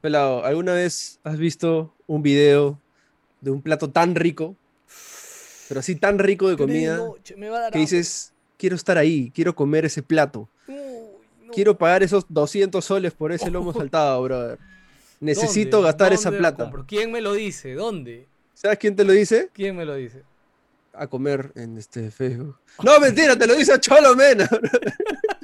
Pelado, ¿alguna vez has visto un video de un plato tan rico, pero así tan rico de comida, que dices, quiero estar ahí, quiero comer ese plato, quiero pagar esos 200 soles por ese lomo saltado, brother. Necesito gastar esa plata. ¿Quién me lo dice? ¿Dónde? ¿Sabes quién te lo dice? ¿Quién me lo dice? A comer en este Facebook. No, mentira, te lo dice Cholo Mena.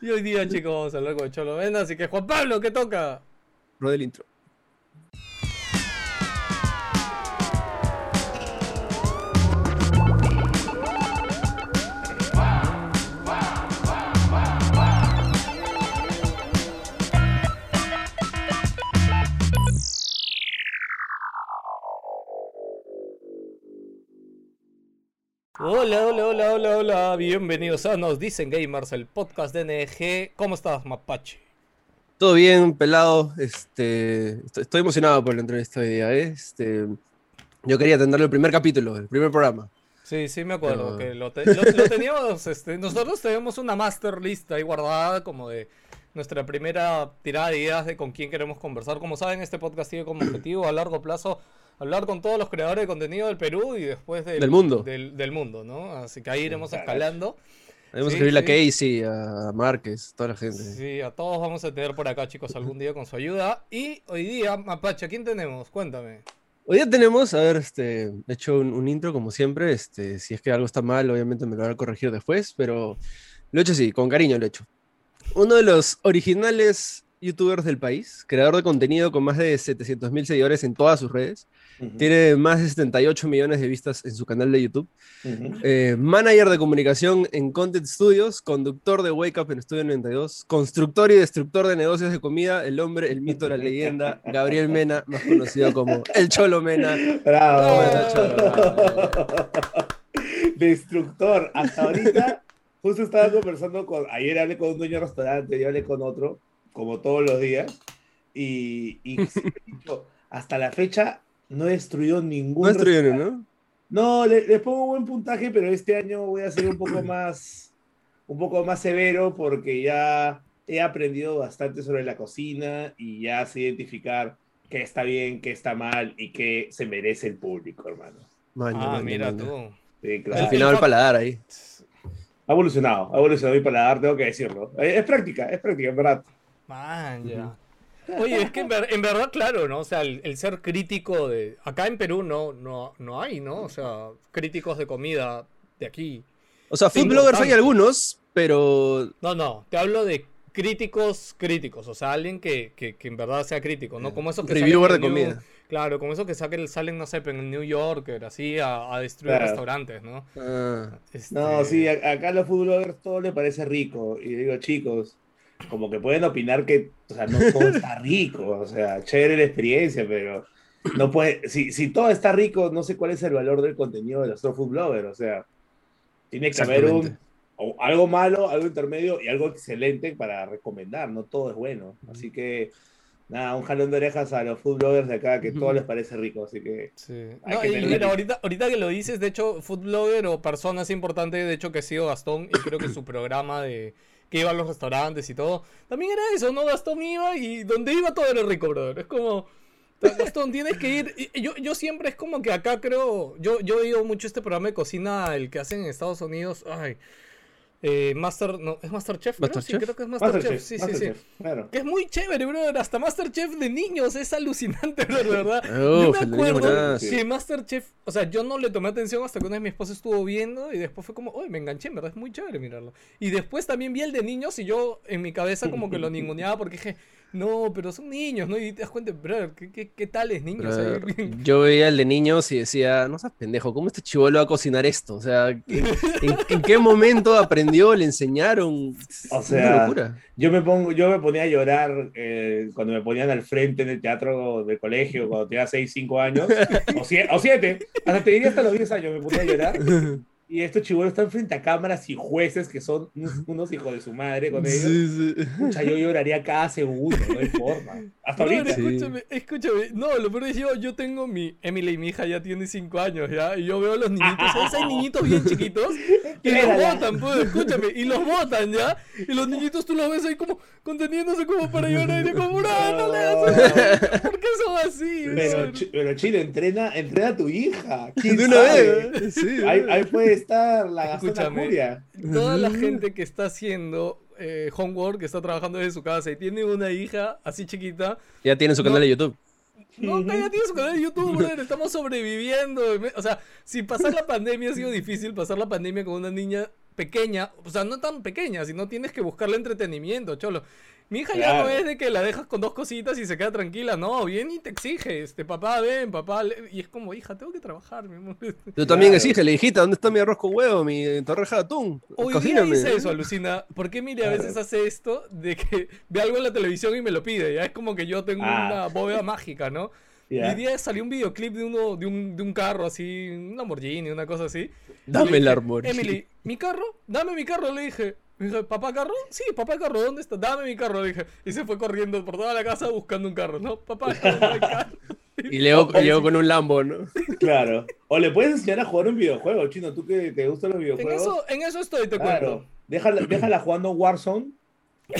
y hoy día, chicos, vamos a hablar con Cholo Mena, así que Juan Pablo, ¿qué toca? Rode el intro. Hola, hola, hola, hola, hola, bienvenidos a Nos Dicen Gamers, el podcast de NG. ¿Cómo estás, Mapache? Todo bien, pelado. Este, estoy emocionado por la entrevista hoy día. ¿eh? Este, yo quería atenderlo el primer capítulo, el primer programa. Sí, sí, me acuerdo que lo, teníamos. Este, nosotros tenemos una master list ahí guardada, como de nuestra primera tirada de ideas de con quién queremos conversar. Como saben, este podcast tiene como objetivo a largo plazo hablar con todos los creadores de contenido del Perú y después del, mundo. Del, mundo, ¿no? Así que ahí iremos escalando. Vamos a escribirle a Casey, a Márquez, toda la gente. Sí, a todos vamos a tener por acá, chicos, algún día con su ayuda. Y hoy día, Mapache, quién tenemos? Cuéntame. Hoy día tenemos, a ver, este, he hecho un, intro como siempre. Este, si es que algo está mal, obviamente me lo van a corregir después, pero lo he hecho así, con cariño lo he hecho. Uno de los originales youtubers del país, creador de contenido con más de 700 mil seguidores en todas sus redes. Tiene más de 78 millones de vistas en su canal de YouTube. Eh, manager de comunicación en Content Studios, conductor de Wake Up en Studio 92, constructor y destructor de negocios de comida, el hombre, el mito, la leyenda, Gabriel Mena, más conocido como el Cholo Mena. Bravo. Destructor. Hasta ahorita, justo estaba conversando con, ayer hablé con un dueño de restaurante, y hablé con otro, como todos los días, y, y hasta la fecha no he destruido ningún. No destruyeron, ¿no? No, les pongo buen puntaje, pero este año voy a ser un poco más, un poco más severo porque ya he aprendido bastante sobre la cocina y ya sé identificar qué está bien, qué está mal y qué se merece el público, hermano. ah, mira tú. Sí, claro. Al final el paladar ahí. Ha evolucionado, ha evolucionado mi paladar, tengo que decirlo. Es, práctica, es práctica, en verdad. Man, ya. Oye, es que en, verdad, claro, ¿no? O sea, el, ser crítico de... Acá en Perú no, no, no hay, ¿no? O sea, críticos de comida de aquí. O sea, food bloggers hay algunos, pero... No, no, te hablo de críticos críticos, o sea, alguien que, que, en verdad sea crítico, ¿no? Como eso que Reviewer de comida. Claro, como eso que salen, no sé, en New York, así, a, a destruir restaurantes, ¿no? Ah. Este no, sí, acá a los food bloggers todo le parece rico. Y digo, chicos, como que pueden opinar que, o sea, no todo está rico, o sea, chévere la experiencia, pero no puede, si, si todo está rico, no sé cuál es el valor del contenido de los food bloggers, o sea, tiene que haber un, algo malo, algo intermedio y algo excelente para recomendar, no todo es bueno, así que nada, un jalón de orejas a los food bloggers de acá que todo les parece rico, así que. Sí. ahorita, ahorita que lo dices, de hecho, food blogger o personas importantes, de hecho, que ha sido Gastón, y creo que su programa de que iba a los restaurantes y todo. También era eso, ¿no? Gastón iba y donde iba todo era rico, brother. Es como, Gastón, tienes que ir. Yo, yo siempre es como que acá creo, yo, yo he oído mucho este programa de cocina, el que hacen en Estados Unidos. Ay, eh, Master, no, ¿es Masterchef? ¿Masterchef? Sí, creo que es Masterchef. sí, sí, sí. Claro. Que es muy chévere, brother. Hasta Masterchef de niños es alucinante, ¿verdad? yo me acuerdo que Masterchef, o sea, yo no le tomé atención hasta que una vez mi esposa estuvo viendo y después fue como, uy, me enganché, ¿verdad? Es muy chévere mirarlo. Y después también vi el de niños y yo en mi cabeza como que lo ninguneaba porque dije, no, pero son niños, ¿no? Y te das cuenta, bro, ¿qué, qué, qué tales niños? yo veía el de niños y decía, no seas pendejo, ¿cómo este chivolo va a cocinar esto? O sea, ¿en, qué momento aprendió, le enseñaron? O sea, yo me pongo, yo me ponía a llorar eh, cuando me ponían al frente en el teatro del colegio, cuando tenía 6, 5 años, o 7, o hasta te diría hasta los 10 años me ponía a llorar. Y estos chibolos están frente a cámaras y jueces que son unos, hijos de su madre con ellos. Sí, sí. Pucha, yo lloraría cada segundo, no hay forma. Hasta ahorita. Escúchame, escúchame. No, lo peor es yo, yo tengo mi. Emily, mi hija, ya tiene 5 años, ¿ya? Y yo veo a los niñitos. ¿sabes? Hay niñitos bien chiquitos. Y los botan, pues, escúchame. Y los botan, ¿ya? Y los niñitos tú los ves ahí como conteniéndose como para llorar. Y como, no, no le hagas ¿Por qué son así? Pero, pero Chile, entrena, entrena a tu hija. ¿Quién de una vez. Sí, ahí, ahí puede estar la Escúchame, toda la gente que está haciendo eh, homework, que está trabajando desde su casa y tiene una hija así chiquita. Ya tiene su canal de YouTube. No, ya tiene su canal de YouTube, brother. Estamos sobreviviendo. O sea, si pasar la pandemia ha sido difícil, pasar la pandemia con una niña pequeña, o sea, no tan pequeña, sino tienes que buscarle entretenimiento, cholo. Mi hija ya no es de que la dejas con dos cositas y se queda tranquila, no, viene y te exige, este, papá, ven, papá, y es como, hija, tengo que trabajar, mi amor. Tú también exige, le hijita, ¿dónde está mi arroz con huevo, mi torreja de atún? Hoy Cocíname. día eso, alucina, ¿por qué Miri a veces hace esto de que ve algo en la televisión y me lo pide? Ya es como que yo tengo ah. una bóveda mágica, ¿no? Y Hoy día salió un videoclip de uno, de un, de un carro así, un Lamborghini, una cosa así. Dame el Lamborghini. Emily, ¿mi carro? Dame mi carro, le dije. Me dije, ¿papá carro? Sí, papá carro, ¿dónde está? Dame mi carro, le dije. Y se fue corriendo por toda la casa buscando un carro. No, papá, carro, carro. Y llegó, llegó, con un Lambo, ¿no? Claro. O le puedes enseñar a jugar un videojuego, chino. ¿Tú que te gustan los videojuegos? En eso, en eso estoy, te cuento. Déjala, déjala jugando Warzone.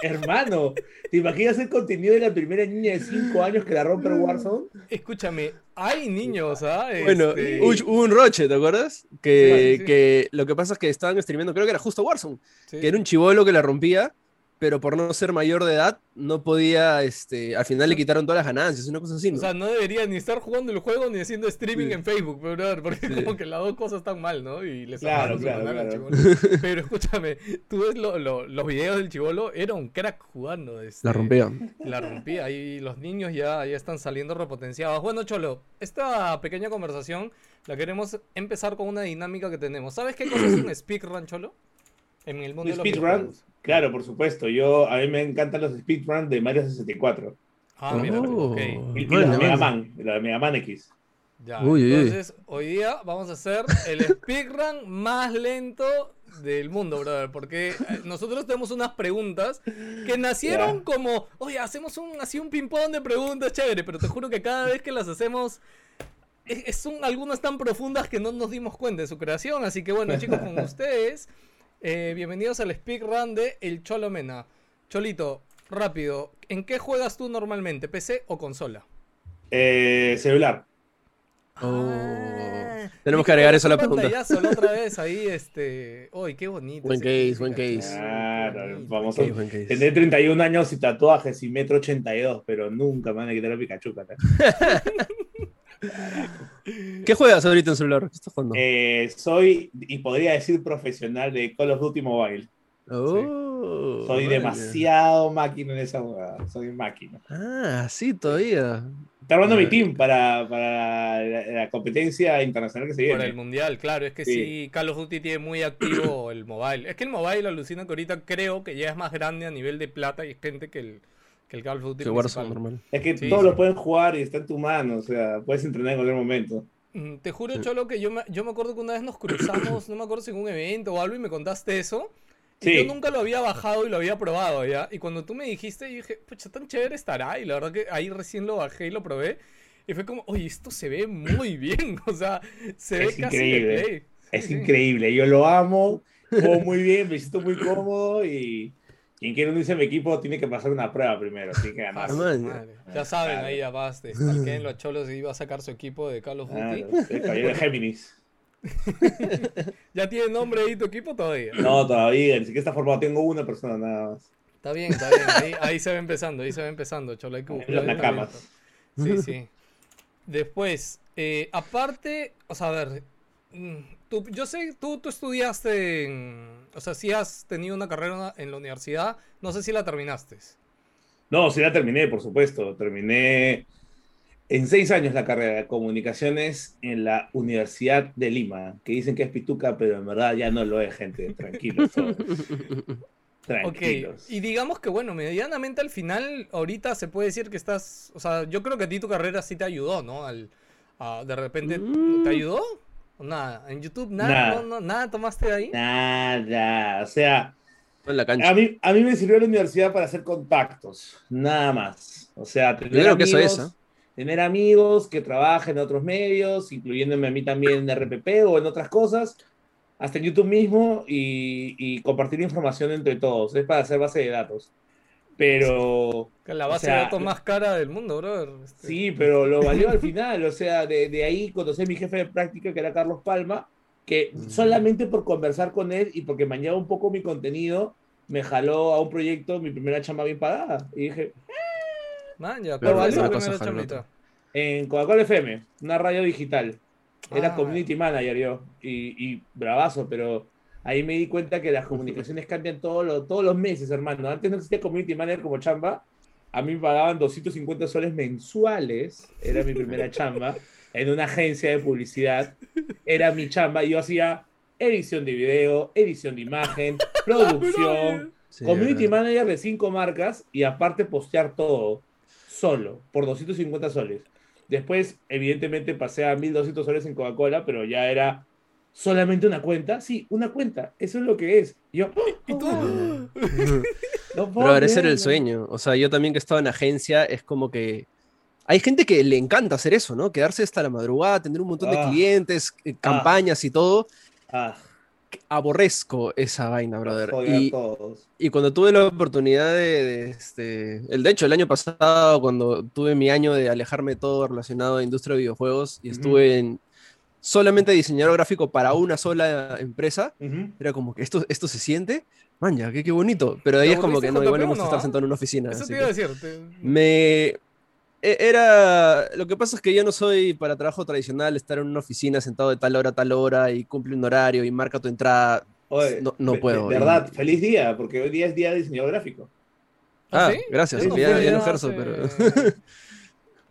Hermano, ¿te imaginas el contenido de la primera niña de 5 años que la rompe el Warzone? Escúchame, hay niños, ¿ah? Bueno, este... hubo un roche, ¿te acuerdas? Que, que lo que pasa es que estaban streameando, creo que era justo Warzone, que era un chivolo que la rompía pero por no ser mayor de edad no podía, este, al final le quitaron todas las ganancias, una cosa así. ¿no? O sea, no debería ni estar jugando el juego ni haciendo streaming en Facebook, porque como que las dos cosas están mal, ¿no? Y les claro, claro, claro. Pero escúchame, tú ves los videos del chivolo, era un crack jugando. Este, la rompía. La rompía, y los niños ya, ya están saliendo repotenciados. Bueno, Cholo, esta pequeña conversación la queremos empezar con una dinámica que tenemos. ¿Sabes qué cosa es un speedrun, Cholo? En el mundo de los speedrun, claro, por supuesto. Yo, a mí me encantan los speedruns de Mario 64. Ah, mira, oh, ok. Y, la de Mega Man, la de Mega Man X. Ya, entonces hoy día vamos a hacer el speedrun más lento del mundo, brother, porque eh, nosotros tenemos unas preguntas que nacieron como, oye, hacemos un así un ping-pong de preguntas chévere, pero te juro que cada vez que las hacemos son algunas tan profundas que no nos dimos cuenta de su creación, así que bueno, chicos, con ustedes eh, bienvenidos al speedrun de El Cholo Mena. Cholito, rápido, ¿en qué juegas tú normalmente? ¿PC o consola? Eh, celular. Oh. Tenemos que agregar eso a la pregunta. Ya solo otra vez ahí, este. Uy, qué bonito. Buen case, buen case. Claro, vamos a tener 31 años y tatuajes y metro 82, pero nunca me van a quitar el Pikachu, ¿Qué juegas ahorita en celular? ¿Qué estás jugando? Eh, soy, y podría decir profesional de Call of Duty Mobile. Oh, soy demasiado máquina en esa jugada. Soy máquina. Ah, sí, todavía. Está armando mi team para, para la, competencia internacional que se viene. Para el mundial, claro. Es que sí. Call of Duty tiene muy activo el mobile. Es que el mobile alucina que ahorita creo que ya es más grande a nivel de plata y gente que el, que el Call of Duty normal. Es que todos lo pueden jugar y está en tu mano, o sea, puedes entrenar en cualquier momento. Mm, te juro, Cholo, que yo me, yo me acuerdo que una vez nos cruzamos, no me acuerdo si en un evento o algo, y me contaste eso. Sí. yo nunca lo había bajado y lo había probado ya. Y cuando tú me dijiste, yo dije, pucha, tan chévere estará. Y la verdad que ahí recién lo bajé y lo probé. Y fue como, oye, esto se ve muy bien. O sea, se es ve increíble. casi Es increíble. Yo lo amo. Juego muy bien, me siento muy cómodo y quien quiere unirse a mi equipo tiene que pasar una prueba primero, tiene que ganar. ya saben, ahí ya baste. en los cholos iba a sacar su equipo de Call of Duty. de Géminis. ¿Ya tiene nombre ahí tu equipo todavía? No, todavía, ni siquiera está formado, tengo una persona nada más. Está bien, está bien, ahí, se va empezando, ahí se va empezando, Cholo. Hay que Las Sí, sí. Después, eh, aparte, o sea, a ver, mm, tú, yo sé, tú, tú estudiaste en, o sea, si has tenido una carrera en la universidad, no sé si la terminaste. No, sí la terminé, por supuesto. Terminé en seis años la carrera de comunicaciones en la Universidad de Lima, que dicen que es pituca, pero en verdad ya no lo es, gente. Tranquilos. Tranquilos. Ok, y digamos que bueno, medianamente al final, ahorita se puede decir que estás, o sea, yo creo que a ti tu carrera sí te ayudó, ¿no? Al, de repente, ¿te mm. ayudó? Nada, en YouTube nada, nada, nada tomaste ahí. Nada, o sea, En la cancha. a mí, a mí me sirvió la universidad para hacer contactos, nada más. O sea, tener Yo creo que eso amigos, es, ¿eh? tener amigos que trabajen en otros medios, incluyéndome a mí también en RPP o en otras cosas, hasta en YouTube mismo y, y compartir información entre todos. Es para hacer base de datos. Pero la base O sea, de datos más cara del mundo, brother. Este, Sí, pero lo valió al final. O sea, de, de ahí conocí a mi jefe de práctica, que era Carlos Palma, que Mm. solamente por conversar con él y porque mañaba un poco mi contenido, me jaló a un proyecto, mi primera chamba bien pagada. Y dije, Man, ya, Pero ¿cuál vale es la primera chambita? en Coca-Cola FM, una radio digital. Era Ah. community manager yo. Y, y bravazo, pero ahí me di cuenta que las comunicaciones cambian todos los, todos los meses, hermano. Antes no existía community manager como chamba. A mí me pagaban 250 soles mensuales. Era mi primera chamba. En una agencia de publicidad. Era mi chamba. Y yo hacía edición de video, edición de imagen, producción. Sí, Community verdad. manager de cinco marcas y aparte postear todo solo por 250 soles. Después, evidentemente, pasé a 1200 soles en Coca-Cola, pero ya era solamente una cuenta. Sí, una cuenta. Eso es lo que es. Y yo, ¿Y tú? no puedo Pero ese era el sueño. O sea, yo también que estaba en agencia, es como que. Hay gente que le encanta hacer eso, ¿no? Quedarse hasta la madrugada, tener un montón de Ah. clientes, eh, campañas y todo. Ah, Aborrezco esa vaina, brother. Y, y cuando tuve la oportunidad de, de, este. El, de hecho, el año pasado, cuando tuve mi año de alejarme de todo relacionado a industria de videojuegos y estuve en solamente diseñador gráfico para una sola empresa, Ujú. era como que esto, esto se siente. Man, ya, qué, qué bonito. Pero de ahí ¿Te es como que no, igual me gusta estar ah? sentado en una oficina. Eso te iba a decir. te- me e- era lo que pasa es que yo no soy para trabajo tradicional estar en una oficina sentado de tal hora a tal hora y cumple un horario y marca tu entrada Oye, No- no puedo, De verdad, y- feliz día, porque hoy día es día de diseñador gráfico. ah, ¿sí? gracias Sí, no ya, ya no ejerzo hace- pero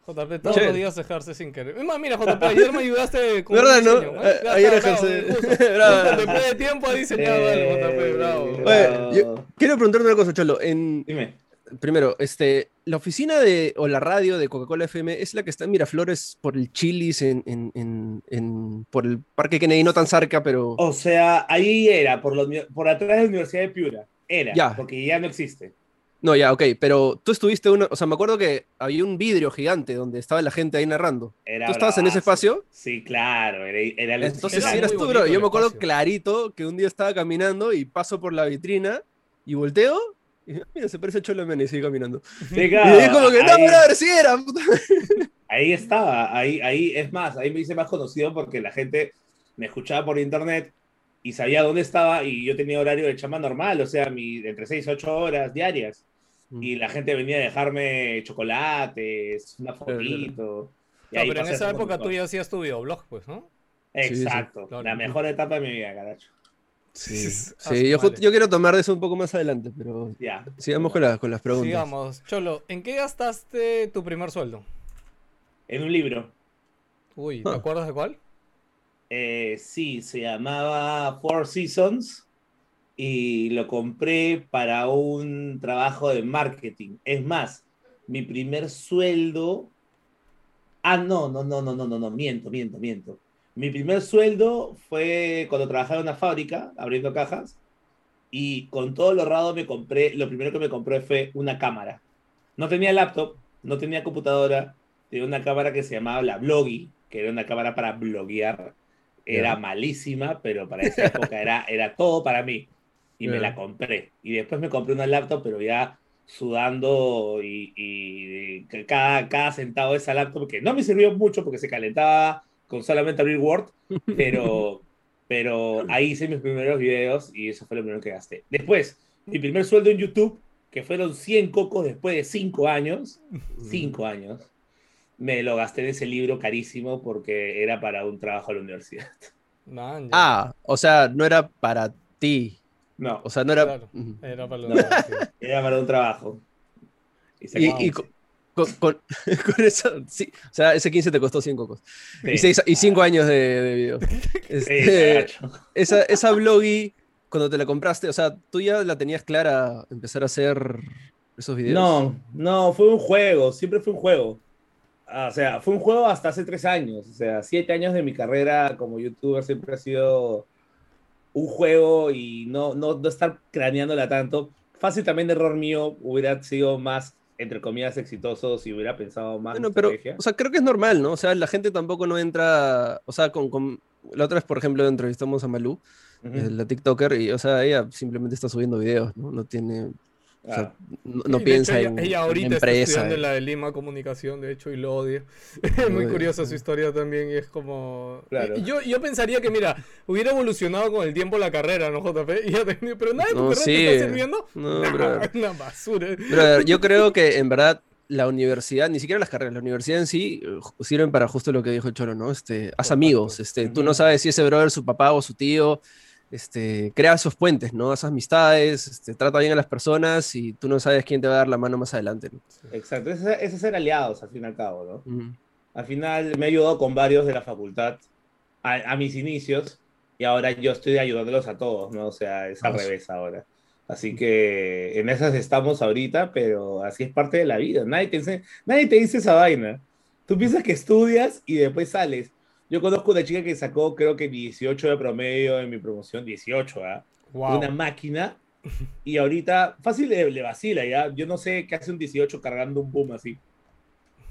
JP, todos Chévere. los días ejerce sin querer. Es más, mira, JP, ayer me ayudaste con verdad no diseño, ¿eh? A- ayer justo después de tiempo ha diseñado algo, JP, bravo. Eh, Oye, bravo. yo- quiero preguntarte una cosa cholo en Dime. primero este la oficina de o la radio de Coca-Cola FM es la que está en Miraflores por el Chili's en, en, en- en- por el Parque Kennedy no tan cerca pero O sea, ahí era, por, atrás de la Universidad de Piura. Era, Ya. porque ya no existe. No, ya, ok, pero tú estuviste uno, o sea, me acuerdo que había un vidrio gigante donde estaba la gente ahí narrando. Era ¿Tú estabas en ese espacio? Sí, claro, era, era Entonces, Era si eras tú, bro. Yo me acuerdo espacio. clarito que un día estaba caminando y paso por la vitrina y volteo y mira, se parece a Cholo y sigue caminando. Sí, Y claro, es como que, no, ahí, brother, sí era. puta". ahí estaba, ahí, ahí, es más, ahí me hice más conocido porque la gente me escuchaba por internet y sabía dónde estaba y yo tenía horario de chamba normal, o sea, mi, entre 6 y 8 horas diarias. Y la gente venía a dejarme chocolates, una Claro, fotito. y No, ahí pero en esa época tú ya hacías tu videoblog, pues, ¿no? Exacto, claro. la mejor etapa de mi vida, caracho. Sí, Ah, sí yo, vale. ju- yo quiero tomar de eso un poco más adelante, pero Ya. sigamos con, la- con las preguntas. Sigamos. Cholo, ¿en qué gastaste tu primer sueldo? En un libro. Uy, ¿te Ah. acuerdas de cuál? Eh, sí, se llamaba Four Seasons y lo compré para un trabajo de marketing. Es más, mi primer sueldo... Ah, no, no, no, no, no, no, no, miento, miento, miento. Mi primer sueldo fue cuando trabajaba en una fábrica, abriendo cajas, y con todo lo ahorrado me compré, lo primero que me compré fue una cámara. No tenía laptop, no tenía computadora, tenía una cámara que se llamaba la Bloggy, que era una cámara para bloguear. Era Ya. malísima, pero para esa época era, era todo para mí. Y me Ya. la compré. Y después me compré una laptop, pero ya sudando y, y cada, cada centavo de esa laptop, que no me sirvió mucho porque se calentaba con solamente abrir Word, pero, pero ahí hice mis primeros videos y eso fue lo primero que gasté. Después, mi primer sueldo en YouTube, que fueron 100 cocos después de 5 años, 5 años, me lo gasté en ese libro carísimo porque era para un trabajo a la universidad. Man. Ah, o sea, no era para ti. No, O sea, no era. Claro. Era para No. era para un trabajo. Y se Y, con, con- eso, sí. O sea, ese 15 te costó 100 cocos. Sí. Y, seis, y cinco años de, de video. Este, esa, esa bloggy, cuando te la compraste, o sea, tú ya la tenías clara empezar a hacer esos videos. No, no, fue un juego, siempre fue un juego. O sea, fue un juego hasta hace tres años. O sea, siete años de mi carrera como youtuber siempre ha sido un juego y no, no, no estar craneándola tanto. Fácil también de error mío hubiera sido más, entre comillas, exitoso si hubiera pensado más bueno, pero, o sea, creo que es normal, ¿no? O sea, la gente tampoco no entra, o sea, con, con... la otra vez, por ejemplo, entrevistamos a Malú, uh -huh. la TikToker, y, o sea, ella simplemente está subiendo videos, ¿no? No tiene, o sea, no, no piensa hecho, en, ella, ella ahorita en empresa. Está estudiando en la de Lima Comunicación, de hecho, y lo odia. Es muy curiosa su historia también, y es como... Claro. Y yo, yo pensaría que, mira, hubiera evolucionado con el tiempo la carrera, ¿no, JP? Y ya tenido... Pero nada de tu No, carrera sí. te está sirviendo. No, Nah, brother. una basura. Brother, yo creo que en verdad la universidad, ni siquiera las carreras, la universidad en sí eh, sirven para justo lo que dijo el Cholo, ¿no? Este, haz amigos, este, tú no sabes si ese brother su papá o su tío, este, crea esos puentes, ¿no? Esas amistades, este, trata bien a las personas y tú no sabes quién te va a dar la mano más adelante, ¿no? Exacto, ese es, ser aliados al fin y al cabo, ¿no? Al final me he ayudado con varios de la facultad a, a mis inicios y ahora yo estoy ayudándolos a todos, ¿no? O sea, es al Ah, revés ahora. Así que en esas estamos ahorita, pero así es parte de la vida. Nadie te, ense- nadie te dice esa vaina. Tú piensas que estudias y después sales. Yo conozco una chica que sacó creo que 18 de promedio en mi promoción, 18, ¿ah? Wow. Una máquina. Y ahorita fácil le, le vacila, ¿ya? Yo no sé qué hace un 18 cargando un boom así.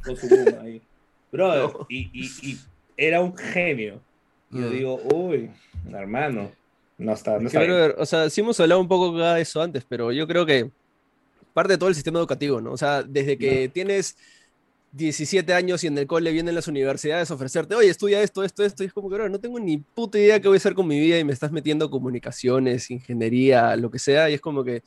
Con su boom ahí. Brother, No. y, y- y era un genio. Y yo Mm. digo, uy, hermano, no está, no está brother, o sea, sí hemos hablado un poco de eso antes, pero yo creo que parte de todo el sistema educativo, ¿no? O sea, desde que tienes 17 años y en el cole vienen las universidades a ofrecerte, oye, estudia esto, esto, esto, y es como que, bro, no tengo ni puta idea qué voy a hacer con mi vida y me estás metiendo comunicaciones, ingeniería, lo que sea, y es como que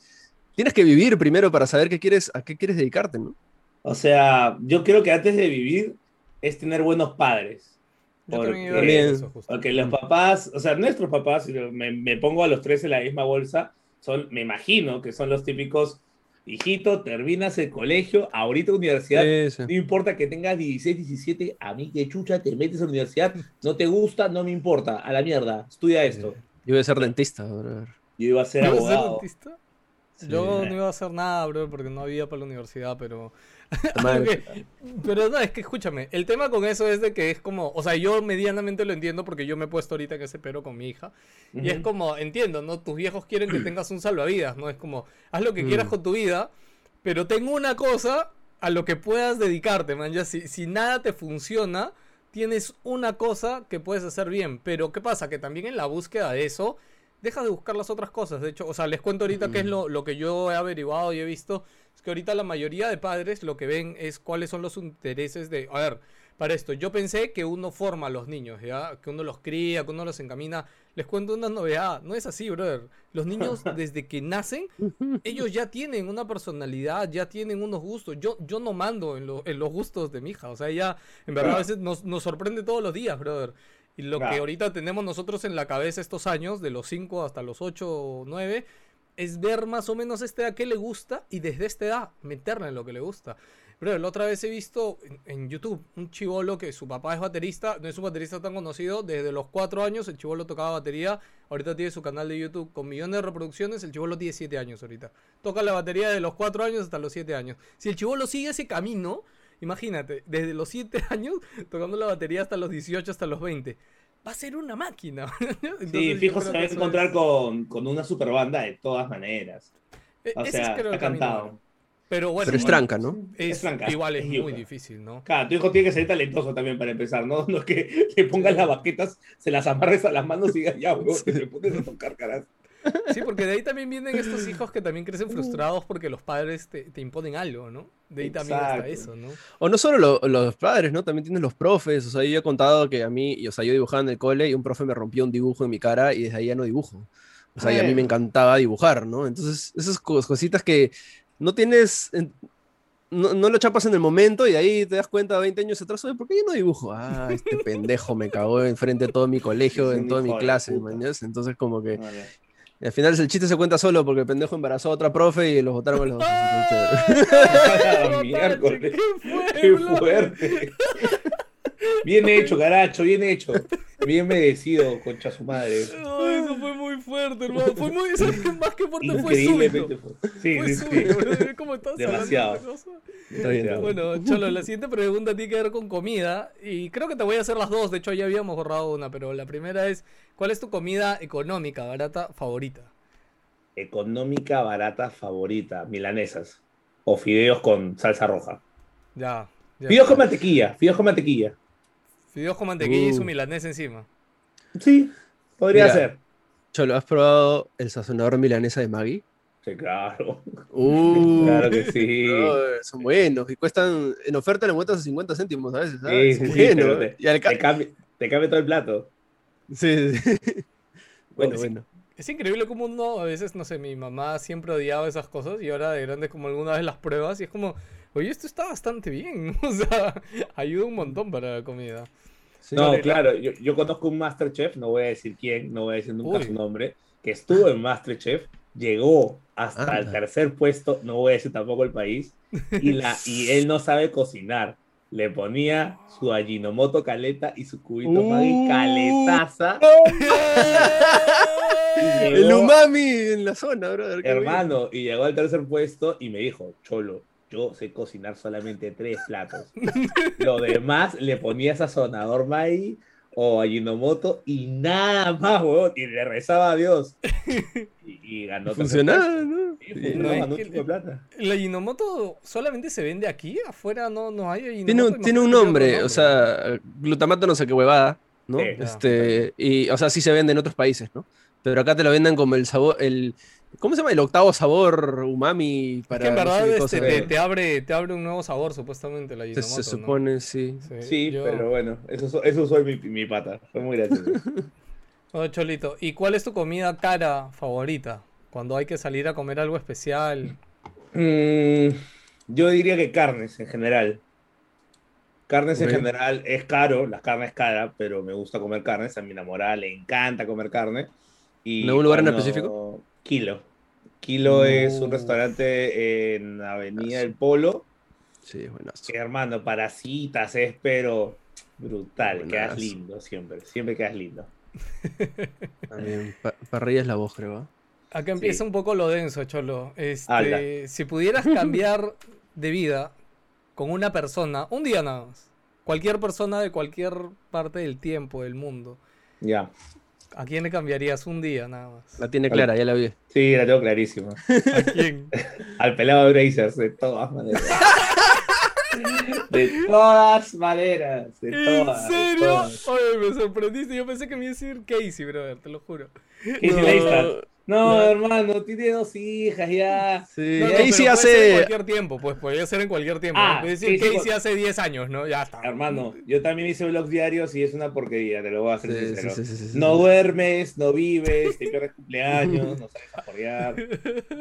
tienes que vivir primero para saber qué quieres, a qué quieres dedicarte, ¿no? O sea, yo creo que antes de vivir es tener buenos padres. Porque- eso. Porque los papás, o sea, nuestros papás, si me, me pongo a los tres en la misma bolsa, son, me imagino que son los típicos, hijito, terminas el colegio, ahorita universidad, Sí, sí. no importa que tengas 16, 17, a mí que chucha, te metes a la universidad, no te gusta, no me importa, a la mierda, estudia esto. Yo voy a ser dentista, brother. Yo iba a ser ¿Ibas a ser abogado. dentista? Sí. Yo no iba a hacer nada, bro, porque no había para la universidad, pero... Pero no, es que escúchame, el tema con eso es de que es como, o sea, yo medianamente lo entiendo porque yo me he puesto ahorita en ese pero con mi hija. Y es como, entiendo, ¿no? Tus viejos quieren que tengas un salvavidas, ¿no? Es como, haz lo que quieras Mm. con tu vida, pero ten una cosa a lo que puedas dedicarte, man. Ya si, si nada te funciona, tienes una cosa que puedes hacer bien. Pero ¿qué pasa? Que también en la búsqueda de eso, dejas de buscar las otras cosas. De hecho, o sea, les cuento ahorita qué es lo, lo que yo he averiguado y he visto. Es que ahorita la mayoría de padres lo que ven es cuáles son los intereses de... A ver, para esto, yo pensé que uno forma a los niños, ¿ya? Que uno los cría, que uno los encamina. Les cuento una novedad. No es así, brother. Los niños, desde que nacen, ellos ya tienen una personalidad, ya tienen unos gustos. Yo, yo no mando en, lo- en los gustos de mi hija. O sea, ella, en verdad, a veces nos, nos sorprende todos los días, brother. Y lo que ahorita tenemos nosotros en la cabeza estos años, de los 5 hasta los 8 o 9, es ver más o menos a esta edad qué le gusta y desde esta edad meterla en lo que le gusta. Pero la otra vez he visto en, en YouTube un chivolo que su papá es baterista, no es un baterista tan conocido, desde los 4 años el chivolo tocaba batería, ahorita tiene su canal de YouTube con millones de reproducciones, el chivolo tiene 7 años ahorita. Toca la batería de los 4 años hasta los 7 años. Si el chivolo sigue ese camino, imagínate, desde los 7 años tocando la batería hasta los 18, hasta los 20. Va a ser una máquina. Entonces, Sí, fijo se va a encontrar es- con, con una super banda de todas maneras. e- O ese sea, es creo está cantado. Pero bueno, Pero es tranca, ¿no? es- Es tranca, igual es es muy yuca. difícil, ¿no? Claro, tu hijo tiene que ser talentoso también para empezar, ¿no? No es que le pongas las baquetas, se las amarres a las manos y digas, ya, bro, te le pones a tocar, caras. Sí, porque de ahí también vienen estos hijos que también crecen frustrados porque los padres te, te imponen algo, ¿no? De ahí también está Exacto. eso, ¿no? O no solo lo- los padres, ¿no? También tienes los profes. O sea, yo he contado que a mí, y, o sea, yo dibujaba en el cole y un profe me rompió un dibujo en mi cara y desde ahí ya no dibujo. O sea, y a mí me Bueno. encantaba dibujar, ¿no? Entonces, esas cos- cositas que no tienes, en- no, no lo chapas en el momento y de ahí te das cuenta 20 años atrás, oye, ¿por qué yo no dibujo? Ah, este pendejo me cagó enfrente de todo mi colegio, en toda mi clase. Entonces, como que Vale. Y al final el chiste se cuenta solo porque el pendejo embarazó a otra profe y los botaron a los dos. ¡Ah! ¿Qué fue, ¡Qué bro? fuerte! Bien hecho, caracho, bien hecho. Bien merecido, concha su madre. No, eso fue muy fuerte, hermano. Fue muy. ¿sabes qué? Más que fuerte fue súbito. Sí, Fue sí, súbito, sí. bro. ¿Cómo estás hablando de Demasiado. Bueno, Cholo, la siguiente pregunta tiene que ver con comida. Y creo que te voy a hacer las dos. De hecho, ya habíamos borrado una, pero la primera es: ¿Cuál es tu comida económica, barata, favorita? Económica, barata, favorita. Milanesas. O fideos con salsa roja. Ya. fideos con mantequilla. Fideos con mantequilla. Fideos con mantequilla y su uh. milanesa encima. Sí, podría ser. Cholo, ¿has probado el sazonador milanesa de Maggie? Sí, claro. Uh, claro que sí. son buenos y cuestan en oferta le encuentras a 50 céntimos a veces. ¿sabes? Sí, sí, sí te, y al te, cambia, te, cambia, todo el plato. Sí, sí. bueno, bueno. Es increíble como uno, a veces, no sé, mi mamá siempre odiaba esas cosas y ahora de grande como alguna vez las pruebas y es como, oye, esto está bastante bien. O sea, ayuda un montón para la comida. no, claro, yo, yo, conozco un Masterchef, no voy a decir quién, no voy a decir nunca su nombre, que estuvo en Masterchef llegó hasta el tercer puesto, no voy a decir tampoco el país, y, la, y él no sabe cocinar. Le ponía su Ajinomoto caleta y su cubito uh, caletaza. el umami en la zona, brother. Hermano, y llegó al tercer puesto y me dijo, Cholo, yo sé cocinar solamente tres platos. Lo demás le ponía sazonador Maggi o Ajinomoto y nada más, weón. Y le rezaba a Dios. Y, ganó Funcionaba, ¿no? ganó el, plata. ¿El Ajinomoto solamente se vende aquí? ¿Afuera no, no hay Ajinomoto? Tiene, un, tiene un nombre, o sea, glutamato no sé qué huevada, ¿no? este, y, o sea, sí se vende en otros países, ¿no? Pero acá te lo venden como el sabor, el, ¿Cómo se llama? El octavo sabor umami para. que en verdad este, te, abre, te abre un nuevo sabor, supuestamente, la Se, se supone, sí. Sí, pero bueno, eso, eso soy mi, mi pata. Fue muy gracioso. oh, Cholito, ¿y cuál es tu comida cara favorita? Cuando hay que salir a comer algo especial. Mm, yo diría que carnes en general. Carnes en general es caro, la carne es cara, pero me gusta comer carnes. A mi enamorada le encanta comer carne. Y ¿En algún lugar en específico? Kilo. Kilo es un restaurante en Avenida del Polo. Sí, bueno. hermano, para citas es pero brutal. Quedas lindo siempre. Siempre quedas lindo. También, parrilla es la voz, creo. Acá empieza un poco lo denso, Cholo. Este, si pudieras cambiar de vida con una persona, un día nada más, cualquier persona de cualquier parte del tiempo, del mundo. Ya. ¿A quién le cambiarías un día nada más? La tiene clara, ya la vi. Sí, la tengo clarísima. ¿A quién? Al pelado de Brazers, de todas maneras. De todas maneras. De todas, ¿En serio? Oye, me sorprendiste. Yo pensé que me iba a decir Casey, brother, te lo juro. Casey no. No, hermano, tiene dos hijas ya. Sí, no, ahí sí hace. en cualquier tiempo, pues podría ser en cualquier tiempo. Ah, decir que sí, hace 10 años, ¿no? Ya está. Hermano, yo también hice blogs diarios y es una porquería, te lo voy a hacer sincero. no duermes, no vives, te pierdes cumpleaños, no sabes apoyar.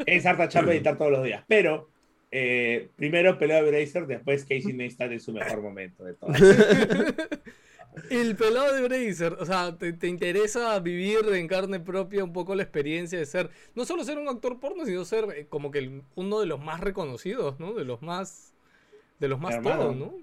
Es harta chamba editar todos los días. Pero eh, primero pelea de Bracer, después Casey Neistat en su mejor momento de todo. El pelado de Bracer, o sea, te, interesa vivir en carne propia un poco la experiencia de ser, no solo ser un actor porno, sino ser eh, como que uno de los más reconocidos, ¿no? De los más, de los más todos, ¿no?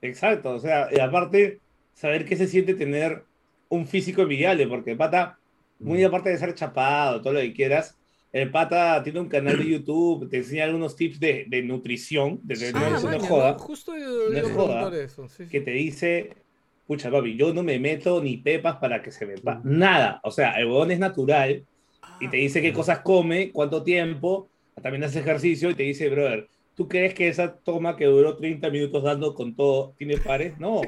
Exacto, o sea, y aparte, saber qué se siente tener un físico envidiable, porque pata, muy mm. aparte de ser chapado, todo lo que quieras, el pata tiene un canal de YouTube, te enseña algunos tips de, de nutrición, de, ah, no, joda, justo no joda, eso, que te dice escucha, papi, yo no me meto ni pepas para que se me... Nada. O sea, el huevón es natural y te dice qué ah. cosas come, cuánto tiempo, también hace ejercicio y te dice, brother, ¿tú crees que esa toma que duró 30 minutos dando con todo tiene pares? No.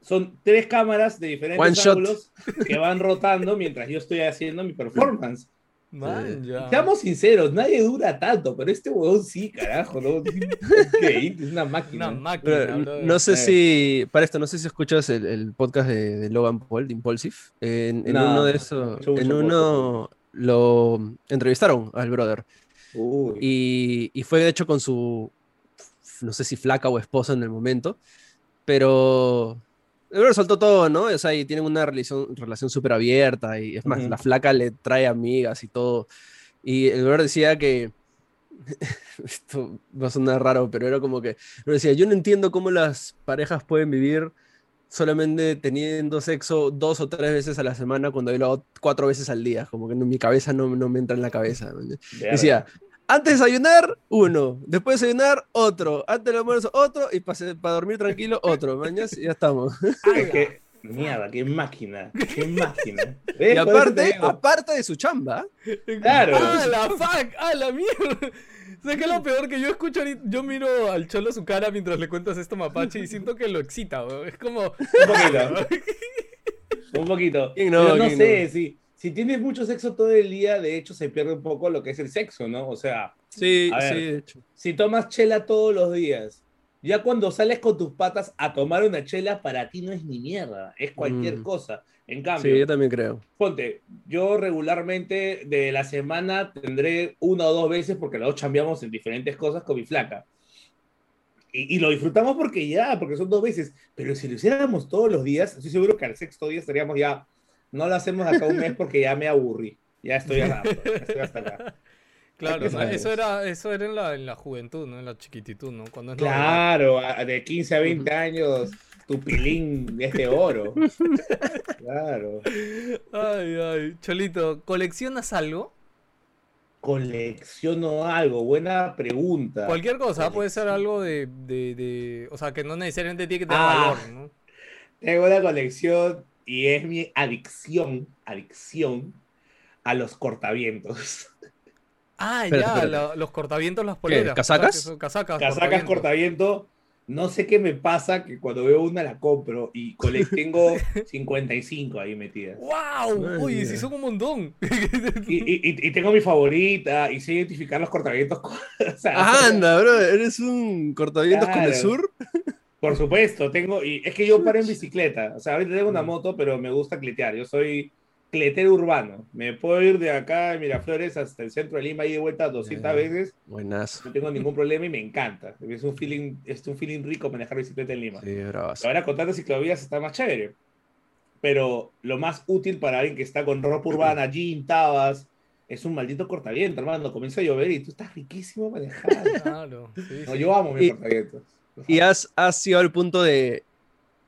Son tres cámaras de diferentes ángulos que van rotando mientras yo estoy haciendo mi performance. Seamos sinceros, nadie dura tanto, pero este huevón sí, carajo, ¿no? es una máquina. no sé si, para esto, no sé si escuchas el, podcast de, Logan Paul, de Impulsive. En, uno de esos, en uno lo entrevistaron al brother. Y, y fue de hecho con su, no sé si flaca o esposa en el momento, pero el soltó todo, ¿no? O sea, y tienen una relación, relación súper abierta. Y es más, la flaca le trae amigas y todo. Y el brother decía que. Esto va a sonar raro, pero era como que. decía, yo no entiendo cómo las parejas pueden vivir solamente teniendo sexo dos o tres veces a la semana cuando yo lo hago cuatro veces al día. Como que en mi cabeza no, no me entra en la cabeza. Decía, Antes de desayunar, uno. Después de desayunar, otro. Antes del almuerzo, otro. Y para, para dormir tranquilo, otro. Mañana ya estamos. Es que, mierda, qué máquina. Qué máquina. Y aparte, aparte de su chamba. Claro. ¡Ah, la fuck! ¡Ah, la mierda! ¿Sabes qué es lo peor que yo escucho ahorita? Yo miro al cholo su cara mientras le cuentas esto mapache y siento que lo excita, weón. Es como. Un poquito. Un poquito. ¿Quién no? Pero no ¿Quién sé, si, si tienes mucho sexo todo el día, de hecho se pierde un poco lo que es el sexo, ¿no? O sea, Sí, ver. sí, de hecho. si tomas chela todos los días, ya cuando sales con tus patas a tomar una chela, para ti no es ni mierda, es cualquier Mm. cosa. En Sí, cambio, yo también creo. ponte, yo regularmente de la semana tendré una o dos veces, porque los dos chambeamos en diferentes cosas con mi flaca. Y, y lo disfrutamos porque ya, porque son dos veces. Pero si lo hiciéramos todos los días, estoy seguro que al sexto día estaríamos ya. No lo hacemos acá un mes porque ya me aburrí. Ya estoy, ya estoy hasta acá. Claro, eso era, eso era en la, en la juventud, ¿no? En la chiquititud, ¿no? Cuando es. Claro, de 15 a 20 años, tu pilín es de oro. Claro. Ay, ay. Cholito, ¿coleccionas algo? Colecciono algo, buena pregunta. Cualquier cosa, puede ser algo de, de, de- O sea, que no necesariamente tiene que tener Ah. valor, ¿no? Tengo una colección y es mi adicción, adicción a los cortavientos. Ah, Espérate, ya, espérate. la- los cortavientos, las poleras. ¿Casacas? Casacas. Casacas cortavientos. cortaviento. No sé qué me pasa que cuando veo una la compro y tengo 55 ahí metidas. ¡Wow! Mía. sí son un montón. Y, y- y- tengo mi favorita y sé identificar los cortavientos. con- o sea, anda, bro, eres un cortavientos con el sur. Por supuesto, tengo, y es que yo paro en bicicleta, o sea, ahorita tengo una Mm. moto, pero me gusta cletear, yo soy cletero urbano, me puedo ir de acá de Miraflores hasta el centro de Lima y de vuelta 200 Ya. veces, Buenazo. no tengo ningún problema y me encanta, es un feeling, es un feeling rico manejar bicicleta en Lima. Sí. Ahora con tantas ciclovías está más chévere, pero lo más útil para alguien que está con ropa urbana, jean, tabas, es un maldito cortaviento, hermano, comienza a llover y tú estás riquísimo manejando. Claro, sí, No, sí. yo amo mi Y- cortavientos. ¿Y has, has llegado al punto de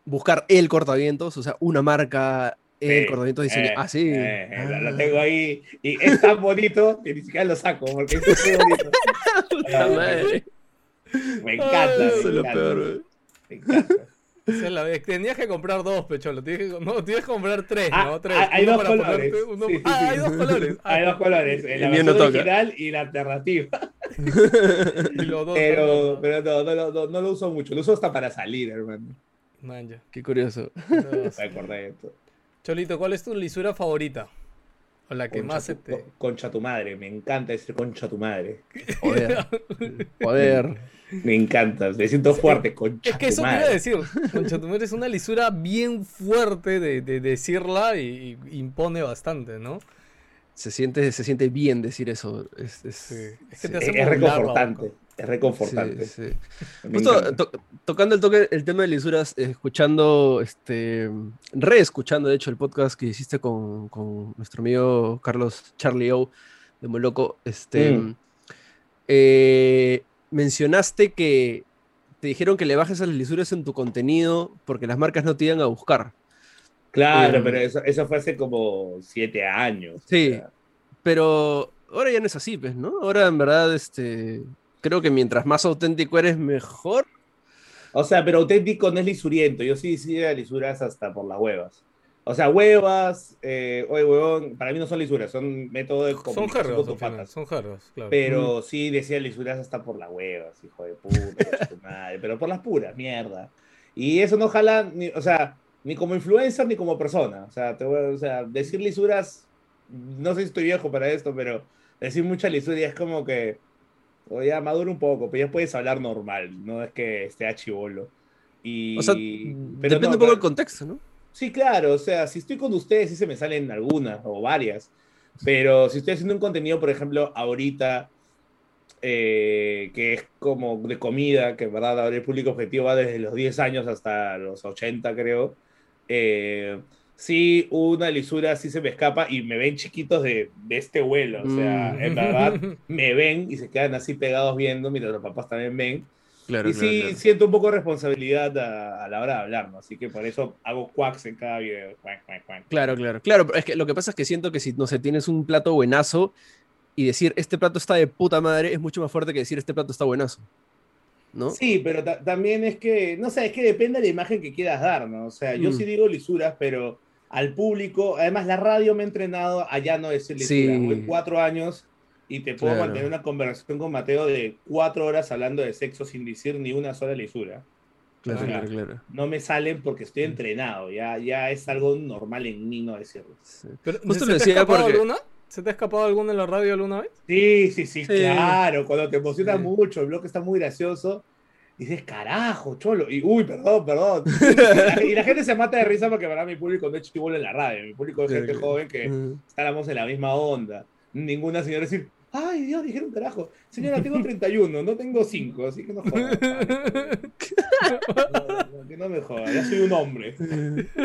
buscar el cortavientos? O sea, una marca, el Sí, cortavientos diseñado. eh, ah, sí. eh, eh, lo- lo Ah, tengo ahí y es tan bonito que ni siquiera lo saco porque es muy bonito. puta madre. Me encanta. Ay, me Eso es lo peor. Me encanta. La. Tenías que comprar dos, Pecholo. Tienes que, no, tienes que comprar tres, Ah, ¿no? Tres. hay- dos para colores. ponerte, uno- Sí, sí, ah, sí. hay dos colores. Ah, Hay dos colores, la El no original y la alternativa. Y los dos. Pero, ¿no? pero no, no, no, no, no lo uso mucho, lo uso hasta para salir, hermano. Man, ya. Qué curioso. Me acordé de esto. Cholito, ¿cuál es tu lisura favorita? O la que Concha más se tu- te. Concha tu madre, me encanta decir concha tu madre. Joder. Joder. Me encanta, me siento fuerte, concha Es que tu eso te madre. iba a decir. Concha tu madre es una lisura bien fuerte de, de decirla y, y impone bastante, ¿no? Se siente, se siente bien decir eso. Es, es, Sí. Es que sí, te Es, hace es modular la reconfortante, boca. Es reconfortante. sí, sí. Me Justo to- tocando el toque, el tema de lisuras, eh, escuchando, este, reescuchando de hecho el podcast que hiciste con, con nuestro amigo Carlos Charlie O de Moloco, este, Mm. eh, mencionaste que te dijeron que le bajes a las lisuras en tu contenido porque las marcas no te iban a buscar. Claro, Em, pero eso, eso fue hace como siete años. Sí. o sea, Pero ahora ya no es así, pues, ¿no? Ahora en verdad, este, creo que mientras más auténtico eres, mejor. O sea, pero auténtico no es lisuriento. Yo sí decía lisuras hasta por las huevas. O sea, huevas, eh, oye, huevón, para mí no son lisuras, son métodos de Son al final, patas. son jergas, claro. Pero sí decía lisuras hasta por las huevas, hijo de puta, tu madre. Pero por las puras, mierda. Y eso no jala, ni, o sea, ni como influencer ni como persona. O sea, te voy a- o sea, decir lisuras, no sé si estoy viejo para esto, pero decir mucha lisura es como que, o ya madura un poco, pero ya puedes hablar normal, no es que esté a chivolo. Y, O sea, pero depende no, un poco del contexto, ¿no? Sí, claro, o sea, si estoy con ustedes, sí se me salen algunas o varias. Pero si estoy haciendo un contenido, por ejemplo, ahorita, eh, que es como de comida, que en verdad ahora el público objetivo va desde los 10 años hasta los 80, creo. Eh, sí, una lisura sí se me escapa y me ven chiquitos de, de este vuelo. O sea, Mm. en verdad, me ven y se quedan así pegados viendo, mientras los papás también ven. Claro, y sí, siento un poco de responsabilidad a, a la hora de hablar, ¿no? Así que por eso hago quacks en cada video. Quack, quack, quack. Claro, claro, claro, pero es que lo que pasa es que siento que si, no sé, tienes un plato buenazo y decir este plato está de puta madre es mucho más fuerte que decir este plato está buenazo. ¿No? Sí, pero también es que, no sé, es que depende de la imagen que quieras dar, ¿no? O sea, yo Mm. sí digo lisuras, pero al público, además la radio me ha entrenado a ya no decir lisuras. Sí. Voy cuatro años y te puedo Claro. mantener una conversación con Mateo de cuatro horas hablando de sexo sin decir ni una sola lisura. Claro, O sea, claro, claro. No me salen porque estoy entrenado, ya, ya es algo normal en mí no decirlo. Sí. Pero, Justo ¿Se lo te ha decía escapado porque- alguna? ¿Se te ha escapado alguna en la radio alguna vez? Sí, sí, sí, Sí. claro, cuando te emociona Sí. mucho, el bloque está muy gracioso, dices, carajo, cholo, y uy, perdón, perdón. y, la, y gente se mata de risa porque para mi público no es chivolo en la radio, mi público es gente joven que estábamos en la misma onda. Ninguna señora decir, ay Dios, dijeron carajo, señora, tengo 31, no tengo 5, así que no jodas. No, no, que no me jodas, ya soy un hombre.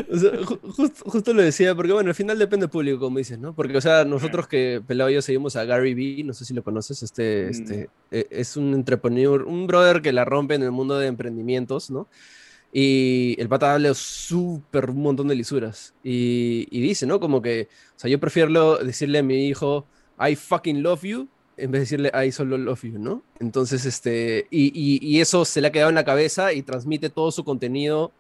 O sea, ju- justo, justo lo decía, porque bueno, al final depende del público, como dices, ¿no? Porque, o sea, nosotros que Pelado y yo seguimos a Gary Vee, no sé si lo conoces, este, Mm. este, eh, es un entrepreneur, un brother que la rompe en el mundo de emprendimientos, ¿no? Y el pata habla súper un montón de lisuras. Y, y dice, ¿no? Como que, o sea, yo prefiero decirle a mi hijo, I fucking love you, en vez de decirle, I solo love you, ¿no? Entonces, este, y, y- y eso se le ha quedado en la cabeza y transmite todo su contenido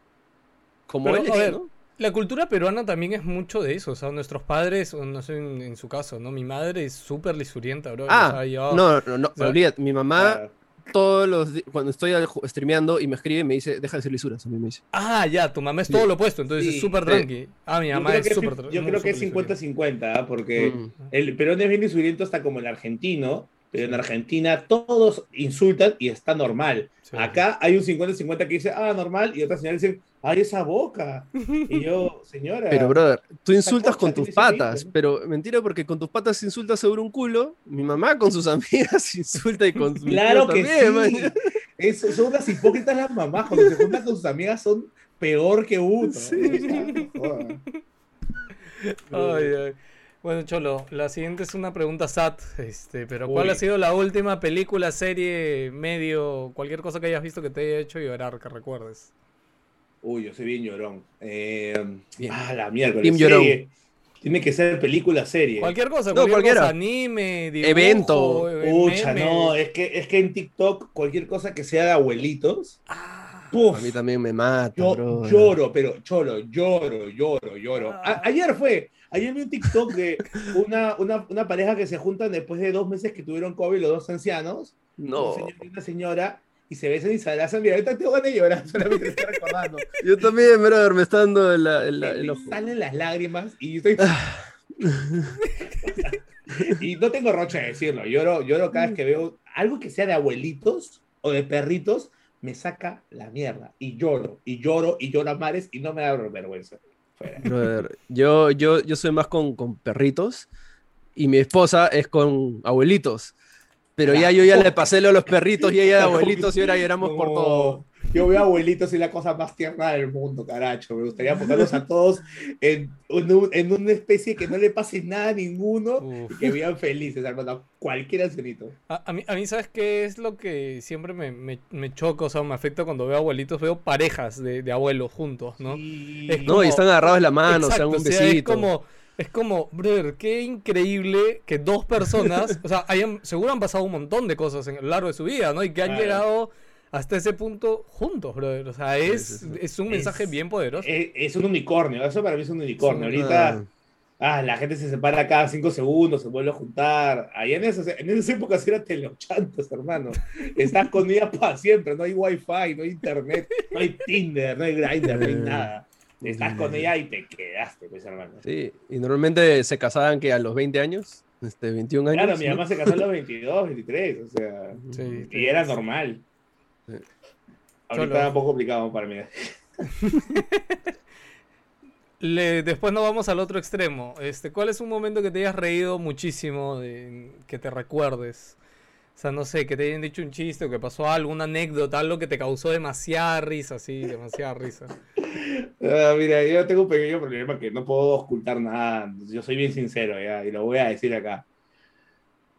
como Pero, él a es, ver, ¿no? La cultura peruana también es mucho de eso. O sea, nuestros padres, o no sé en, en su caso, ¿no? Mi madre es súper lisurienta, bro. Ah, o sea, yo- no, no, no, sea, olvídate, mi mamá todos los cuando estoy streameando y me escribe me dice, deja de decir lisuras, a mí me dice. Ah, ya, tu mamá es Sí. todo lo opuesto, entonces Sí, es súper tranqui. Ah, mi mamá es súper es- tra- yo creo que es súper 50-50, ¿ah? porque Mm. El Perón es bien lisuriento hasta como el argentino, pero en Argentina todos insultan y está normal. Sí. Acá hay un 50-50 que dice, ah, normal, y otra señora dice, ay, esa boca. Y yo, señora. Pero, brother, tú insultas con tus patas, pero mentira porque con tus patas insultas sobre un culo, mi mamá con sus amigas insulta y con claro que también, sí. man. Eso, son unas hipócritas las mamás. Cuando se juntan con sus amigas son peor que uno. Sí. No. Ay, ay. Bueno, Cholo, la siguiente es una pregunta SAT, este, pero ¿cuál Uy. ha sido la última película, serie, medio, cualquier cosa que hayas visto que te haya hecho llorar, que recuerdes? Uy, yo soy bien llorón. Eh, Bien. ah, la mierda. Team llorón. Tiene que ser película serie. Cualquier cosa, No, cualquier cosa, anime, dibujo, Evento. eh, Pucha, no, es que, es que en TikTok cualquier cosa que sea de abuelitos, Ah, ¡puf! A mí también me mata, yo lloro, pero cholo, lloro, lloro, lloro. A- Ah. ayer fue, ayer vi un TikTok de una, una, una pareja que se juntan después de dos meses que tuvieron COVID, los dos ancianos, No, un señor y una señora, y se besan y se abrazan. Mira, ahorita tengo ganas de llorar, solamente estoy recordando. yo también, brother, me está dando el, el- ojo. salen las lágrimas y estoy... y no tengo roche de decirlo, lloro, lloro cada vez que veo algo que sea de abuelitos o de perritos, me saca la mierda y lloro, y lloro, y lloro a mares y no me da vergüenza. Brother, yo, yo, yo soy más con, con perritos y mi esposa es con abuelitos. Pero ya yo ya le pasé lo a los perritos y ella de abuelitos y ahora lloramos por No, todo. Yo veo abuelitos y la cosa más tierna del mundo, caracho. Me gustaría ponerlos a todos en, en un- en una especie que no le pase nada a ninguno Uf. y que vivan felices, hermano. Cualquier ancianito. A, a mí, a mí, ¿sabes qué es lo que siempre me, me, me choca, o sea, me afecta cuando veo abuelitos? Veo parejas de, de abuelos juntos, ¿no? Sí. Es No, y están agarrados de la mano, Exacto, un o sea, besito. es como, es como, brother, qué increíble que dos personas, o sea, hayan, seguro han pasado un montón de cosas en, a lo largo de su vida, ¿no? Y que han Claro. llegado hasta ese punto juntos, brother. O sea, es, sí, sí. es un mensaje Es- bien poderoso. Es, es un unicornio, eso para mí es un unicornio. Ahorita, Ah, la gente se separa cada cinco segundos, se vuelve a juntar. Ahí en esas, en esas épocas era teleochantos, hermano. Estás con ella para siempre, no hay wifi, no hay internet, no hay Tinder, no hay Grindr, no hay nada. Estás con ella y te quedaste, pues, hermano. sí, y normalmente se casaban que a los 20 años, este, 21 años. Claro, mi ¿no? mamá se casó a los 22, 23, o sea, Sí, y era normal. Sí. Ahorita Solo- era un poco complicado para mí. Le- después nos vamos al otro extremo. Este, ¿Cuál es un momento que te hayas reído muchísimo, de, que te recuerdes? O sea, no sé, que te hayan dicho un chiste o que pasó algo, una anécdota, algo que te causó demasiada risa, sí, demasiada risa. Ah, mira, yo tengo un pequeño problema que no puedo ocultar nada. Yo soy bien sincero, ya, y lo voy a decir acá.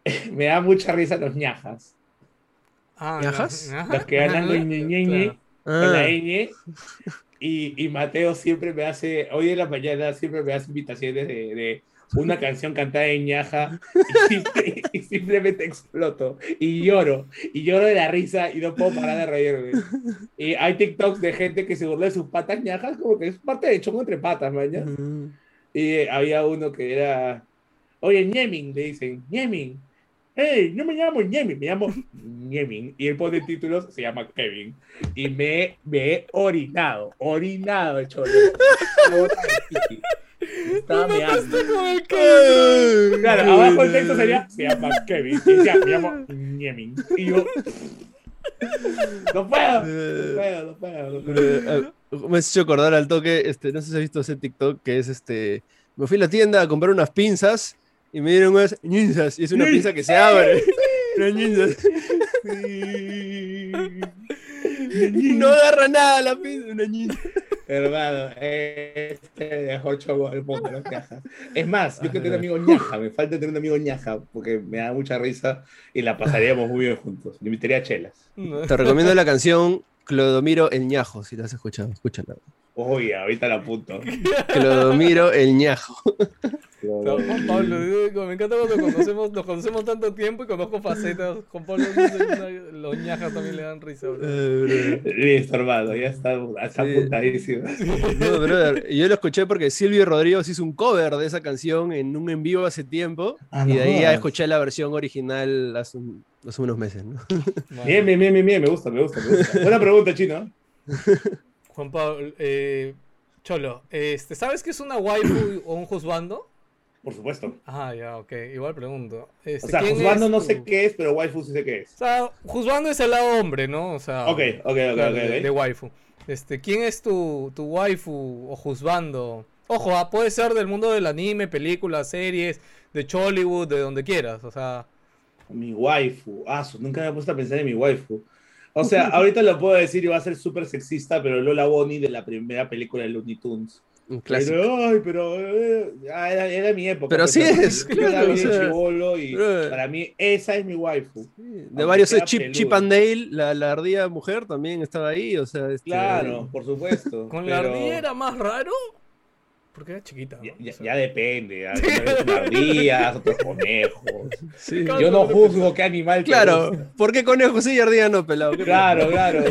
Me da mucha risa los ñajas. Ah, Los que hablan con Claro. con la Ah, ñ. Y, y Mateo siempre me hace, hoy en la mañana siempre me hace invitaciones de, de una canción cantada en ñaja y, simplemente exploto y lloro. Y lloro de la risa y no puedo parar de reírme. Y hay TikToks de gente que se burla de sus patas ñajas como que es parte de chongo entre patas, mañana. Y había uno que era, oye, Ñemin, le dicen, Ñemin. Hey, no me llamo Ñemin, me llamo Ñemin. Y él pone títulos, se llama Kevin. Y me, me he orinado, orinado, cholo. Estaba meando. Claro, abajo el texto sería, se llama Kevin. Y decía, me llamo Ñemin. Y yo... No puedo, no puedo, no puedo. No puedo. Eh, me has hecho acordar al toque, este, no sé si has visto ese TikTok que es este. Me fui a la tienda a comprar unas pinzas y me dieron unas ñinzas. Y es una pinza que se abre. Unas ñinzas. Y no agarra nada la pinza, una ñinza. Hermano, este dejó choco el mundo, no Es más, yo quiero tener un amigo ñaja, me falta tener un amigo ñaja, porque me da mucha risa y la pasaríamos muy bien juntos. Le invitaría a chelas. Te recomiendo la canción Clodomiro el ñajo, si la has escuchado, escúchala. Uy, ahorita la apunto. Clodomiro el ñajo. Juan Pablo, me encanta cuando conocemos, nos conocemos tanto tiempo y conozco facetas. Juan Pablo, los ñajas también le dan risa. Eh, Listo, hermano, ya está, está apuntadísimo. No, brother, yo lo escuché porque Silvio Rodríguez hizo un cover de esa canción en un en vivo hace tiempo. Ah, y de ahí ya escuché la versión original hace, unos meses. ¿no? Bien, bien, bien, bien, me gusta, me gusta, me gusta. Buena pregunta, Chino. Juan Pablo, eh, Cholo, este, ¿sabes qué es una waifu o un juzbando? Por supuesto. Ah, ya, ok. Igual pregunto. Este, o sea, juzbando no sé qué es, pero waifu sí sé qué es. O sea, juzbando es el lado hombre, ¿no? O sea, ok, ok, ok, de, waifu. Este, ¿quién es tu, tu waifu o juzbando? Ojo, ah, puede ser del mundo del anime, películas, series, de Chollywood, de donde quieras, o sea. Mi waifu. Ah, nunca me he puesto a pensar en mi waifu. O sea, ahorita lo puedo decir y va a ser súper sexista, pero Lola Bonnie de la primera película de Looney Tunes. Un clásico. ay, pero eh, era, mi época. Pero sí es. Claro, o y para mí esa es mi waifu. de varios, Chip, Chip and Dale, la, la, ardilla mujer también estaba ahí, o sea. Este, claro, por supuesto. Con la ardilla era más raro. Porque era chiquita. Ya, depende. Ardillas, otros conejos. Yo no juzgo qué animal. Claro, ¿por qué conejo sí y ardilla no, pelado? Claro, claro.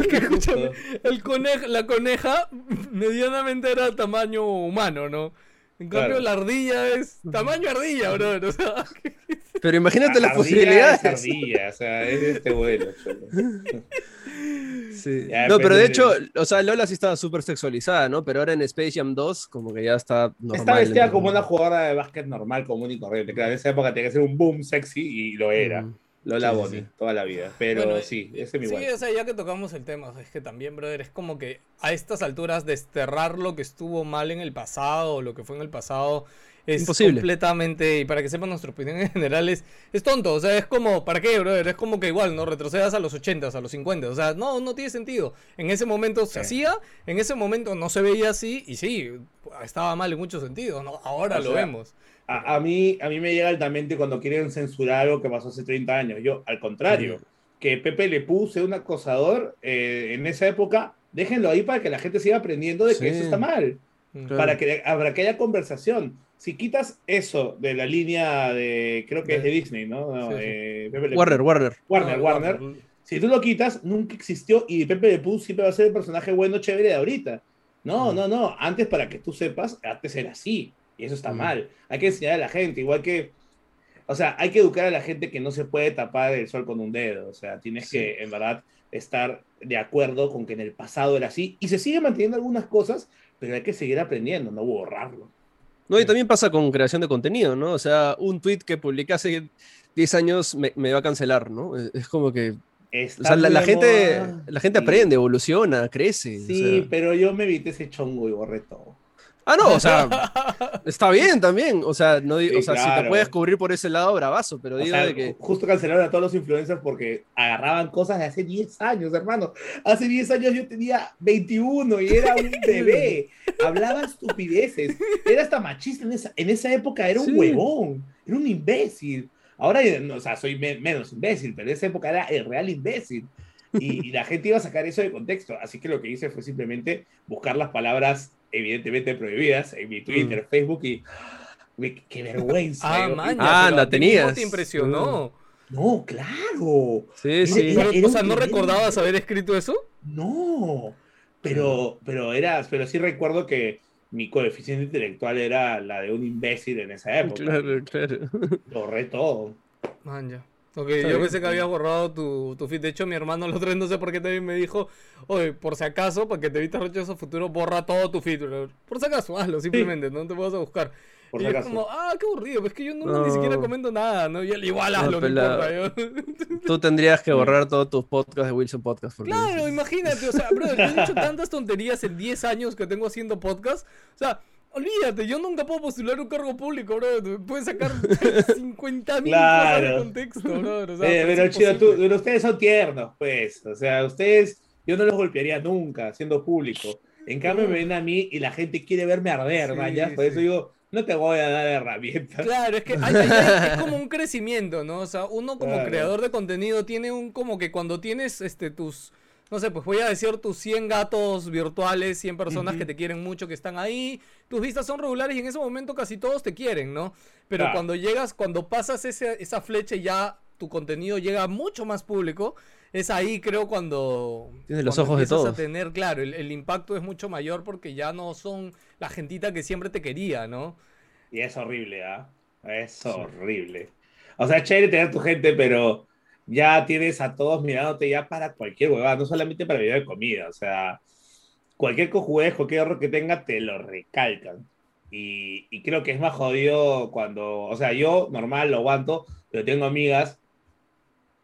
el conejo, la coneja medianamente era tamaño humano, ¿no? En cambio, la ardilla es tamaño ardilla, bro. Pero imagínate las posibilidades. ardilla, o sea, es este vuelo. no, pero de hecho, o sea, Lola sí estaba súper sexualizada, ¿no? Pero ahora en Space Jam 2, como que ya está normal. Está vestida como una jugadora de básquet normal, común y corriente. Claro, en esa época tenía que ser un boom sexy y lo era. Mm. Lola sí, toda la vida. Pero sí, ese es mi Sí, o sea, ya que tocamos el tema, es que también, brother, es como que a estas alturas desterrar lo que estuvo mal en el pasado, o lo que fue en el pasado, es Imposible. completamente, y para que sepan nuestra opinión en general, es, tonto. O sea, es como, ¿para qué, brother? Es como que igual, ¿no? Retrocedas a los 80, a los 50. O sea, no, no tiene sentido. En ese momento se hacía, en ese momento no se veía así, y sí, estaba mal en muchos sentidos, ¿no? Ahora lo vemos. A, mí, a mí me llega altamente cuando quieren censurar algo que pasó hace 30 años. Yo, al contrario, que Pepe le puse un acosador eh, en esa época, déjenlo ahí para que la gente siga aprendiendo de que eso está mal. Para, que, para que haya conversación si quitas eso de la línea de, creo que es de Disney, ¿no? Warner, Warner. Warner, Warner. Si tú lo quitas, nunca existió y Pepe Le Pew siempre va a ser el personaje bueno, chévere de ahorita. No, no, no. Antes, para que tú sepas, antes era así. Y eso está mal. Hay que enseñar a la gente, igual que. O sea, hay que educar a la gente que no se puede tapar el sol con un dedo. O sea, tienes que, en verdad, estar de acuerdo con que en el pasado era así. Y se sigue manteniendo algunas cosas, pero hay que seguir aprendiendo, no borrarlo. No, y también pasa con creación de contenido, ¿no? O sea, un tweet que publiqué hace 10 años me, va a cancelar, ¿no? Es como que o sea, la, gente, la gente aprende, evoluciona, crece. Sí, pero yo me evité ese chongo y borré todo. Ah, no, o sea, está bien también. O sea, no, o sea si te puedes cubrir por ese lado, bravazo, pero digo de que. Justo cancelaron a todos los influencers porque agarraban cosas de hace 10 años, hermano. Hace 10 años yo tenía 21 y era un bebé. Hablaba estupideces. Era hasta machista en esa, en esa época, era un huevón, era un imbécil. Ahora, o sea, soy menos imbécil, pero en esa época era el real imbécil. Y, y, la gente iba a sacar eso de contexto. Así que lo que hice fue simplemente buscar las palabras evidentemente prohibidas en mi Twitter, mm. Facebook y qué vergüenza. ah, yo- man, Ah, anda, tenías. te impresionó. No, claro. Sí, sí. Era- Pero, era o sea, ¿no recordabas haber escrito eso? No. Pero, pero era, pero sí recuerdo que mi coeficiente intelectual era la de un imbécil en esa época. Claro, claro. Borré todo. Man, ya. Ok, Está yo bien. pensé que habías borrado tu, tu feed. De hecho, mi hermano el otro día no sé por qué también me dijo, oye, por si acaso, para que te evites rechazo futuro, borra todo tu feed. bro". Por si acaso, hazlo, simplemente, no te vas a buscar. Por y si es acaso. como, ah, qué aburrido, pues que yo no, No. ni siquiera comento nada, ¿no? Y él igual hazlo, no, pelado. importa. yo- Tú tendrías que borrar todos tus podcasts de Wilson Podcast. porque- Claro, imagínate, o sea, bro, yo he dicho tantas tonterías en 10 años que tengo haciendo podcast. O sea, olvídate, yo nunca puedo postular un cargo público, bro. Puedes sacar 50 mil cosas de Claro. contexto, bro. O sea, Eh, pero pero chido, tú- pero ustedes son tiernos, pues. O sea, ustedes, yo no los golpearía nunca siendo público. En cambio, me ven a mí y la gente quiere verme arder, Sí, man, ya. Por eso digo, no te voy a dar herramientas. Claro, es que hay- hay- hay- es como un crecimiento, ¿no? O sea, uno como Claro. creador de contenido tiene un como que cuando tienes este tus no sé, pues voy a decir tus 100 gatos virtuales, 100 personas que te quieren mucho, que están ahí, tus vistas son regulares y en ese momento casi todos te quieren, ¿no? Pero Claro. cuando llegas, cuando pasas ese- esa flecha y ya tu contenido llega a mucho más público, es ahí creo cuando... Tienes los cuando ojos de todos. a tener, claro, el, el impacto es mucho mayor porque ya no son la gentita que siempre te quería, ¿no? Y es horrible, ¿ah? Es horrible. O sea, chévere tener tu gente, pero ya tienes a todos mirándote ya para cualquier huevada, no solamente para video de comida. O sea, cualquier cojudez, cualquier error que tenga, te lo recalcan. Y, y creo que es más jodido cuando, o sea, yo normal lo aguanto, pero tengo amigas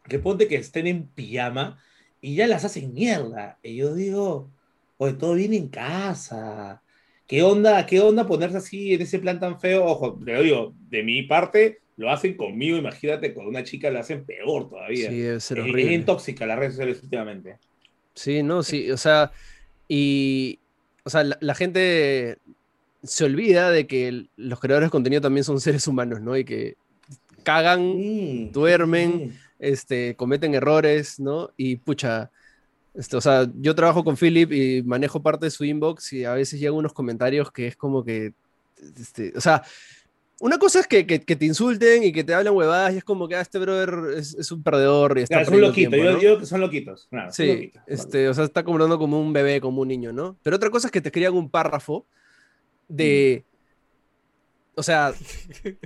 que ponte que estén en pijama y ya las hacen mierda. Y yo digo, oye, todo bien en casa. ¿Qué onda, ¿Qué onda ponerse así en ese plan tan feo? Ojo, te lo digo, de mi parte lo hacen conmigo, imagínate, con una chica lo hacen peor todavía. Sí, debe ser es, es horrible. bien tóxica las redes sociales últimamente. Sí, no, sí, o sea, y, o sea, la, la gente se olvida de que los creadores de contenido también son seres humanos, ¿no? Y que cagan, Mm, duermen, mm. este, cometen errores, ¿no? Y pucha, este, o sea, yo trabajo con Philip y manejo parte de su inbox y a veces llegan unos comentarios que es como que, este, o sea, una cosa es que, que- que te insulten y que te hablan huevadas y es como que ah, este brother es, es un perdedor y está Claro, son perdiendo loquitos, tiempo, yo, ¿no? yo digo que son loquitos. claro, son Sí, loquitos, este, o sea, está comprando como un bebé, como un niño, ¿no? Pero otra cosa es que te escriban un párrafo de. O sea, eh,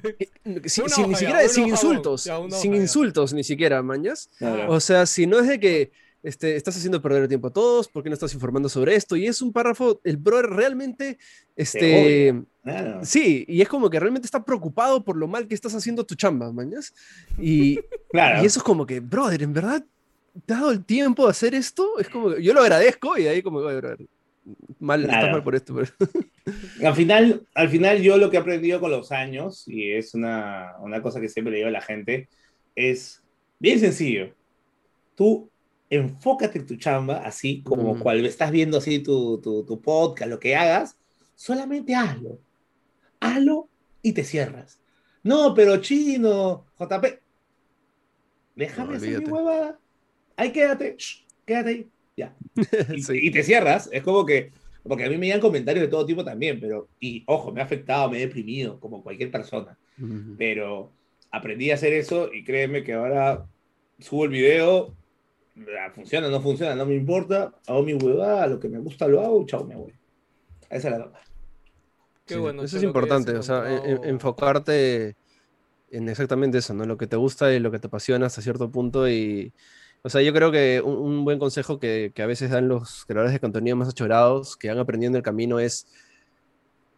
si- Una si- ni siquiera sin insultos, sin hoja ya. insultos ni siquiera, mañas. Claro. O sea, si no es de que este, estás haciendo perder el tiempo a todos, ¿por qué no estás informando sobre esto? Y es un párrafo, el brother realmente, este. Claro. sí, y es como que realmente está preocupado por lo mal que estás haciendo tu chamba, mañas. Y, Claro. y eso es como que, brother, ¿en verdad te has dado el tiempo de hacer esto? Es como yo lo agradezco y ahí como, "Oye, brother, mal, estás Claro. mal por esto. pero-". Al final, al final yo lo que he aprendido con los años, y es una, una cosa que siempre le digo a la gente, es bien sencillo. Tú enfócate en tu chamba, así como Mm. cual estás viendo así tu, tu, tu podcast, lo que hagas, solamente hazlo. Hazlo y te cierras. No, pero chino, JP, déjame No, hacer mi huevada. Ahí quédate, shh, quédate ahí, ya. Y, Sí. y te cierras, es como que, porque a mí me llegan comentarios de todo tipo también, pero, y ojo, me ha afectado, me he deprimido, como cualquier persona, pero aprendí a hacer eso y créeme que ahora subo el video, funciona, no funciona, no me importa, hago mi huevada, lo que me gusta lo hago, chao, me voy. Esa es la nota. Qué Sí, bueno. Eso es importante, o sea, en- en- encontrado- enfocarte en exactamente eso, ¿no? Lo que te gusta y lo que te apasiona hasta cierto punto y, o sea, yo creo que un, un buen consejo que, que a veces dan los creadores de contenido más achorados, que van aprendiendo el camino es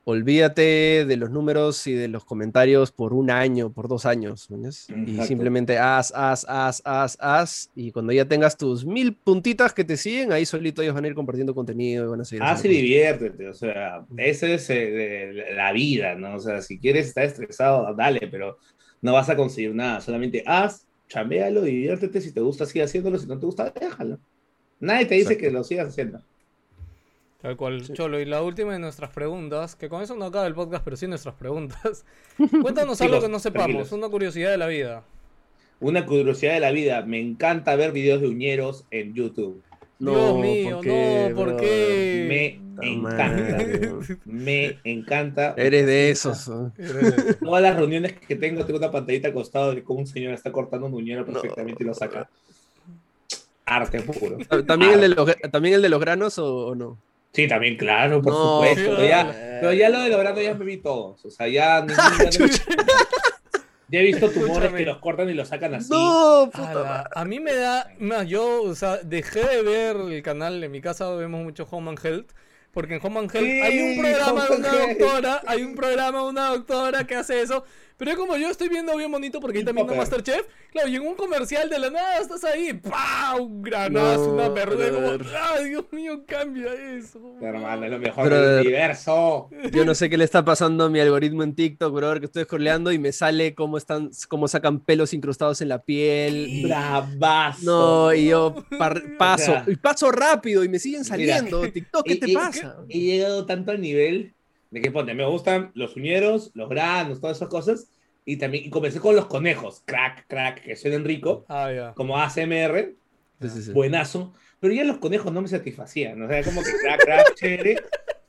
olvídate de los números y de los comentarios por un año, por dos años. Y simplemente haz, haz, haz, haz, haz, y cuando ya tengas tus mil puntitas que te siguen, ahí solito ellos van a ir compartiendo contenido y van a seguir Haz y diviértete, o sea, esa es eh, la vida, ¿no? O sea, si quieres estar estresado, dale, pero no vas a conseguir nada, solamente haz, chambealo, diviértete, si te gusta, sigue haciéndolo, si no te gusta, déjalo. Nadie te dice Exacto. que lo sigas haciendo. Tal cual, Sí. Cholo. Y la última de nuestras preguntas, que con eso no acaba el podcast, pero sí nuestras preguntas. Cuéntanos algo que no sepamos, tranquilos. una curiosidad de la vida. Una curiosidad de la vida, me encanta ver videos de uñeros en YouTube. Dios mío, no, ¿por qué? Me encanta. me encanta. Eres de esos. Todas las reuniones que tengo, tengo una pantallita al costado de cómo un señor está cortando un uñero perfectamente y lo saca. Arte puro. ¿También, El, de los, ¿también el de los granos o, no? Sí, también, claro, por supuesto. Pero ya, pero ya, lo de los granos ya me vi todos. O sea, ya. Ya he visto tumores que los cortan y los sacan así. No, puta a, mí me da. yo, o sea, dejé de ver el canal. En mi casa vemos mucho Home and Health. Porque en Home and Health hay un programa de una doctora. Hay un programa de una doctora que hace eso. Pero como yo estoy viendo bien bonito porque ahí también viendo Masterchef, claro, y en un comercial de la nada estás ahí, ¡pah! Un granazo, una verdura, como, ¡ay, Dios mío, cambia eso! Hermano, es lo mejor del universo. Yo no sé qué le está pasando a mi algoritmo en TikTok, bro, que estoy scrolleando y me sale cómo están, cómo sacan pelos incrustados en la piel. Bravazo. No, y yo paso, y paso rápido y me siguen saliendo. TikTok, ¿qué te pasa? He llegado tanto al nivel de que pone, me gustan los uñeros, los granos, todas esas cosas. Y también y comencé con los conejos, crack, crack, que suenan rico, ah, como ASMR, buenazo. Pero ya los conejos no me satisfacían, o sea, como que crack, crack, chévere.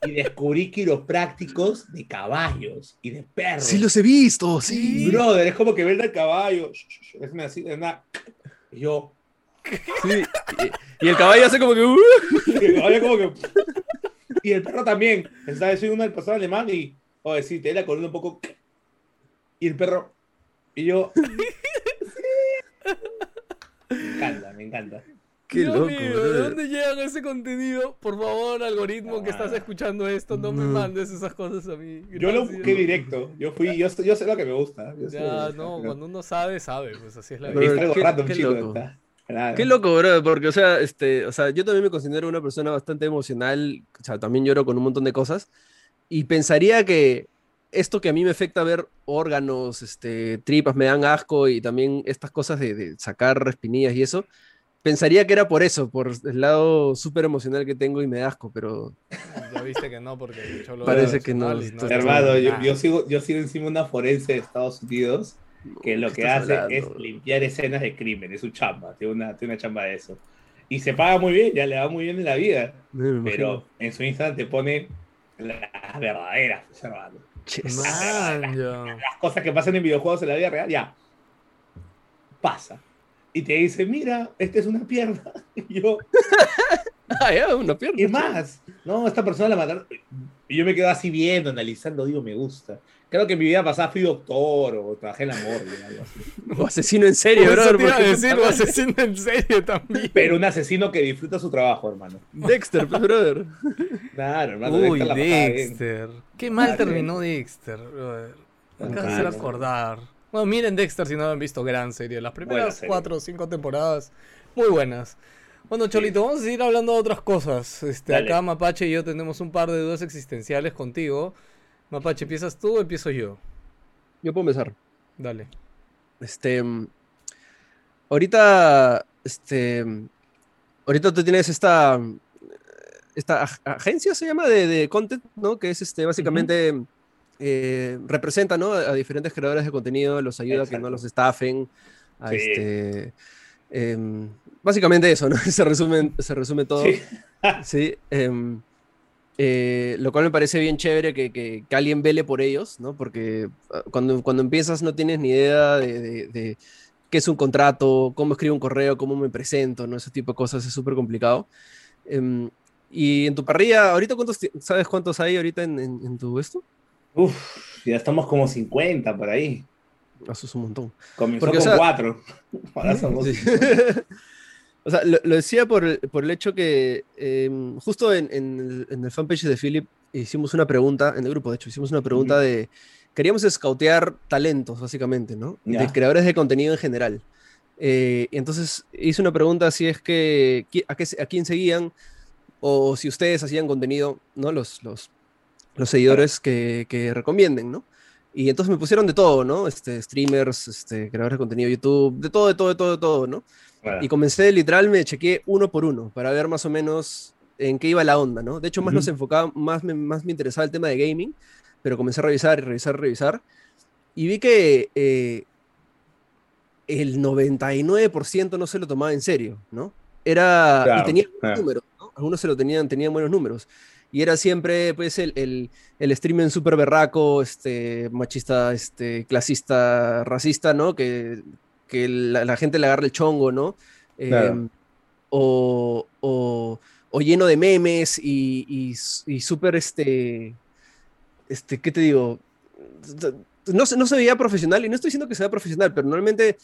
Y descubrí quiroprácticos de caballos y de perros. Sí, los he visto, sí. Brother, es como que ver al caballo. Es una así, es una. Y yo. Sí. Y, el caballo hace como que. Uh. Y el caballo como que. Y el perro también. Estaba soy una persona alemán y, oye, sí, te la corriendo un poco. Y el perro. Y yo. Me encanta, me encanta. Qué loco, mío, ¿De dónde llegan ese contenido? Por favor, algoritmo que estás ah. escuchando esto, no, me mandes esas cosas a mí. Yo lo busqué directo. Yo fui, yo, yo sé lo que me gusta. ya, no, cuando uno sabe, sabe, pues así es la vida. Qué, qué loco. Qué loco, bro, porque, o sea, este, o sea, yo también me considero una persona bastante emocional, o sea, también lloro con un montón de cosas, y pensaría que esto que a mí me afecta ver órganos, este, tripas, me dan asco, y también estas cosas de, sacar espinillas y eso, pensaría que era por eso, por el lado súper emocional que tengo y me da asco, pero... Ya viste que no, porque yo lo Parece que no. Hermano, yo, yo, sigo, yo sigo encima una forense de Estados Unidos que lo que hace es limpiar escenas de crimen, es su chamba, tiene una, tiene una chamba de eso. Y se paga muy bien, ya le va muy bien en la vida, pero en su instante pone las verdaderas, las, cosas que pasan en videojuegos en la vida real, ya, pasa. Y te dice, mira, esta es una pierna. Y yo... ah, ya, una pierna. Y más, no, esta persona la mataron. Y yo me quedo así viendo, analizando, digo, me gusta. Creo que en mi vida pasada fui doctor o trabajé en la morgue algo así. O asesino en serio, bro. Te decir, o asesino en serio también. Pero un asesino que disfruta su trabajo, hermano. Dexter, pues, brother. Claro, hermano. Uy, Dexter. Qué mal terminó Dexter, brother. Me acaba de acordar. Bueno, miren Dexter si no han visto gran serie. Las primeras cuatro o cinco temporadas, muy buenas. Bueno, Cholito, vamos a seguir hablando de otras cosas. Este, acá Mapache y yo tenemos un par de dudas existenciales contigo. Mapache, ¿empiezas tú o empiezo yo? Yo puedo empezar. Dale. Este. Ahorita. Este. Ahorita tú tienes esta. Esta agencia se llama de, content, ¿no? Que es este, básicamente. Eh, representa ¿no? a, diferentes creadores de contenido, los ayuda a que no los estafen. A este, em, básicamente eso, ¿no? Se resume, se resume todo. Sí. sí em, eh, lo cual me parece bien chévere que, que, alguien vele por ellos, ¿no? Porque ah, cuando, cuando empiezas no tienes ni idea de, de, qué es un contrato, cómo escribo un correo, cómo me presento, ¿no? Ese tipo de cosas es súper complicado. Em, y en tu parrilla, ¿ahorita cuántos, sabes cuántos hay ahorita en, en, tu esto? Uf, ya estamos como 50 por ahí. Eso es un montón. Comenzó con cuatro. Ahora somos O sea, lo, decía por, el hecho que em, justo en, el, fanpage de Philip hicimos una pregunta, en el grupo de hecho, hicimos una pregunta de, queríamos escautear talentos, básicamente, ¿no? De creadores de contenido en general. Eh, y entonces hice una pregunta si es que, a, qué, a quién seguían o si ustedes hacían contenido, ¿no? Los, los, los seguidores que, que recomienden, ¿no? Y entonces me pusieron de todo, ¿no? Este, streamers, este, creadores de contenido YouTube, de todo, de todo, de todo, de todo, ¿no? Y comencé, literal, me chequeé uno por uno para ver más o menos en qué iba la onda, ¿no? De hecho, más nos enfocaba, más me, más me interesaba el tema de gaming, pero comencé a revisar y revisar, revisar. Y vi que eh, el 99% no se lo tomaba en serio, ¿no? era, y tenía buenos números, ¿no? Algunos se lo tenían, tenían buenos números. Y era siempre, pues, el, el, el streaming súper berraco, este, machista, este, clasista, racista, ¿no? Que, que la, gente le agarra el chongo, ¿no? Em, o, o, o, lleno de memes y, y, y súper, este, este, ¿qué te digo? No, no se veía profesional, y no estoy diciendo que sea profesional, pero normalmente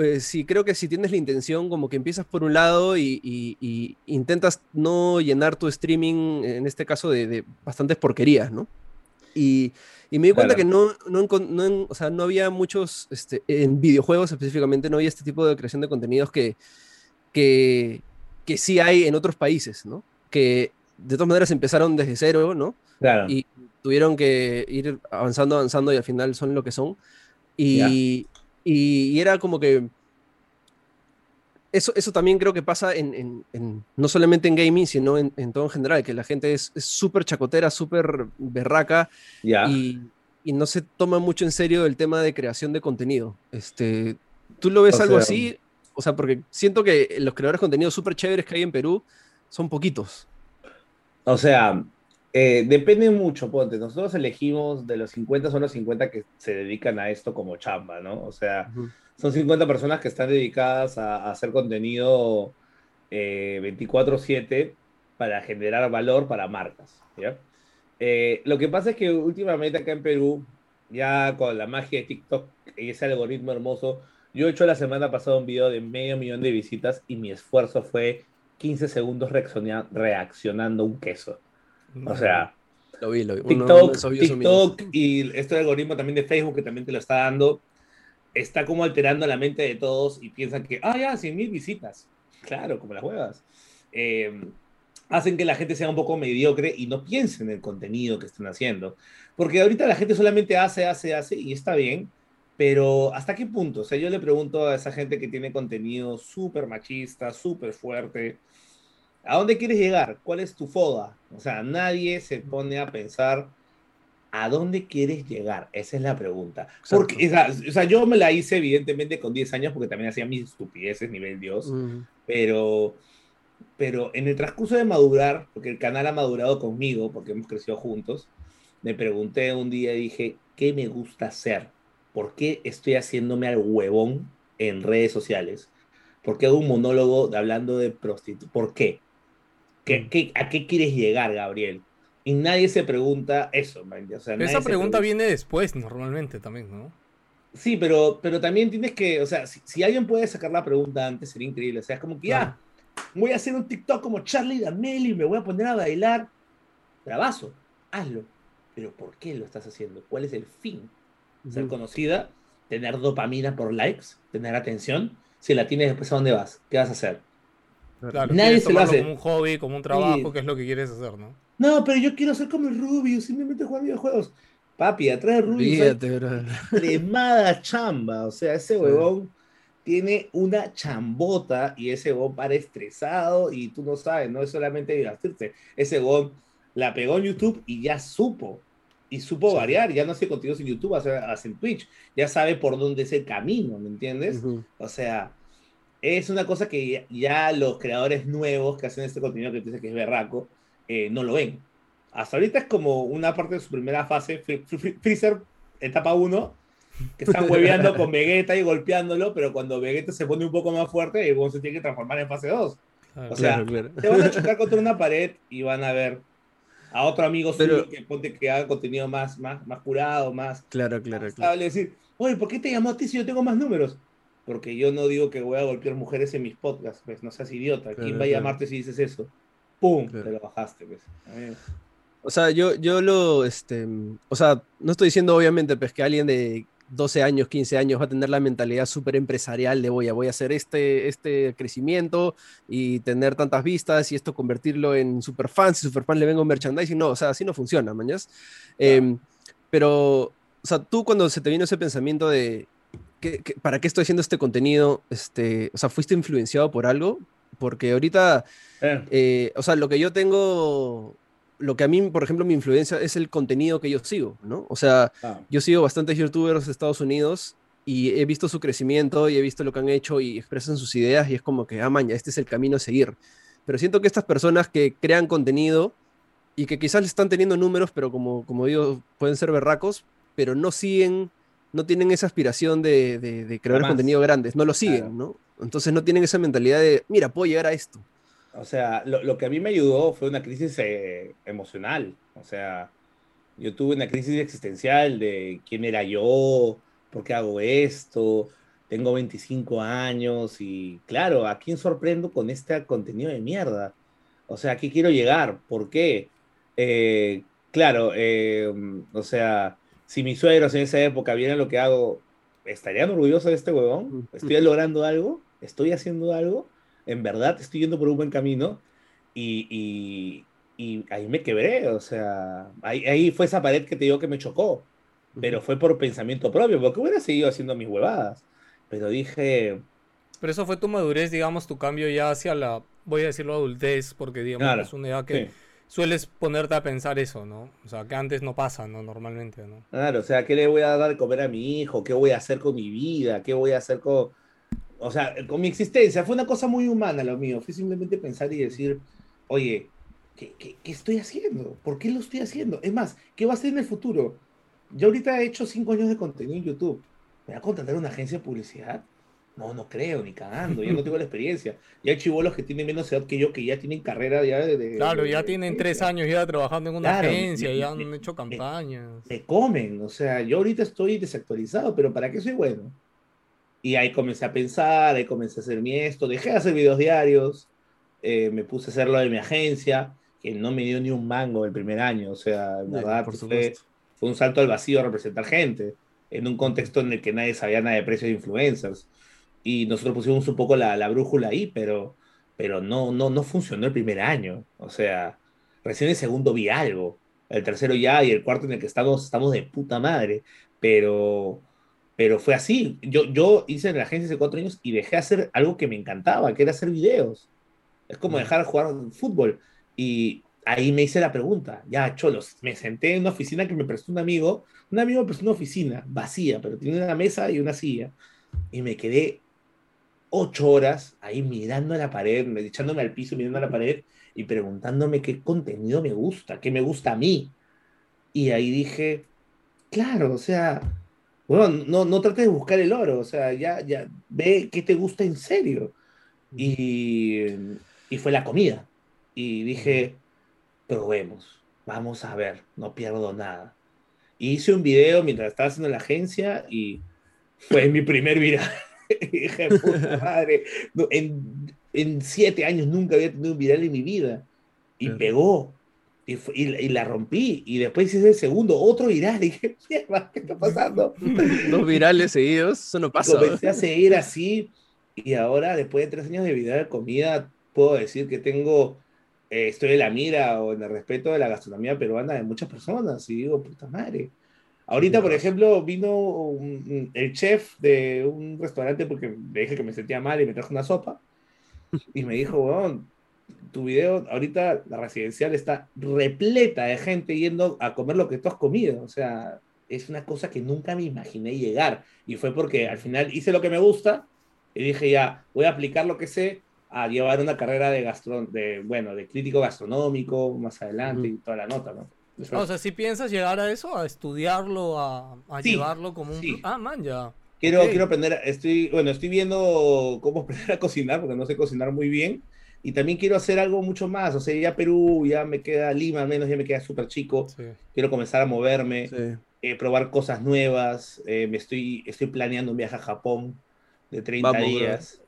eh, sí creo que si tienes la intención, como que empiezas por un lado y, intentas no llenar tu streaming, en este caso, de, bastantes porquerías, ¿no? Y, me di cuenta que no, no, no, o sea, no había muchos, este, en videojuegos específicamente, no había este tipo de creación de contenidos que, que, que sí hay en otros países, ¿no? Que de todas maneras empezaron desde cero, ¿no? Claro. Y tuvieron que ir avanzando, avanzando y al final son lo que son. Y, y, era como que... Eso, eso también creo que pasa en, en, no solamente en gaming, sino en, todo en general, que la gente es súper chacotera, súper berraca y, y, no se toma mucho en serio el tema de creación de contenido. Este, ¿Tú lo ves algo así? O sea, porque siento que los creadores de contenido súper chéveres que hay en Perú son poquitos. O sea, eh, depende mucho, ponte. Nosotros elegimos de los 50, son los 50 que se dedican a esto como chamba, ¿no? O sea, son 50 personas que están dedicadas a, hacer contenido 24/7 eh, para generar valor para marcas, ¿ya? Eh, lo que pasa es que últimamente acá en Perú, ya con la magia de TikTok y ese algoritmo hermoso, yo he hecho la semana pasada un video de medio millón de visitas y mi esfuerzo fue 15 segundos reaccionando un queso. O sea, lo vi, lo vi. TikTok, y este algoritmo también de Facebook que también te lo está dando, está como alterando la mente de todos y piensan que, ah, ya, 100 mil visitas. Claro, como las huevas. Em, hacen que la gente sea un poco mediocre y no piense en el contenido que están haciendo. Porque ahorita la gente solamente hace, hace, hace y está bien, pero ¿hasta qué punto? O sea, yo le pregunto a esa gente que tiene contenido súper machista, súper fuerte, ¿A dónde quieres llegar? ¿Cuál es tu foda? O sea, nadie se pone a pensar a dónde quieres llegar. Esa es la pregunta. Porque, o sea, yo me la hice evidentemente con 10 años porque también hacía mis estupideces, nivel Dios. Pero, pero en el transcurso de madurar, porque el canal ha madurado conmigo, porque hemos crecido juntos, me pregunté un día y dije, ¿qué me gusta hacer? ¿Por qué estoy haciéndome al huevón en redes sociales? ¿Por qué hago un monólogo hablando de prostitución? ¿Por qué? Mm. a qué quieres llegar, Gabriel? Y nadie se pregunta eso, o sea, Esa pregunta viene después, normalmente también, ¿no? Sí, pero, pero también tienes que, o sea, si, alguien puede sacar la pregunta antes, sería increíble. O sea, es como que ya, voy a hacer un TikTok como Charlie D'Amelio y me voy a poner a bailar. Bravazo, hazlo. Pero ¿por qué lo estás haciendo? ¿Cuál es el fin? Ser conocida, tener dopamina por likes, tener atención. Si la tienes después, ¿a dónde vas? ¿Qué vas a hacer? Claro, Nadie se lo hace. Como un hobby, como un trabajo, que es lo que quieres hacer, ¿no? No, pero yo quiero ser como el Rubius, simplemente jugar videojuegos. Papi, atrás de Rubius tremada chamba. O sea, ese huevón tiene una chambota y ese huevón para estresado y tú no sabes, no es solamente divertirte. Ese huevón la pegó en YouTube y ya supo. Y supo variar, ya no hace contenidos en YouTube, hace, hace en Twitch, ya sabe por dónde es el camino, ¿me entiendes? O sea, es una cosa que ya los creadores nuevos que hacen este contenido que dice que es berraco, eh, no lo ven. Hasta ahorita es como una parte de su primera fase, Freezer etapa 1, que están hueveando con Vegeta y golpeándolo, pero cuando Vegeta se pone un poco más fuerte, el se tiene que transformar en fase 2. o sea, te van a chocar contra una pared y van a ver a otro amigo suyo que ponte que haga contenido más, más, más curado, más. Claro, claro, claro. decir, oye, ¿por qué te llamó a ti si yo tengo más números? porque yo no digo que voy a golpear mujeres en mis podcasts, pues no seas idiota. ¿Quién va a llamarte si dices eso? ¡Pum! Te lo bajaste, pues. O sea, yo, yo lo, este, o sea, no estoy diciendo obviamente pues que alguien de 12 años, 15 años va a tener la mentalidad súper empresarial de voy a, voy a hacer este, este crecimiento y tener tantas vistas y esto convertirlo en superfans y superfans le vengo merchandising. No, o sea, así no funciona, mañas. Em, pero, o sea, tú cuando se te vino ese pensamiento de para qué estoy haciendo este contenido? Este, o sea, ¿fuiste influenciado por algo? Porque ahorita, eh. Eh, o sea, lo que yo tengo, lo que a mí, por ejemplo, me influencia es el contenido que yo sigo, ¿no? O sea, ah. yo sigo bastantes youtubers de Estados Unidos y he visto su crecimiento y he visto lo que han hecho y expresan sus ideas y es como que, ah, man, ya este es el camino a seguir. Pero siento que estas personas que crean contenido y que quizás están teniendo números, pero como, como digo, pueden ser berracos, pero no siguen, no tienen esa aspiración de, de, crear contenido grandes, no lo siguen, ¿no? Entonces no tienen esa mentalidad de, mira, puedo llegar a esto. O sea, lo, lo que a mí me ayudó fue una crisis eh, emocional. O sea, yo tuve una crisis existencial de quién era yo, por qué hago esto, tengo 25 años y claro, ¿a quién sorprendo con este contenido de mierda? O sea, ¿a qué quiero llegar? ¿Por qué? Eh, claro, eh, o sea, si mis suegros en esa época vieran lo que hago, ¿estarían orgullosos de este huevón? ¿Estoy logrando algo? ¿Estoy haciendo algo? ¿En verdad estoy yendo por un buen camino? Y, y, ahí me quebré, o sea, ahí, ahí, fue esa pared que te digo que me chocó, pero fue por pensamiento propio, porque hubiera seguido haciendo mis huevadas. Pero dije... Pero eso fue tu madurez, digamos, tu cambio ya hacia la, voy a decirlo, adultez, porque digamos, es una edad que sueles ponerte a pensar eso, ¿no? O sea, que antes no pasa, ¿no? Normalmente, ¿no? Claro, o sea, ¿qué le voy a dar de comer a mi hijo? ¿Qué voy a hacer con mi vida? ¿Qué voy a hacer con... O sea, con mi existencia. Fue una cosa muy humana lo mío. Fue simplemente pensar y decir, oye, ¿qué, qué, qué estoy haciendo? ¿Por qué lo estoy haciendo? Es más, ¿qué va a ser en el futuro? Yo ahorita he hecho cinco años de contenido en YouTube. ¿Me va a contratar una agencia de publicidad? No, no creo, ni cagando, yo no tengo la experiencia. Y hay chivolos que tienen menos edad que yo, que ya tienen carrera ya de... claro, ya tienen tres años ya trabajando en una agencia, ya han hecho campañas. Me, comen, o sea, yo ahorita estoy desactualizado, pero ¿para qué soy bueno? Y ahí comencé a pensar, ahí comencé a hacer mi esto, dejé de hacer videos diarios, eh, me puse a hacerlo de mi agencia, que no me dio ni un mango el primer año, o sea, en verdad fue, fue un salto al vacío a representar gente, en un contexto en el que nadie sabía nada de precios de influencers. Y nosotros pusimos un poco la, la, brújula ahí, pero, pero no, no, no funcionó el primer año. O sea, recién el segundo vi algo, el tercero ya y el cuarto en el que estamos, estamos de puta madre, pero, pero fue así. Yo, yo hice en la agencia hace cuatro años y dejé hacer algo que me encantaba, que era hacer videos. Es como mm. dejar de jugar fútbol. Y ahí me hice la pregunta, ya, cholos, me senté en una oficina que me prestó un amigo, un amigo me prestó una oficina vacía, pero tiene una mesa y una silla, y me quedé ocho horas ahí mirando a la pared, echándome al piso, mirando a la pared y preguntándome qué contenido me gusta, qué me gusta a mí. Y ahí dije, claro, o sea, bueno, no, no trates de buscar el oro, o sea, ya, ya ve qué te gusta en serio. Y, y fue la comida. Y dije, probemos, vamos a ver, no pierdo nada. hice un video mientras estaba haciendo la agencia y fue mi primer viral. Hija de puta madre. en, en, siete años nunca había tenido un viral en mi vida. Y pegó. Y, y, la rompí. Y después hice el segundo, otro viral. Y dije, ¿qué está pasando? Dos virales seguidos, eso no pasa. comencé a seguir así. Y ahora, después de tres años de viral de comida, puedo decir que tengo. Eh, estoy en la mira o en el respeto de la gastronomía peruana de muchas personas. Y digo, puta madre Ahorita, por ejemplo, vino el chef de un restaurante porque le dije que me sentía mal y me trajo una sopa. Y me dijo, bueno, tu video, ahorita la residencial está repleta de gente yendo a comer lo que tú has comido. O sea, es una cosa que nunca me imaginé llegar. Y fue porque al final hice lo que me gusta y dije, ya, voy a aplicar lo que sé a llevar una carrera de, gastro de bueno, de crítico gastronómico más adelante y toda la nota, ¿no? o sea, si piensas llegar a eso, a estudiarlo, a, llevarlo como un... Ah, man, ya. Quiero, quiero aprender, estoy, bueno, estoy viendo cómo aprender a cocinar, porque no sé cocinar muy bien. Y también quiero hacer algo mucho más. O sea, ya Perú, ya me queda Lima, al menos ya me queda súper chico. Quiero comenzar a moverme, eh, probar cosas nuevas. Eh, me estoy, estoy planeando un viaje a Japón de 30 días.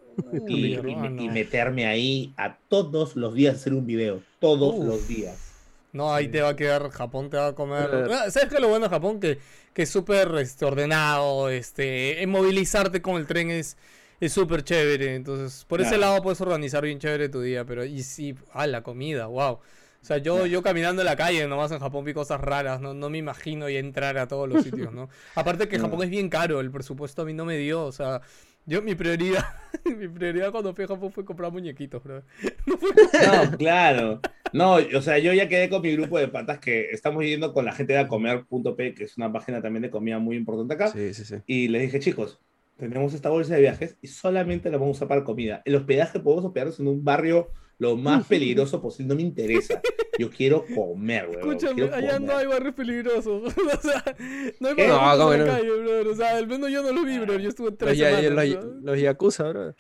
Y, y, meterme ahí a todos los días hacer un video. Todos los días. No, ahí te va a quedar, Japón te va a comer. Ah, ¿Sabes qué es lo bueno de Japón? Que, que es súper este, ordenado, este, movilizarte con el tren es es súper chévere. Entonces, por ese lado puedes organizar bien chévere tu día, pero y sí, ah, la comida, wow. O sea, yo, yo caminando en la calle, nomás en Japón vi cosas raras, no, no me imagino y entrar a todos los sitios, ¿no? Aparte que Japón es bien caro, el presupuesto a mí no me dio, o sea, yo, mi prioridad, mi prioridad cuando fui a Japón fue comprar muñequitos, bro. No, claro. No, o sea, yo ya quedé con mi grupo de patas que estamos yendo con la gente de comer.p, que es una página también de comida muy importante acá. Sí, sí, sí. Y les dije, chicos, tenemos esta bolsa de viajes y solamente la vamos a usar para comida. El hospedaje podemos hospedarnos en un barrio lo más peligroso posible, no me interesa. Yo quiero comer, weón. Escúchame, allá no hay barrios peligrosos. o sea, no hay No, barrios ¿cómo en la no? calle, bro. O sea, al menos yo no lo vi, bro. Yo estuve Los, tres ya- semanas. los- ¿no? los Yakuza, bro.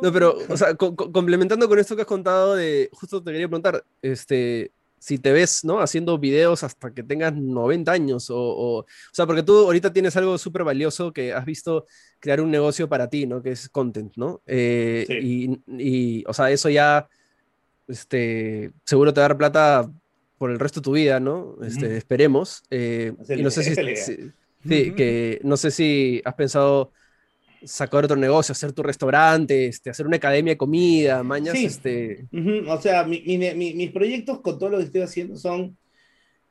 No, pero, o sea, co- co- complementando con esto que has contado de, justo te quería preguntar, este, si te ves, ¿no? Haciendo videos hasta que tengas 90 años o, o, o sea, porque tú ahorita tienes algo súper valioso que has visto crear un negocio para ti, ¿no? Que es content, ¿no? Eh, Sí. y, y, o sea, eso ya, este, seguro te va a dar plata por el resto de tu vida, ¿no? Este, esperemos. eh, es y no sé si, que no sé si has pensado sacar otro negocio, hacer tu restaurante, este, hacer una academia de comida, mañas, Sí. este, O sea, mi- mi- mi- mis proyectos con todo lo que estoy haciendo son,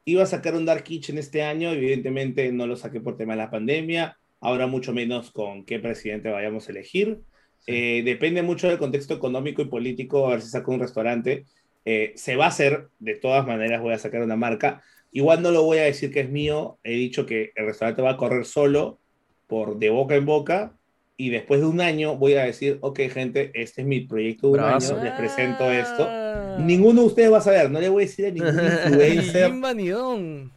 iba a sacar un Dark Kitchen este año, evidentemente no lo saqué por tema de la pandemia, ahora mucho menos con qué presidente vayamos a elegir. Eh, depende mucho del contexto económico y político, a ver si saco un restaurante. Eh, se va a hacer, de todas maneras voy a sacar una marca. Igual no lo voy a decir que es mío, he dicho que el restaurante va a correr solo, por de boca en boca, y después de un año voy a decir, ok gente, este es mi proyecto de un año, les presento esto. Ah. Ninguno de ustedes va a saber, no le voy a decir a ningún influencer.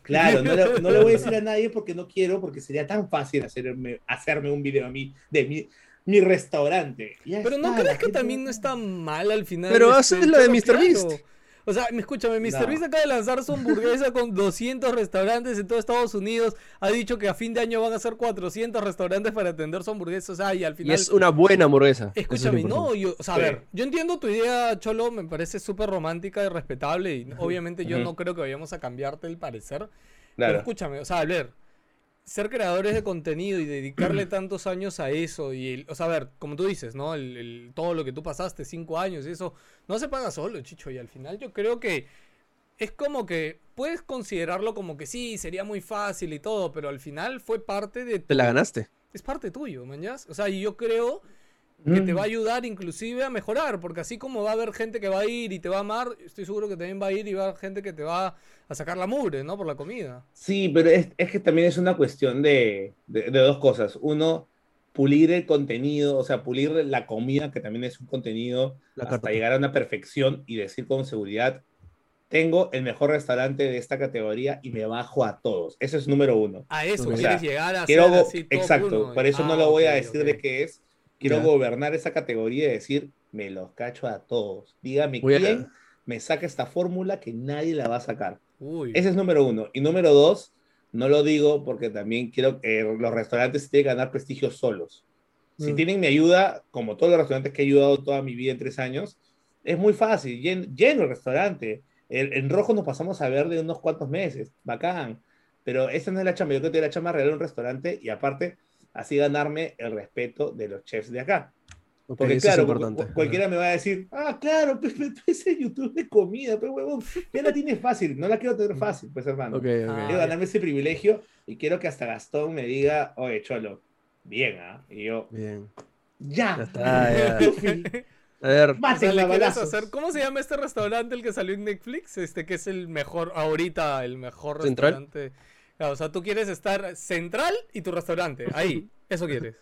Claro, no le, no le voy a decir a nadie porque no quiero, porque sería tan fácil hacerme, hacerme un video a mí de mi, mi restaurante. Ya Pero no crees que también no está mal al final. Pero este, haces la de Cholo, Mr. Beast. claro. O sea, me escúchame, Mr. No. Beast acaba de lanzar su hamburguesa con 200 restaurantes en todo Estados Unidos. Ha dicho que a fin de año van a ser 400 restaurantes para atender su hamburguesa. O sea, y al y final. es una buena hamburguesa. es Escúchame, no, yo, o sea, a ver, yo entiendo tu idea, Cholo, me parece súper romántica y respetable y obviamente yo no creo que vayamos a cambiarte el parecer, pero Claro. escúchame, o sea, a ver, ser creadores de contenido y dedicarle tantos años a eso y, el- o sea, a ver, como tú dices, ¿no? El, el- todo lo que tú pasaste, cinco años y eso, no se paga solo, Chicho, y al final yo creo que es como que puedes considerarlo como que sí, sería muy fácil y todo, pero al final fue parte de... Te la ganaste. Es parte tuyo, mañas. O sea, y yo creo que te Mm. va a ayudar inclusive a mejorar, porque así como va a haber gente que va a ir y te va a amar, estoy seguro que también va a ir y va a haber gente que te va a sacar la mugre, ¿no? Por la comida. Sí, pero es, es que también es una cuestión de, de- de dos cosas. Uno, pulir el contenido, o sea, pulir la comida, que también es un contenido, La hasta llegar a una perfección y decir con seguridad, tengo el mejor restaurante de esta categoría y me bajo a todos. Eso es número uno. A eso quieres O sea, llegar a Quiero ser así exacto, por eso no Ah, lo voy a ok, decir ok. de qué es. Quiero gobernar esa categoría y decir, me los cacho a todos. Dígame Voy a- quién me saca esta fórmula que nadie la va a sacar. Uy. Ese es número uno. Y número dos, no lo digo porque también quiero que los restaurantes tienen que ganar prestigio solos. Si Mm. tienen mi ayuda, como todos los restaurantes que he ayudado toda mi vida en tres años, es muy fácil, llen- lleno el restaurante. El- en rojo nos pasamos a ver de unos cuantos meses, bacán. Pero esa no es la chamba, yo creo que la chamba regalar un restaurante y aparte así ganarme el respeto de los chefs de acá. Ok, Porque claro, cu- cualquiera me va a decir, ah, claro, pues, pues, ese YouTube de comida, pues huevón, ya la tienes fácil, no la quiero tener fácil, pues hermano. Quiero ganarme ese privilegio y quiero que hasta Gastón me diga, oye, Cholo, bien, ¿ah? Y yo, Bien. ya, Ya está, ya. A ver, O sea, le hacer- ¿Cómo se llama este restaurante el que salió en Netflix? Este que es el mejor, ahorita el mejor ¿Central? restaurante. Claro, o sea, tú quieres estar central y tu restaurante. Ahí, eso quieres.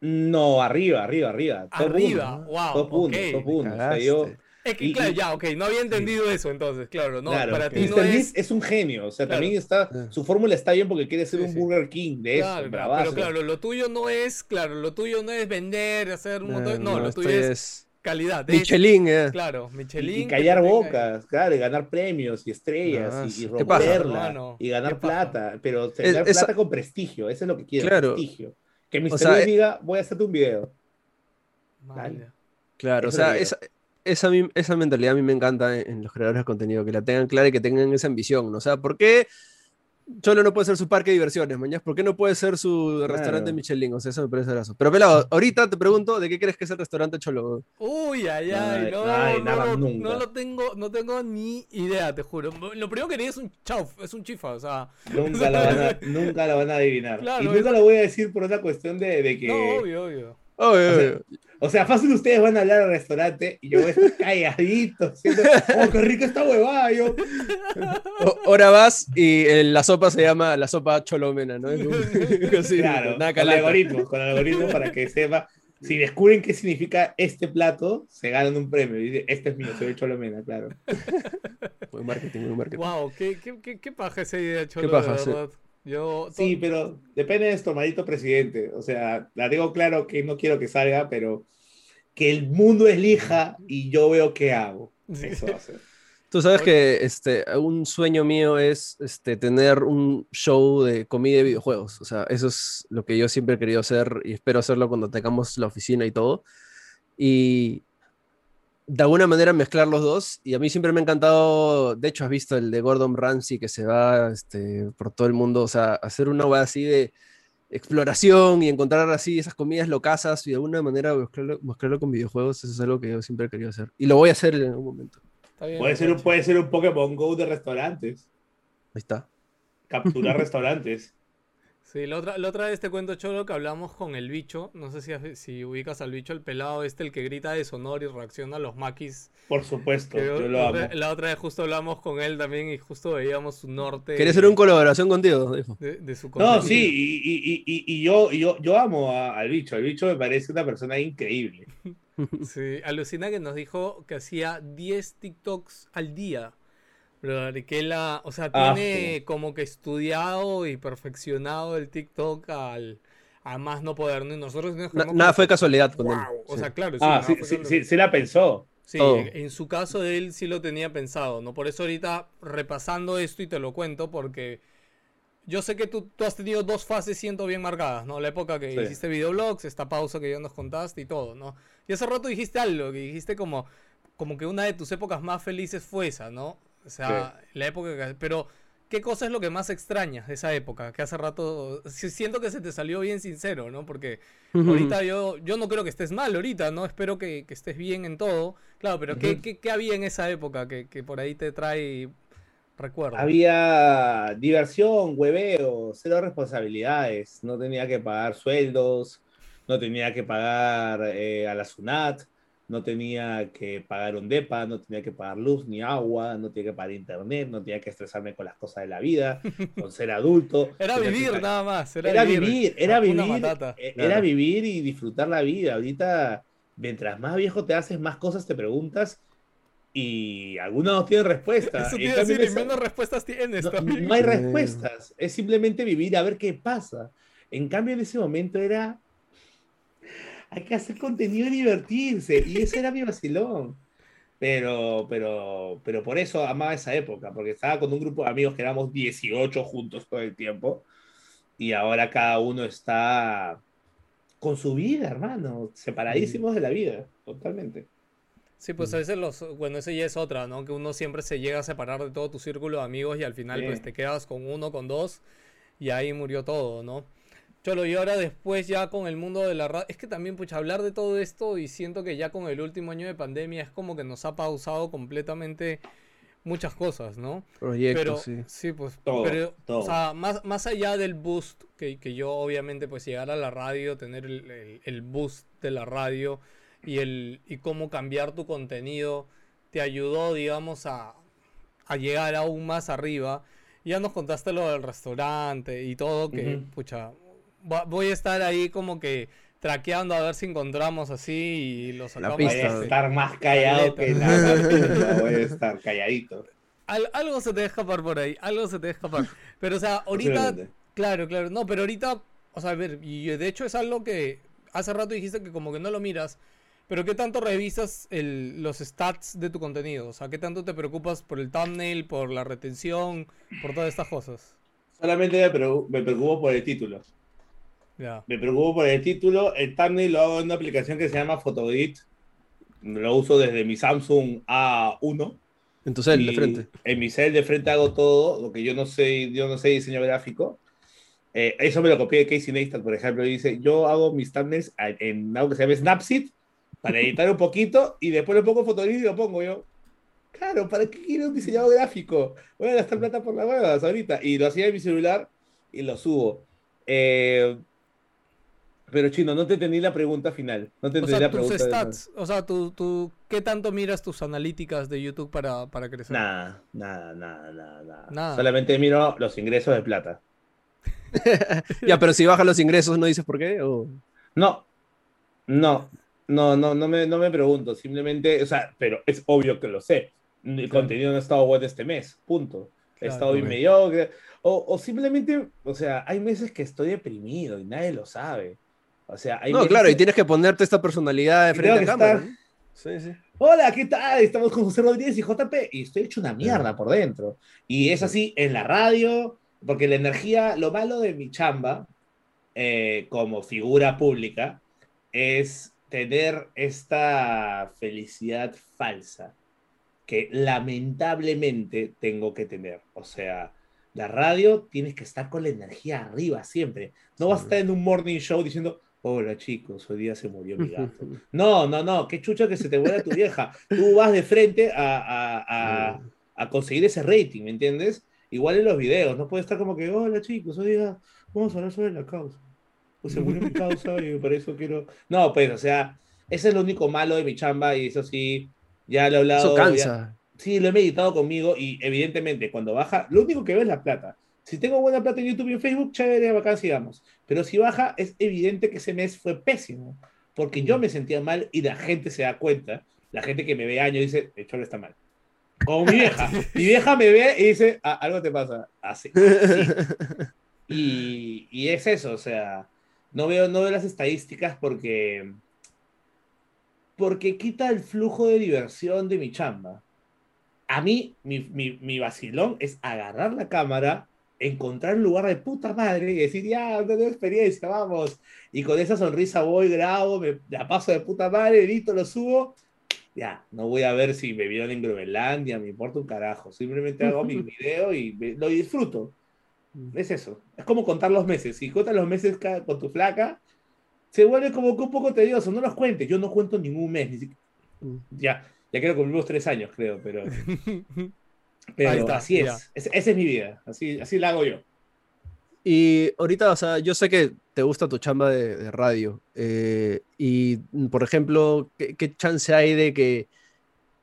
No, arriba, arriba, arriba. Top Arriba, uno, wow. Top uno, ok. top uno. O sea, yo, Cagaste. Es que, Y- claro, y- ya, ok, no había entendido eso entonces, claro, no, claro, para ti no es... es un genio, o sea, Claro. también está, Ah. su fórmula está bien porque quiere ser Sí, un sí. Burger King de eso, Claro, bravazo. pero claro, lo tuyo no es, claro, lo tuyo no es vender, hacer un montón, Eh, no, lo tuyo es, es calidad, es- Michelin, eh. claro, Michelin. y, callar bocas, claro, y ganar premios y estrellas Ah, y, y ¿Qué pasa, romperla hermano? y ganar ¿Qué pasa? plata, pero Es- tener esa- plata con prestigio, eso es lo que quiero, Claro. prestigio. Que Mr. O sea, diga, voy a hacerte un video. Vale. Claro, o Eso es sea, esa, esa mentalidad a mí me encanta en, en los creadores de contenido, que la tengan clara y que tengan esa ambición, ¿no? O sea, ¿por qué Cholo no puede ser su parque de diversiones, mañana? ¿Por qué no puede ser su restaurante Michelin? O sea, eso me parece brazo. Pero pelado, ahorita te pregunto, ¿de qué crees que es el restaurante Cholo? Uy, ay, No, ay, no, ay, no, nada, lo, nunca. no lo tengo, no tengo ni idea, te juro. Lo primero que haría es un chauf, es un chifa, o sea, Nunca la van a, nunca la van a adivinar. Claro, y nunca lo voy a decir por una cuestión de, de que... no, obvio, obvio. O, sea, fácil ustedes van a hablar al restaurante y yo voy a estar calladito, oh, qué rica esta huevada. Yo... Ahora vas y la sopa se llama la sopa cholomena, ¿no? claro, con algoritmo, con algoritmo para que sepa. Si descubren qué significa este plato, se ganan un premio. Dice, este es mío, soy Cholomena, claro. Muy marketing, muy marketing. Wow, qué, qué, qué, paja esa idea, Cholo, ¿Qué paja, Yo, sí, pero depende de esto, maldito presidente. O sea, la digo claro que no quiero que salga, pero que el mundo elija y yo veo qué hago. Eso va a ser. Tú sabes que este, un sueño mío es este, tener un show de comida y videojuegos. O sea, eso es lo que yo siempre he querido hacer y espero hacerlo cuando tengamos la oficina y todo. Y de alguna manera mezclar los dos. Y a mí siempre me ha encantado, de hecho has visto el de Gordon Ramsay que se va este, por todo el mundo, o sea, hacer una web así de exploración y encontrar así esas comidas locasas y de alguna manera mezclarlo, mezclarlo con videojuegos, eso es algo que yo siempre he querido hacer. Y lo voy a hacer en algún momento puede, ser un, puede ser un Pokémon Go de restaurantes. Ahí está. Capturar restaurantes. Sí, la otra, la otra vez te cuento, Cholo, que hablamos con el bicho. No sé si, si ubicas al bicho, el pelado este, el que grita de sonor y reacciona a los maquis. Por supuesto, yo, lo amo. La otra vez justo hablamos con él también y justo veíamos su norte. ¿Querés hacer una colaboración contigo? De, su no, sí, y, y, y, yo, yo, yo amo al bicho. El bicho me parece una persona increíble. Sí, alucina que nos dijo que hacía 10 TikToks al día. Pero que la, o sea, ah, tiene como que estudiado y perfeccionado el TikTok al, a más no poder. Nosotros nada fue casualidad con él. O sea, claro, sí, ah, sí, sí, sí, la pensó. Sí, en su caso él sí lo tenía pensado, ¿no? Por eso ahorita repasando esto y te lo cuento porque yo sé que tú, tú has tenido dos fases siendo bien marcadas, ¿no? La época que hiciste videoblogs, esta pausa que ya nos contaste y todo, ¿no? Y hace rato dijiste algo, que dijiste como, como que una de tus épocas más felices fue esa, ¿no? O sea, la época que... Pero, ¿qué cosa es lo que más extrañas de esa época? Que hace rato... Siento que se te salió bien sincero, ¿no? Porque ahorita yo, yo no creo que estés mal ahorita, ¿no? Espero que, estés bien en todo. Claro, pero ¿qué, qué, había en esa época que, que por ahí te trae recuerdo? Había diversión, hueveo, cero responsabilidades. No tenía que pagar sueldos no tenía que pagar eh, a la SUNAT, no tenía que pagar un DEPA, no tenía que pagar luz ni agua, no tenía que pagar internet, no tenía que estresarme con las cosas de la vida, con ser adulto. Era vivir nada más. Era, vivir, era vivir, eh, era vivir y disfrutar la vida. Ahorita, mientras más viejo te haces, más cosas te preguntas y algunos no tienen respuesta. Eso decir, menos respuestas tienes no, No hay respuestas, es simplemente vivir a ver qué pasa. En cambio, en ese momento era hay que hacer contenido y divertirse. Y ese era mi vacilón. Pero, pero, pero por eso amaba esa época, porque estaba con un grupo de amigos que éramos 18 juntos todo el tiempo. Y ahora cada uno está con su vida, hermano, separadísimos de la vida, totalmente. Sí, pues a veces los, bueno, ese ya es otra, ¿no? Que uno siempre se llega a separar de todo tu círculo de amigos y al final pues te quedas con uno, con dos y ahí murió todo, ¿no? Cholo, y ahora después ya con el mundo de la radio, es que también, pues, hablar de todo esto y siento que ya con el último año de pandemia es como que nos ha pausado completamente muchas cosas, ¿no? Proyectos, sí. Sí, pues, pero, o sea, más, más allá del boost, que, que, yo obviamente, pues, llegar a la radio, tener el, el, boost de la radio y, el, y cómo cambiar tu contenido, te ayudó, digamos, a, a llegar aún más arriba. Ya nos contaste lo del restaurante y todo, que, pucha, voy a estar ahí como que traqueando a ver si encontramos así y los sacamos. Voy a estar más callado que nada. voy a estar calladito. algo se te deja escapar por ahí, algo se te deja escapar. Pero, o sea, ahorita. Claro, claro. No, pero ahorita. O sea, a ver, y de hecho es algo que hace rato dijiste que como que no lo miras. Pero ¿qué tanto revisas el, los stats de tu contenido? O sea, ¿qué tanto te preocupas por el thumbnail, por la retención, por todas estas cosas? Solamente me preocupo por el título. Me preocupo por el título. El thumbnail lo hago en una aplicación que se llama Photodit. Lo uso desde mi Samsung A1. En tu cel de frente. En mi cel de frente hago todo, lo que yo no sé, yo no sé diseño gráfico. Eh, eso me lo copié de Casey Neistat, por ejemplo. Dice, yo hago mis thumbnails en algo que se llama Snapseed para editar un poquito y después lo pongo Photodit y lo pongo yo. Claro, ¿para qué quiero un diseñador gráfico? Voy a gastar plata por la huevas ahorita. Y lo hacía en mi celular y lo subo. Eh, Pero chino, no te entendí la pregunta final. No te o sea, la tus stats, o sea, tú, ¿qué tanto miras tus analíticas de YouTube para, para crecer? Nada, nada, nada, nada, nada. Solamente miro los ingresos de plata. ya, pero si bajan los ingresos, ¿no dices por qué? ¿O... No, no, no, no, no me, no me pregunto. Simplemente, o sea, pero es obvio que lo sé. El contenido no ha estado bueno este mes, punto. He estado bien mediocre. O, o simplemente, o sea, hay meses que estoy deprimido y nadie lo sabe. O sea, no, claro, y tienes que ponerte esta personalidad de frente a cámara. Sí, sí. Hola, ¿qué tal? Estamos con José Rodríguez y JP y estoy hecho una mierda por dentro. Y es así en la radio, porque la energía, lo malo de mi chamba eh, como figura pública es tener esta felicidad falsa que lamentablemente tengo que tener. O sea, la radio tienes que estar con la energía arriba siempre. No vas a estar en un morning show diciendo, Hola chicos, hoy día se murió mi gato. No, no, no, qué chucha que se te muera tu vieja. Tú vas de frente a, conseguir ese rating, ¿me entiendes? Igual en los videos, no puede estar como que, hola chicos, hoy día vamos a hablar sobre la causa. O se murió mi causa y por eso quiero. No, pues, o sea, ese es lo único malo de mi chamba y eso sí, ya lo he hablado. Eso cansa. sí, lo he meditado conmigo y evidentemente cuando baja, lo único que ve es la plata. Si tengo buena plata en YouTube y en Facebook, chévere, bacán, sigamos. Pero si baja, es evidente que ese mes fue pésimo. Porque yo mm. me sentía mal y la gente se da cuenta. La gente que me ve años dice, el cholo está mal. Como mi vieja. mi vieja me ve y dice, ah, algo te pasa. Así. Y, y, es eso, o sea, no veo, no veo las estadísticas porque, porque quita el flujo de diversión de mi chamba. A mí, mi, mi, mi vacilón es agarrar la cámara, encontrar un lugar de puta madre y decir, ya, no tengo experiencia, vamos. Y con esa sonrisa voy, grabo, me la paso de puta madre, edito, lo subo. Ya, no voy a ver si me vieron en Groenlandia, me importa un carajo. Simplemente hago mi video y lo disfruto. Mm. Es eso. Es como contar los meses. Si cuentas los meses con tu flaca, se vuelve como que un poco tedioso. No los cuentes. Yo no cuento ningún mes. Mm. Ya, ya creo que cumplimos tres años, creo, pero. Pero así es. esa es mi vida. Así, así la hago yo. Y ahorita, o sea, yo sé que te gusta tu chamba de, radio. Eh, y, por ejemplo, ¿qué, chance hay de que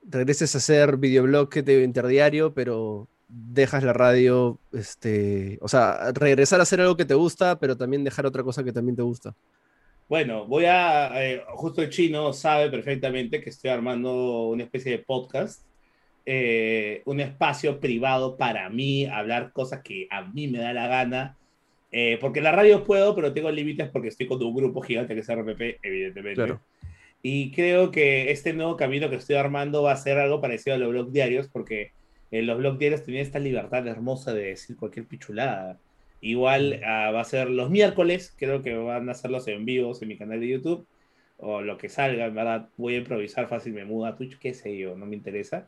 regreses a hacer videoblog de interdiario, pero dejas la radio, este, o sea, regresar a hacer algo que te gusta, pero también dejar otra cosa que también te gusta? Bueno, voy a, eh, justo el chino sabe perfectamente que estoy armando una especie de podcast eh, un espacio privado para mí, hablar cosas que a mí me da la gana. Eh, porque la radio puedo, pero tengo límites porque estoy con un grupo gigante que es RPP, evidentemente. Y creo que este nuevo camino que estoy armando va a ser algo parecido a los blog diarios, porque en los blog diarios tenía esta libertad hermosa de decir cualquier pichulada. Igual ah, va a ser los miércoles, creo que van a hacerlos en vivos en mi canal de YouTube, o lo que salga, en verdad, voy a improvisar fácil, me muda a Twitch, qué sé yo, no me interesa.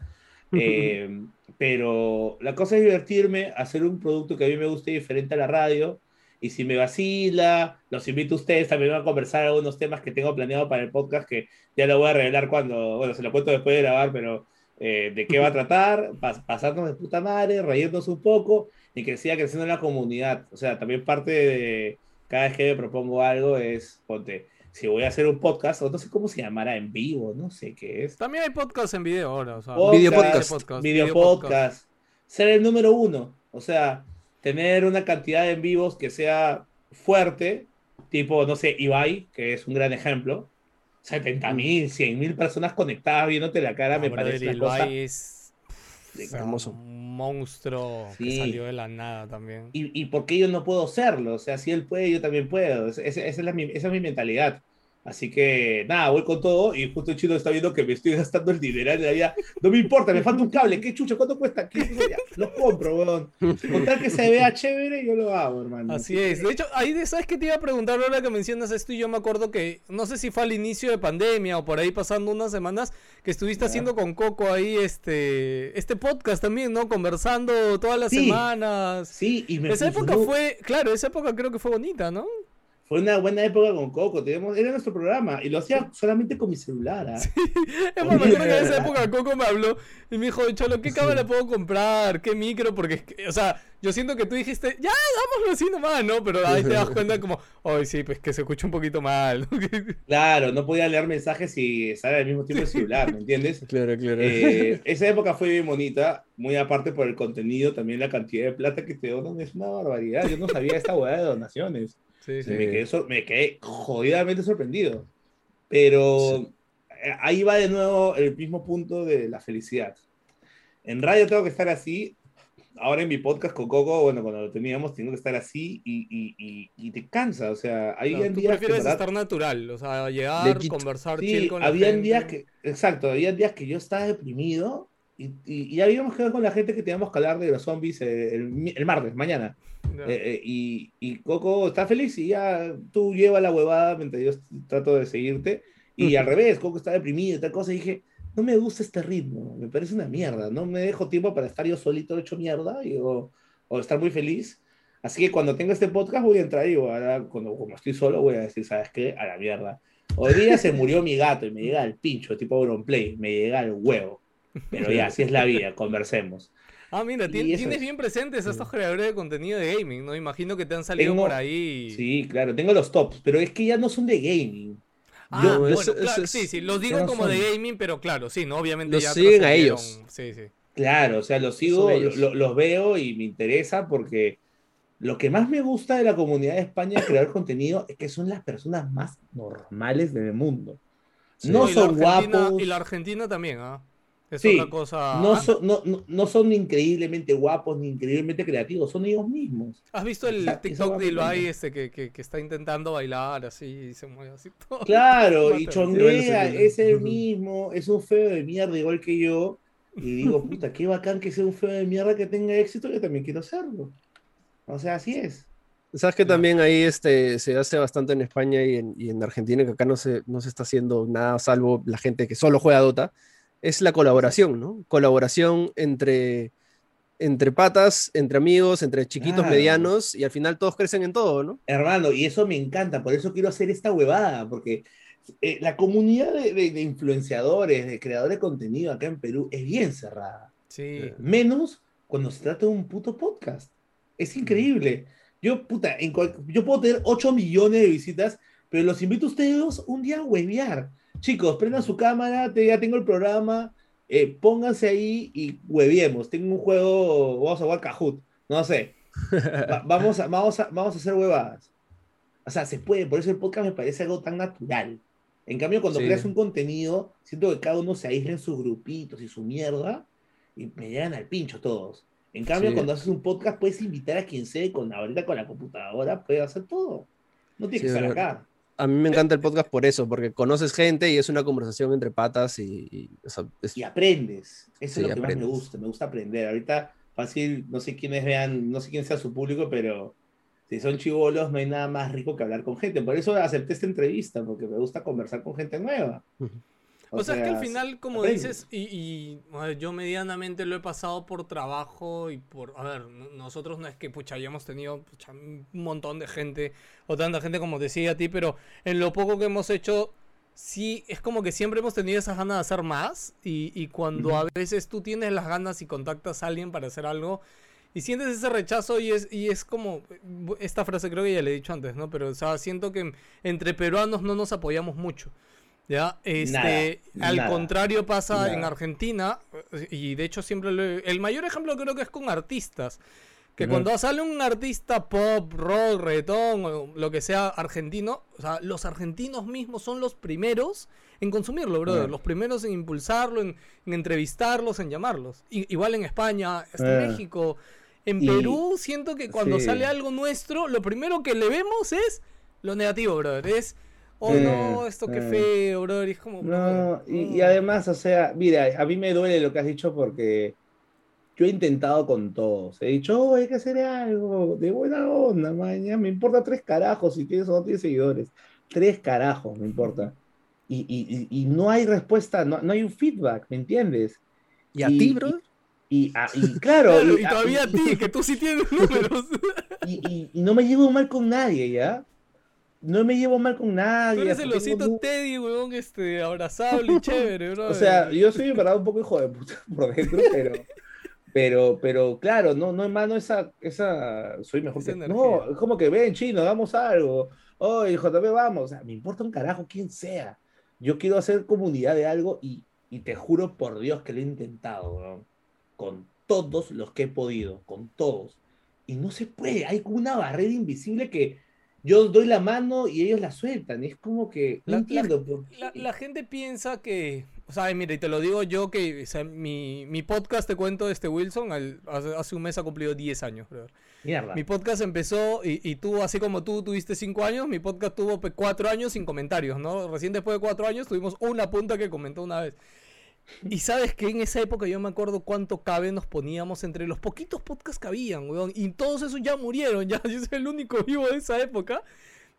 Eh, pero la cosa es divertirme, hacer un producto que a mí me guste diferente a la radio. Y si me vacila, los invito a ustedes también a conversar algunos temas que tengo planeado para el podcast, que ya lo voy a revelar cuando, bueno, se lo cuento después de grabar, pero eh, de qué va a tratar, pasarnos de puta madre, reírnos un poco y que siga creciendo en la comunidad. O sea, también parte de cada vez que me propongo algo es, ponte, si voy a hacer un podcast, o no sé cómo se llamará en vivo, no sé qué es. También hay podcast en video ahora, o sea, video podcast. Video podcast. Ser el número uno, o sea, tener una cantidad de en vivos que sea fuerte, tipo, no sé, Ibai, que es un gran ejemplo. 70 mil, 100 mil personas conectadas viéndote la cara, me parece una cosa... Es... hermoso. Un monstruo que salió de la nada también. ¿Y, y por qué yo no puedo serlo? O sea, si él puede, yo también puedo. esa, es la, esa es mi mentalidad. Así que nada, voy con todo y justo el chino está viendo que me estoy gastando el dinero de la vida. No me importa, me falta un cable. ¿Qué chucha? ¿Cuánto cuesta? ¿Qué? Lo compro, weón. Con tal que se vea chévere, yo lo hago, hermano. Así es. De hecho, ahí, ¿sabes qué te iba a preguntar ahora que mencionas esto? Y yo me acuerdo que, no sé si fue al inicio de pandemia o por ahí pasando unas semanas, que estuviste haciendo con Coco ahí este, este podcast también, ¿no? Conversando todas las semanas. Sí, y me Esa época fue, claro, esa época creo que fue bonita, ¿no? Fue una buena época con Coco. Teníamos, era nuestro programa y lo hacía solamente con mi celular. ¿ah? Es más, me acuerdo que en esa época Coco me habló y me dijo, Cholo, ¿qué cámara puedo comprar? ¿Qué micro? Porque, o sea, yo siento que tú dijiste, ya, dámoslo así nomás, ¿no? Pero ahí te das cuenta como, ay, sí, pues que se escucha un poquito mal. claro, no podía leer mensajes y estar al mismo tiempo el celular, ¿me entiendes? Claro, claro. Eh, esa época fue bien bonita, muy aparte por el contenido, también la cantidad de plata que te donan es una barbaridad. Yo no sabía esta hueá de donaciones. Me, quedé me, quedé jodidamente sorprendido. Pero eh, ahí va de nuevo el mismo punto de la felicidad. En radio tengo que estar así. Ahora en mi podcast con Coco, bueno, cuando lo teníamos, tengo que estar así y, y, y, te cansa. O sea, hay no, días prefieres estar natural, o sea, llegar, conversar, sí, con la había días que, exacto, había días que yo estaba deprimido y, y, habíamos quedado con la gente que teníamos que hablar de los zombies eh, el, el martes, mañana. Eh, eh, y, y, Coco está feliz y ya tú llevas la huevada mientras yo trato de seguirte. Y al revés, Coco está deprimido y tal cosa. Y dije, no me gusta este ritmo, me parece una mierda. No me dejo tiempo para estar yo solito hecho mierda y, o, o, estar muy feliz. Así que cuando tenga este podcast voy a entrar y ahora, cuando como estoy solo, voy a decir, ¿sabes qué? A la mierda. Hoy día se murió mi gato y me llega el pincho, tipo Auronplay, me llega el huevo. Pero ya, así es la vida, conversemos. Ah, mira, tienes bien presentes a estos creadores de contenido de gaming, ¿no? Imagino que te han salido por ahí. Sí, claro, tengo los tops, pero es que ya no son de gaming. Ah, bueno, sí, sí, los digo como de gaming, pero claro, sí, ¿no? Obviamente los siguen a ellos. Sí, sí. Claro, o sea, los sigo, los veo y me interesa porque lo que más me gusta de la comunidad de España crear contenido es que son las personas más normales del mundo. no son guapos. Y la Argentina también, ¿ah? Es otra cosa. No, son, no, no, son increíblemente guapos ni increíblemente creativos, son ellos mismos. ¿Has visto el TikTok de Ibai este que, que, que, está intentando bailar así y se mueve así todo? Claro, y chonguea, es el mismo, es un feo de mierda igual que yo. Y digo, puta, qué bacán que sea un feo de mierda que tenga éxito, yo también quiero hacerlo. O sea, así es. Sabes que también ahí este, se hace bastante en España y en, y en Argentina, que acá no se, no se está haciendo nada, salvo la gente que solo juega Dota es la colaboración, ¿no? Colaboración entre, entre patas, entre amigos, entre chiquitos, medianos, y al final todos crecen en todo, ¿no? Hermano, y eso me encanta, por eso quiero hacer esta huevada, porque eh, la comunidad de, influenciadores, de creadores de contenido acá en Perú es bien cerrada. Sí. Menos cuando se trata de un puto podcast. Es increíble. Yo, puta, yo puedo tener 8 millones de visitas, pero los invito a ustedes un día a huevear chicos, prendan su cámara, ya tengo el programa, eh, pónganse ahí y hueviemos. Tengo un juego, vamos a jugar Kahoot, no sé. vamos, a, vamos, a, vamos a hacer huevadas. O sea, se puede, por eso el podcast me parece algo tan natural. En cambio, cuando creas un contenido, siento que cada uno se aísla en sus grupitos y su mierda y me llegan al pincho todos. En cambio, cuando haces un podcast, puedes invitar a quien sea con ahorita con la computadora, puede hacer todo. No tiene que estar acá a mí me encanta el podcast por eso, porque conoces gente y es una conversación entre patas y... Y, aprendes. Eso es lo que más me gusta, me gusta aprender. Ahorita fácil, no sé quiénes vean, no sé quién sea su público, pero si son chivolos no hay nada más rico que hablar con gente. Por eso acepté esta entrevista, porque me gusta conversar con gente nueva. O, sea, es que al final, como dices, y, yo medianamente lo he pasado por trabajo y por, a ver, nosotros no es que pucha, hayamos tenido un montón de gente o tanta gente como decía a ti, pero en lo poco que hemos hecho, sí, es como que siempre hemos tenido esas ganas de hacer más y, cuando a veces tú tienes las ganas y contactas a alguien para hacer algo y sientes ese rechazo y es, y es como, esta frase creo que ya le he dicho antes, ¿no? Pero, o sea, siento que entre peruanos no nos apoyamos mucho. ¿Ya? Este, al contrario pasa en Argentina, y de hecho siempre el mayor ejemplo creo que es con artistas. Que cuando sale un artista pop, rock, reggaetón o lo que sea argentino, o sea, los argentinos mismos son los primeros en consumirlo, brother. Los primeros en impulsarlo, en, entrevistarlos, en llamarlos. igual en España, en México. En Perú siento que cuando sale algo nuestro, lo primero que le vemos es lo negativo, brother. Es oh no, esto qué feo, bro. Y es como. No, y, además, o sea, mira, a mí me duele lo que has dicho porque yo he intentado con todos. He dicho, oh, hay que hacer algo de buena onda, mañana. Me importa tres carajos si tienes o no tienes seguidores. Tres carajos, me importa. Y, y, y no hay respuesta, no, no, hay un feedback, ¿me entiendes? ¿Y a ti, bro? Y, claro. y, todavía a ti, que tú sí tienes números. y, no me llevo mal con nadie, ¿ya? No me llevo mal con nadie. Tú eres el osito Teddy, weón, este, abrazable y chévere, bro. O sea, yo soy en verdad un poco hijo de puta por dentro, pero, pero, pero claro, no, no hermano, esa, esa, soy mejor que... No, es como que ven, chino, hagamos algo. Oye, JP, vamos. O sea, me importa un carajo quién sea. Yo quiero hacer comunidad de algo y, y te juro por Dios que lo he intentado, weón. Con todos los que he podido, con todos. Y no se puede, hay como una barrera invisible que yo doy la mano y ellos la sueltan. Es como que no la, entiendo. La, gente piensa que, o sea, mira, y te lo digo yo que mi, mi, podcast, te cuento, este Wilson, hace, un mes ha cumplido 10 años. Mierda. Mi podcast empezó y, y tú, así como tú tuviste 5 años, mi podcast tuvo 4 años sin comentarios, ¿no? Recién después de 4 años tuvimos una punta que comentó una vez. Y sabes que en esa época yo me acuerdo cuánto cabe nos poníamos entre los poquitos podcasts que habían, weón. Y todos esos ya murieron, ya. Yo soy el único vivo de esa época.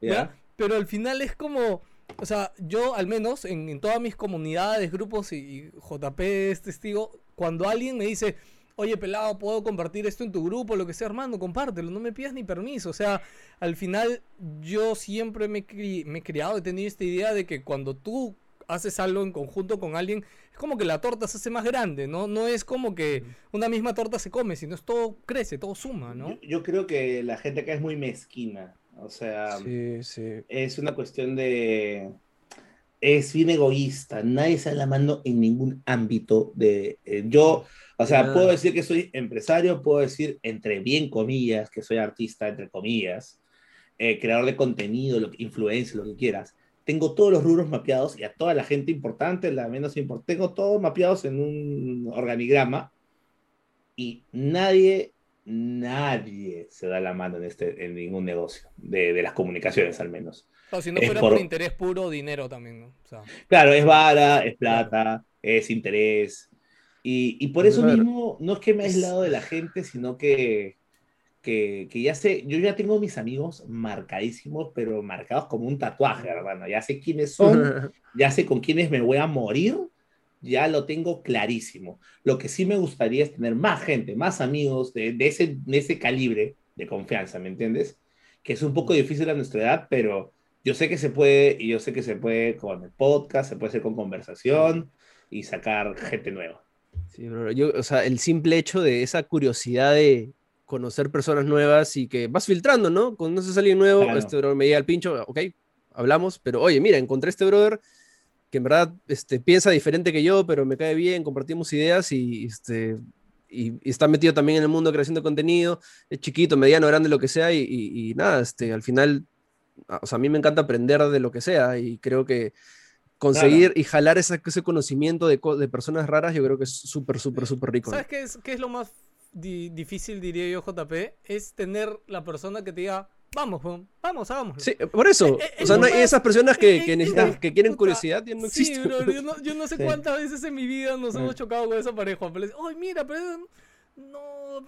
¿ya? Pero al final es como. O sea, yo al menos en, todas mis comunidades, grupos y, JP es testigo, cuando alguien me dice, oye pelado, puedo compartir esto en tu grupo, lo que sea, hermano, compártelo, no me pidas ni permiso. O sea, al final yo siempre me, me he criado, he tenido esta idea de que cuando tú haces algo en conjunto con alguien, es como que la torta se hace más grande, ¿no? No es como que una misma torta se come, sino es todo crece, todo suma, ¿no? Yo, creo que la gente acá es muy mezquina. O sea, es una cuestión de... Es bien egoísta, nadie se la mano en ningún ámbito de... Eh, yo, o sea, puedo decir que soy empresario, puedo decir entre bien comillas que soy artista, entre comillas, eh, creador de contenido, lo, influencia, lo que quieras tengo todos los rubros mapeados y a toda la gente importante, la menos importante, tengo todos mapeados en un organigrama y nadie, nadie se da la mano en, este, en ningún negocio, de, de las comunicaciones al menos. si no fuera por... interés puro, dinero también, ¿no? Claro, es vara, es plata, es interés. Y, y por eso mismo, no es que me he aislado de la gente, sino que que, ya sé, yo ya tengo mis amigos marcadísimos, pero marcados como un tatuaje, hermano. Ya sé quiénes son, ya sé con quiénes me voy a morir, ya lo tengo clarísimo. Lo que sí me gustaría es tener más gente, más amigos de, ese, de ese calibre de confianza, ¿me entiendes? Que es un poco difícil a nuestra edad, pero yo sé que se puede, y yo sé que se puede con el podcast, se puede hacer con conversación y sacar gente nueva. Sí, bro. Yo, o sea, el simple hecho de esa curiosidad de, conocer personas nuevas y que vas filtrando, ¿no? Conoces a alguien nuevo, este brother me llega al pincho, ok, hablamos, pero oye, mira, encontré este brother que en verdad este, piensa diferente que yo, pero me cae bien, compartimos ideas y, este, y, está metido también en el mundo de creación de contenido, es chiquito, mediano, grande, lo que sea, y, nada, este, al final, o sea, a mí me encanta aprender de lo que sea y creo que conseguir y jalar ese, ese conocimiento de, de, personas raras, yo creo que es súper, súper, súper rico. ¿Sabes qué, es, qué es lo más difícil, diría yo, JP, es tener la persona que te diga, vamos, vamos, hagamos. Sí, por eso. Eh, eh, o sea, no hay esas personas que, que necesitan, que quieren curiosidad, no existen. Sí, bro, yo, no, yo, no, sé cuántas veces en mi vida nos hemos chocado con esa pareja. Pero ay, mira, pero no,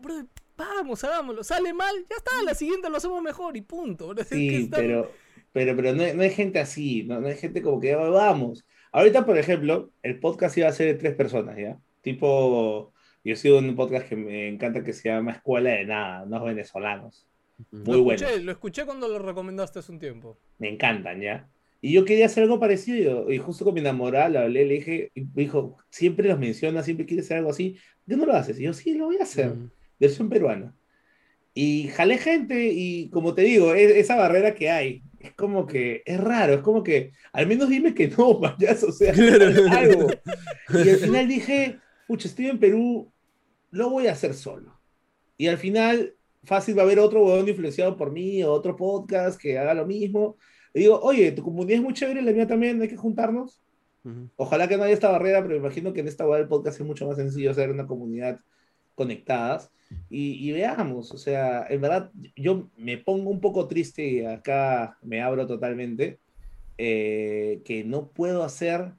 bro, vamos, hagámoslo. Sale mal, ya está, la siguiente lo hacemos mejor y punto. Sí, pero, pero, pero no, no, hay gente así, no, no hay gente como que vamos. Ahorita, por ejemplo, el podcast iba a ser de tres personas, ¿ya? Tipo yo sigo en un podcast que me encanta que se llama Escuela de Nada, unos venezolanos. Muy bueno. Lo escuché cuando lo recomendaste hace un tiempo. Me encantan, ¿ya? Y yo quería hacer algo parecido. Y justo con mi enamorada le hablé, le dije, y me dijo, siempre los menciona, siempre quiere hacer algo así. ¿Qué no lo haces? Y yo, sí, lo voy a hacer. Versión peruana. Y jalé gente y como te digo, esa barrera que hay, es como que es raro, es como que al menos dime que no, payaso, o sea, algo. Y al final dije, pucha, estoy en Perú, lo voy a hacer solo. Y al final, fácil va a haber otro huevón influenciado por mí o otro podcast que haga lo mismo. Y digo, oye, tu comunidad es muy chévere, la mía también, hay que juntarnos. Ojalá que no haya esta barrera, pero me imagino que en esta web del podcast es mucho más sencillo hacer una comunidad conectadas. Y, veamos, o sea, en verdad yo me pongo un poco triste y acá me abro totalmente, eh, que no puedo hacer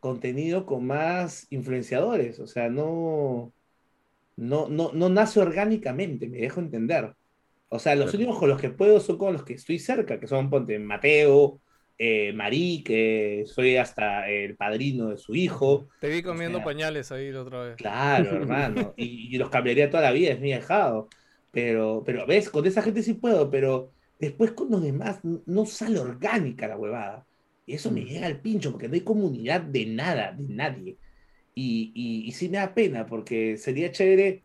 contenido con más influenciadores, o sea, no, no, no, no nace orgánicamente, me dejo entender. O sea, los únicos con los que puedo son con los que estoy cerca, que son Ponte Mateo, eh, Marí, que soy hasta el padrino de su hijo. Te vi comiendo pañales ahí la otra vez. Claro, hermano. Y, los cambiaría toda la vida, es mi dejado. Pero, pero, ¿ves? Con esa gente sí puedo, pero después con los demás no sale orgánica la huevada. Y eso me llega al pincho, porque no hay comunidad de nada, de nadie. Y, y, y sí me da pena, porque sería chévere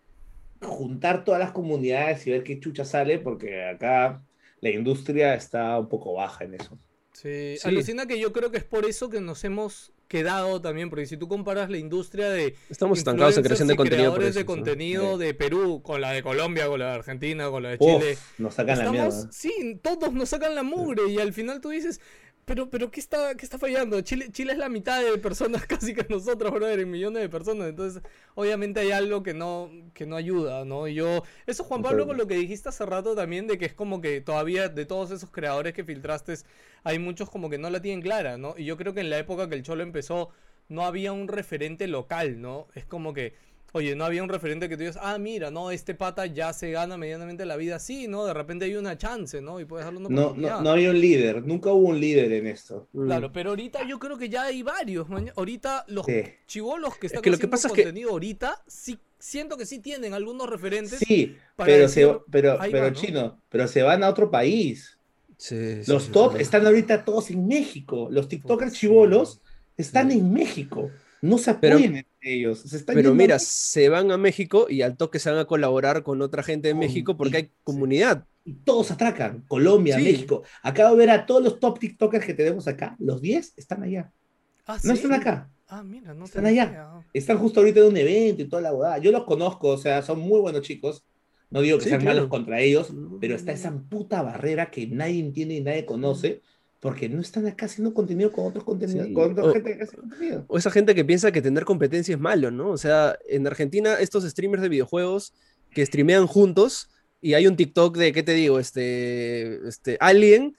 juntar todas las comunidades y ver qué chucha sale, porque acá la industria está un poco baja en eso. Sí, alucina que yo creo que es por eso que nos hemos quedado también, porque si tú comparas la industria de... Estamos estancados en creación de contenido. Creadores de contenido de Perú, con la de Colombia, con la de Argentina, con la de Chile. nos sacan la mierda. Sí, todos nos sacan la mugre y al final tú dices, pero, pero ¿qué está, qué está fallando? Chile, Chile es la mitad de personas casi que nosotros, brother, en millones de personas. Entonces, obviamente hay algo que no, que no ayuda, ¿no? yo, eso Juan Pablo, con lo que dijiste hace rato también, de que es como que todavía de todos esos creadores que filtraste, hay muchos como que no la tienen clara, ¿no? Y yo creo que en la época que el Cholo empezó, no había un referente local, ¿no? Es como que Oye, no había un referente que tú digas, ah, mira, no, este pata ya se gana medianamente la vida así, ¿no? De repente hay una chance, ¿no? Y puedes darle una no, no, no había un líder, nunca hubo un líder en esto. Mm. Claro, pero ahorita yo creo que ya hay varios. Ahorita los chivolos que están es que lo que pasa contenido ahorita, sí, siento que sí tienen algunos referentes. Sí, pero, se, pero, pero chino, pero se van a otro país. Sí, los top están ahorita todos en México. Los TikTokers chivolos están en México. No se apoyan ellos. pero mira, se van a México y al toque se van a colaborar con otra gente de México porque hay comunidad. Y todos atracan. Colombia, México. Acabo de ver a todos los top TikTokers que tenemos acá. Los 10 están allá. Ah, no están acá. Ah, mira, no están allá. Están justo ahorita en un evento y toda la boda. Yo los conozco, o sea, son muy buenos chicos. No digo que sean malos contra ellos, pero está esa puta barrera que nadie entiende y nadie conoce porque no están acá haciendo contenido con otros contenidos, con otra gente que hace contenido. O esa gente que piensa que tener competencia es malo, ¿no? O sea, en Argentina estos streamers de videojuegos que streamean juntos y hay un TikTok de, ¿qué te digo? Este, este, Alien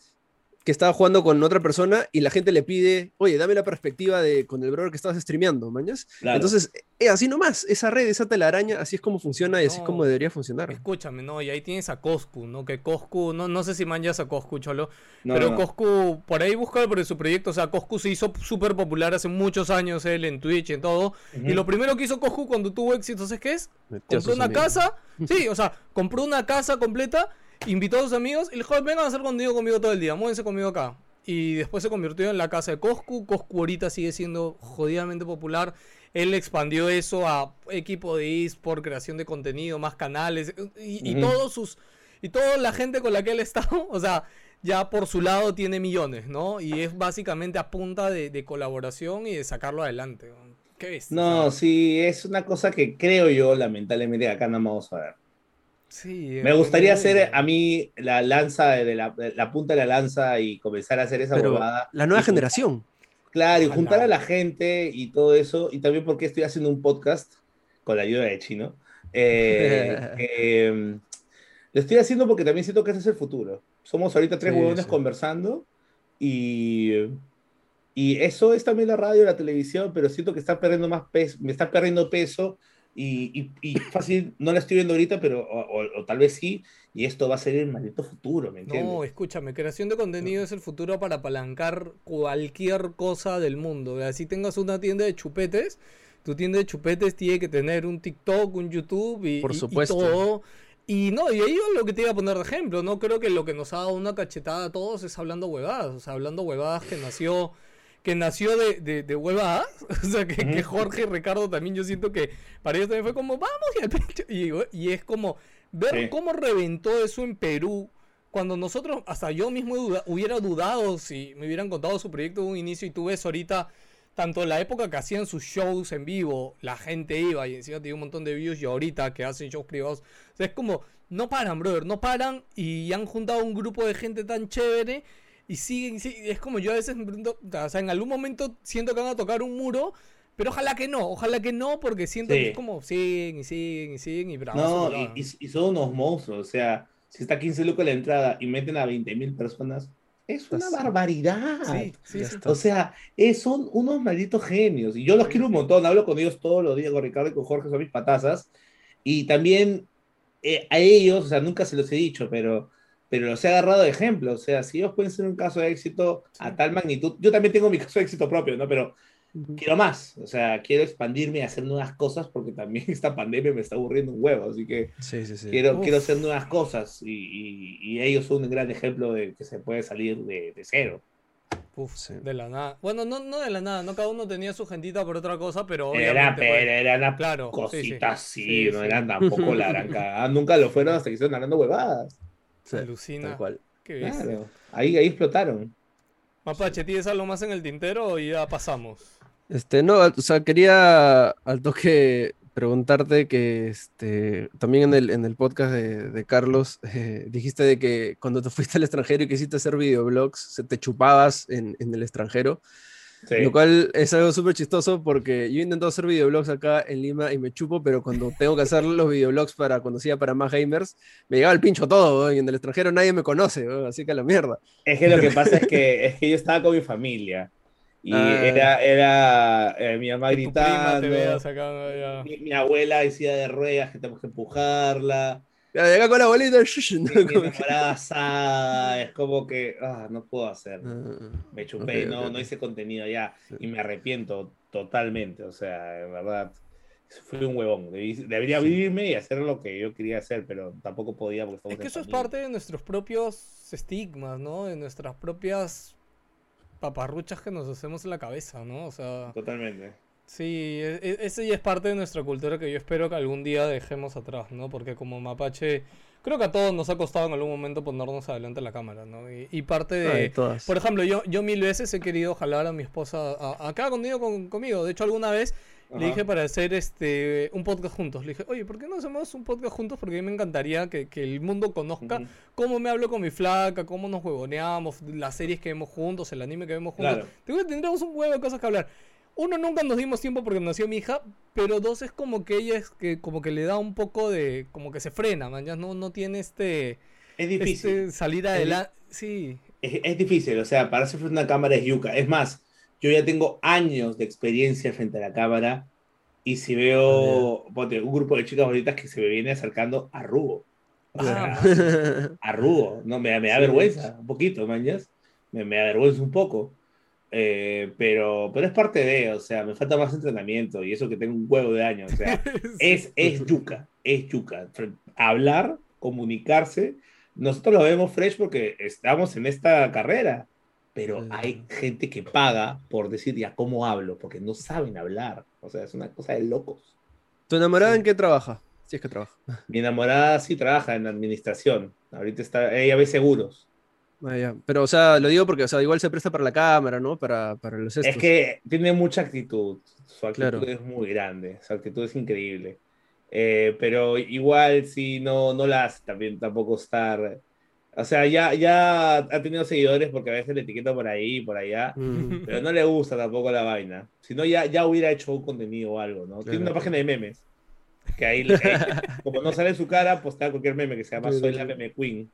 que estaba jugando con otra persona y la gente le pide, oye, dame la perspectiva de con el brother que estabas streameando, mañas. Entonces, eh, así nomás, esa red, esa telaraña, así es como funciona y así es como debería funcionar. Escúchame, no, y ahí tienes a Coscu, ¿no? Que Coscu, no, no sé si manjas a Coscu, cholo, pero Coscu, por ahí busca por su proyecto, o sea, Coscu se hizo súper popular hace muchos años él en Twitch y en todo, y lo primero que hizo Coscu cuando tuvo éxito, ¿sabes qué es? Compró una casa, sí, o sea, compró una casa completa invitó a sus amigos y le dijo, vengan a hacer contenido conmigo todo el día, muévense conmigo acá. Y después se convirtió en la casa de Coscu. Coscu ahorita sigue siendo jodidamente popular. Él expandió eso a equipo de eSport, creación de contenido, más canales y, todos sus y toda la gente con la que él está, o sea, ya por su lado tiene millones, ¿no? Y es básicamente a punta de, colaboración y de sacarlo adelante. ¿Qué ves? No, sí, es una cosa que creo yo, lamentablemente, acá no vamos a ver. Me gustaría hacer a mí la lanza, de la, punta de la lanza y comenzar a hacer esa Pero La nueva generación. Claro, y juntar a la gente y todo eso. Y también porque estoy haciendo un podcast con la ayuda de Chino. Eh, em, lo estoy haciendo porque también siento que ese es el futuro. Somos ahorita tres huevones conversando y, y eso es también la radio y la televisión, pero siento que está perdiendo más peso, me está perdiendo peso y, y, fácil, no la estoy viendo ahorita, pero o, tal vez sí, y esto va a ser el maldito futuro, ¿me entiendes? No, escúchame, creación de contenido es el futuro para apalancar cualquier cosa del mundo. Así tengas una tienda de chupetes, tu tienda de chupetes tiene que tener un TikTok, un YouTube y, Por supuesto. y todo. Y no, y ahí es lo que te iba a poner de ejemplo, ¿no? Creo que lo que nos ha dado una cachetada a todos es hablando huevadas, o sea, hablando huevadas que nació que nació de, de, de hueva O sea, que, Jorge y Ricardo también yo siento que para ellos también fue como, vamos y al pecho. Y, es como ver cómo reventó eso en Perú. Cuando nosotros, hasta yo mismo hubiera dudado si me hubieran contado su proyecto de un inicio y tú ves ahorita, tanto en la época que hacían sus shows en vivo, la gente iba y encima tenía un montón de views y ahorita que hacen shows privados. O sea, es como, no paran, brother, no paran y han juntado un grupo de gente tan chévere y siguen, es como yo a veces me pregunto, o sea, en algún momento siento que van a tocar un muro, pero ojalá que no, ojalá que no, porque siento que es como siguen y siguen y siguen y bravo. No, y, y, son unos monstruos, o sea, si está 15 lucas la entrada y meten a 20 mil personas, es una barbaridad. Sí, sí, o sea, son unos malditos genios. Y yo los quiero un montón, hablo con ellos todos los días, con Ricardo y con Jorge, son mis patazas. Y también eh, a ellos, o sea, nunca se los he dicho, pero pero los he agarrado de ejemplo. O sea, si ellos pueden ser un caso de éxito a tal magnitud, yo también tengo mi caso de éxito propio, ¿no? Pero quiero más, o sea, quiero expandirme y hacer nuevas cosas porque también esta pandemia me está aburriendo un huevo, así que quiero, quiero hacer nuevas cosas y, y, ellos son un gran ejemplo de que se puede salir de, de cero. Uf, de la nada. Bueno, no, no de la nada, no cada uno tenía su gentita por otra cosa, pero era, pero era una claro, cosita sí, no eran tampoco la gran Nunca lo fueron hasta que hicieron hablando huevadas. Alucina. Cual. claro. ahí, ahí explotaron. Mapache, ¿tienes algo más en el tintero y ya pasamos? Este, no, o sea, quería al toque preguntarte que este, también en el, en el podcast de, Carlos eh, dijiste de que cuando te fuiste al extranjero y quisiste hacer videoblogs, se te chupabas en, en el extranjero. Lo cual es algo súper chistoso porque yo intento hacer videoblogs acá en Lima y me chupo, pero cuando tengo que hacer los videoblogs para cuando sea para más gamers, me llegaba el pincho todo, y en el extranjero nadie me conoce, así que a la mierda. Es que lo que pasa es que, es que yo estaba con mi familia y ah. era, era eh, mi mamá gritando. mi, abuela decía de ruedas que tenemos que empujarla. Ya, acá con la abuelita. Mi, es como que ah, no puedo hacer. Ah, me chupé, no, no hice contenido ya. Y me arrepiento totalmente. O sea, en verdad, fui un huevón. Debería vivirme y hacer lo que yo quería hacer, pero tampoco podía porque Es que eso es parte de nuestros propios estigmas, ¿no? De nuestras propias paparruchas que nos hacemos en la cabeza, ¿no? O sea. Totalmente. Sí, e, e, ese ya es parte de nuestra cultura que yo espero que algún día dejemos atrás, ¿no? Porque como mapache, creo que a todos nos ha costado en algún momento ponernos adelante la cámara, ¿no? Y, parte de... por ejemplo, yo, yo mil veces he querido jalar a mi esposa acá conmigo, con, conmigo. De hecho, alguna vez le dije para hacer este un podcast juntos. Le dije, oye, ¿por qué no hacemos un podcast juntos? Porque a mí me encantaría que, el mundo conozca cómo me hablo con mi flaca, cómo nos huevoneamos, las series que vemos juntos, el anime que vemos juntos. Tendríamos un huevo de cosas que hablar. Uno, nunca nos dimos tiempo porque nació mi hija, pero dos, es como que ella es que como que le da un poco de, como que se frena, man, ya no, no tiene este... Es difícil. Este salir adelante, sí. Es, es, difícil, o sea, para hacer frente a una cámara es yuca. Es más, yo ya tengo años de experiencia frente a la cámara y si veo un grupo de chicas bonitas que se me viene acercando a Rubo. Ah. a Rubo, no, me, me da vergüenza, un poquito, mañas. Me, me da vergüenza un poco. Eh, pero, pero es parte de, o sea, me falta más entrenamiento y eso que tengo un huevo de años, o sea, es, es yuca, es yuca. Hablar, comunicarse, nosotros lo vemos fresh porque estamos en esta carrera, pero hay gente que paga por decir ya cómo hablo, porque no saben hablar, o sea, es una cosa de locos. ¿Tu enamorada en qué trabaja? Si es que trabaja. Mi enamorada sí trabaja en administración, ahorita está, ella ve seguros. Ah, pero, o sea, lo digo porque, o sea, igual se presta para la cámara, ¿no? Para, para los Es que tiene mucha actitud. Su actitud es muy grande. Su actitud es increíble. Eh, pero igual, sí, no, no la hace también tampoco estar. O sea, ya, ya ha tenido seguidores porque a veces le etiqueta por ahí, por allá, mm. pero no le gusta tampoco la vaina. Si no, ya, ya hubiera hecho un contenido o algo, ¿no? Tiene una página de memes. Que ahí, como no sale su cara, está cualquier meme que se llama Soy la Meme Queen.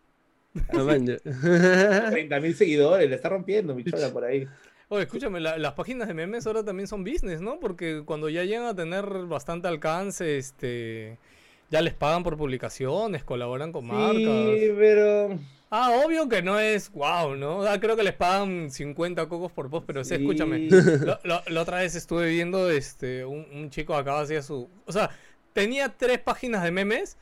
30 mil seguidores, le está rompiendo mi chola por ahí. Oye, escúchame, las páginas de memes ahora también son business, ¿no? Porque cuando ya llegan a tener bastante alcance, este, ya les pagan por publicaciones, colaboran con marcas. Sí, pero... Ah, obvio que no es wow, ¿no? creo que les pagan 50 cocos por post, pero sí. escúchame. La otra vez estuve viendo este, un, un chico acá hacía su... O sea, tenía tres páginas de memes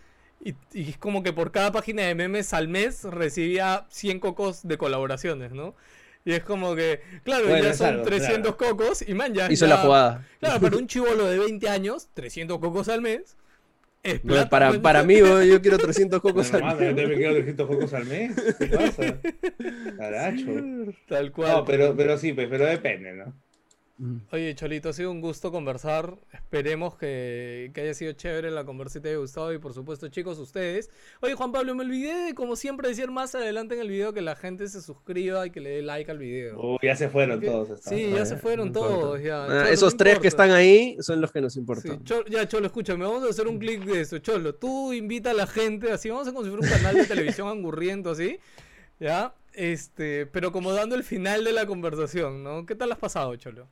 y, es como que por cada página de memes al mes recibía 100 cocos de colaboraciones, ¿no? Y es como que, claro, ya son 300 cocos y man, ya. Hizo la jugada. Claro, para un chivolo de 20 años, 300 cocos al mes. Es plata, para, pues, para mí, yo quiero 300 cocos al mes. Yo también quiero 300 cocos al mes. ¿Qué pasa? Caracho. Tal cual. No, pero, pero sí, pues, pero depende, ¿no? Oye, Cholito, ha sido un gusto conversar. Esperemos que, haya sido chévere la conversa y te haya gustado. Y por supuesto, chicos, ustedes. Oye, Juan Pablo, me olvidé de, como siempre, decir más adelante en el video que la gente se suscriba y que le dé like al video. Uy, ya se fueron todos. Sí, ya se fueron todos. Ah, esos tres que están ahí son los que nos importan. ya, Cholo, escúchame, vamos a hacer un clic de eso. Cholo, tú invita a la gente, así vamos a conseguir un canal de televisión angurriento, así. ¿Ya? Este, pero como dando el final de la conversación, ¿no? ¿Qué tal has pasado, Cholo?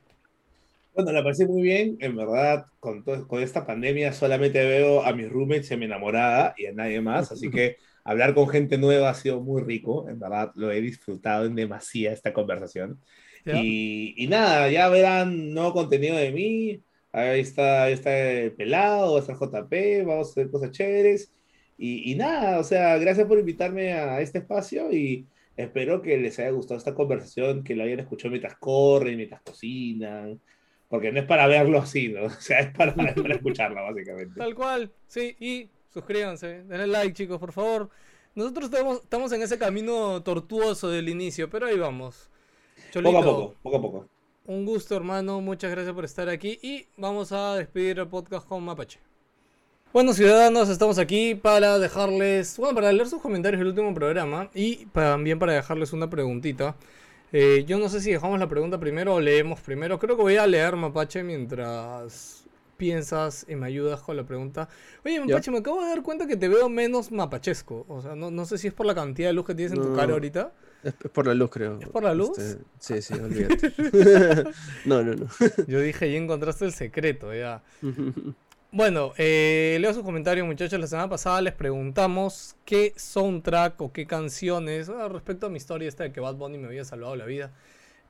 Bueno, la pasé muy bien. En verdad, con, con esta pandemia solamente veo a mis roommates y a mi enamorada y a nadie más. Así que hablar con gente nueva ha sido muy rico. En verdad, lo he disfrutado en demasía esta conversación. Y, nada, ya verán nuevo contenido de mí. Ahí está, ahí está el pelado, va a estar JP, vamos a hacer cosas chéveres. Y, y, nada, o sea, gracias por invitarme a este espacio y espero que les haya gustado esta conversación, que lo hayan escuchado mientras corren, mientras cocinan, porque no es para verlo así, ¿no? O sea, es para, para escucharla, básicamente. Tal cual, sí, y suscríbanse, denle like, chicos, por favor. Nosotros estamos, estamos en ese camino tortuoso del inicio, pero ahí vamos. poco a poco, poco a poco. Un gusto, hermano. Muchas gracias por estar aquí. Y vamos a despedir el podcast con Mapache. Bueno, ciudadanos, estamos aquí para dejarles. Bueno, para leer sus comentarios del último programa. Y también para dejarles una preguntita. Eh, yo no sé si dejamos la pregunta primero o leemos primero. Creo que voy a leer Mapache mientras piensas y me ayudas con la pregunta. Oye, Mapache, me acabo de dar cuenta que te veo menos mapachesco. O sea, no, no sé si es por la cantidad de luz que tienes en tu cara ahorita. Es por la luz, creo. ¿Es por la luz? Este, sí, sí, olvídate. no, no, no. Yo dije, y encontraste el secreto, ya. Bueno, eh, leo sus comentarios, muchachos. La semana pasada les preguntamos qué soundtrack o qué canciones, ah, respecto a mi historia esta de que Bad Bunny me había salvado la vida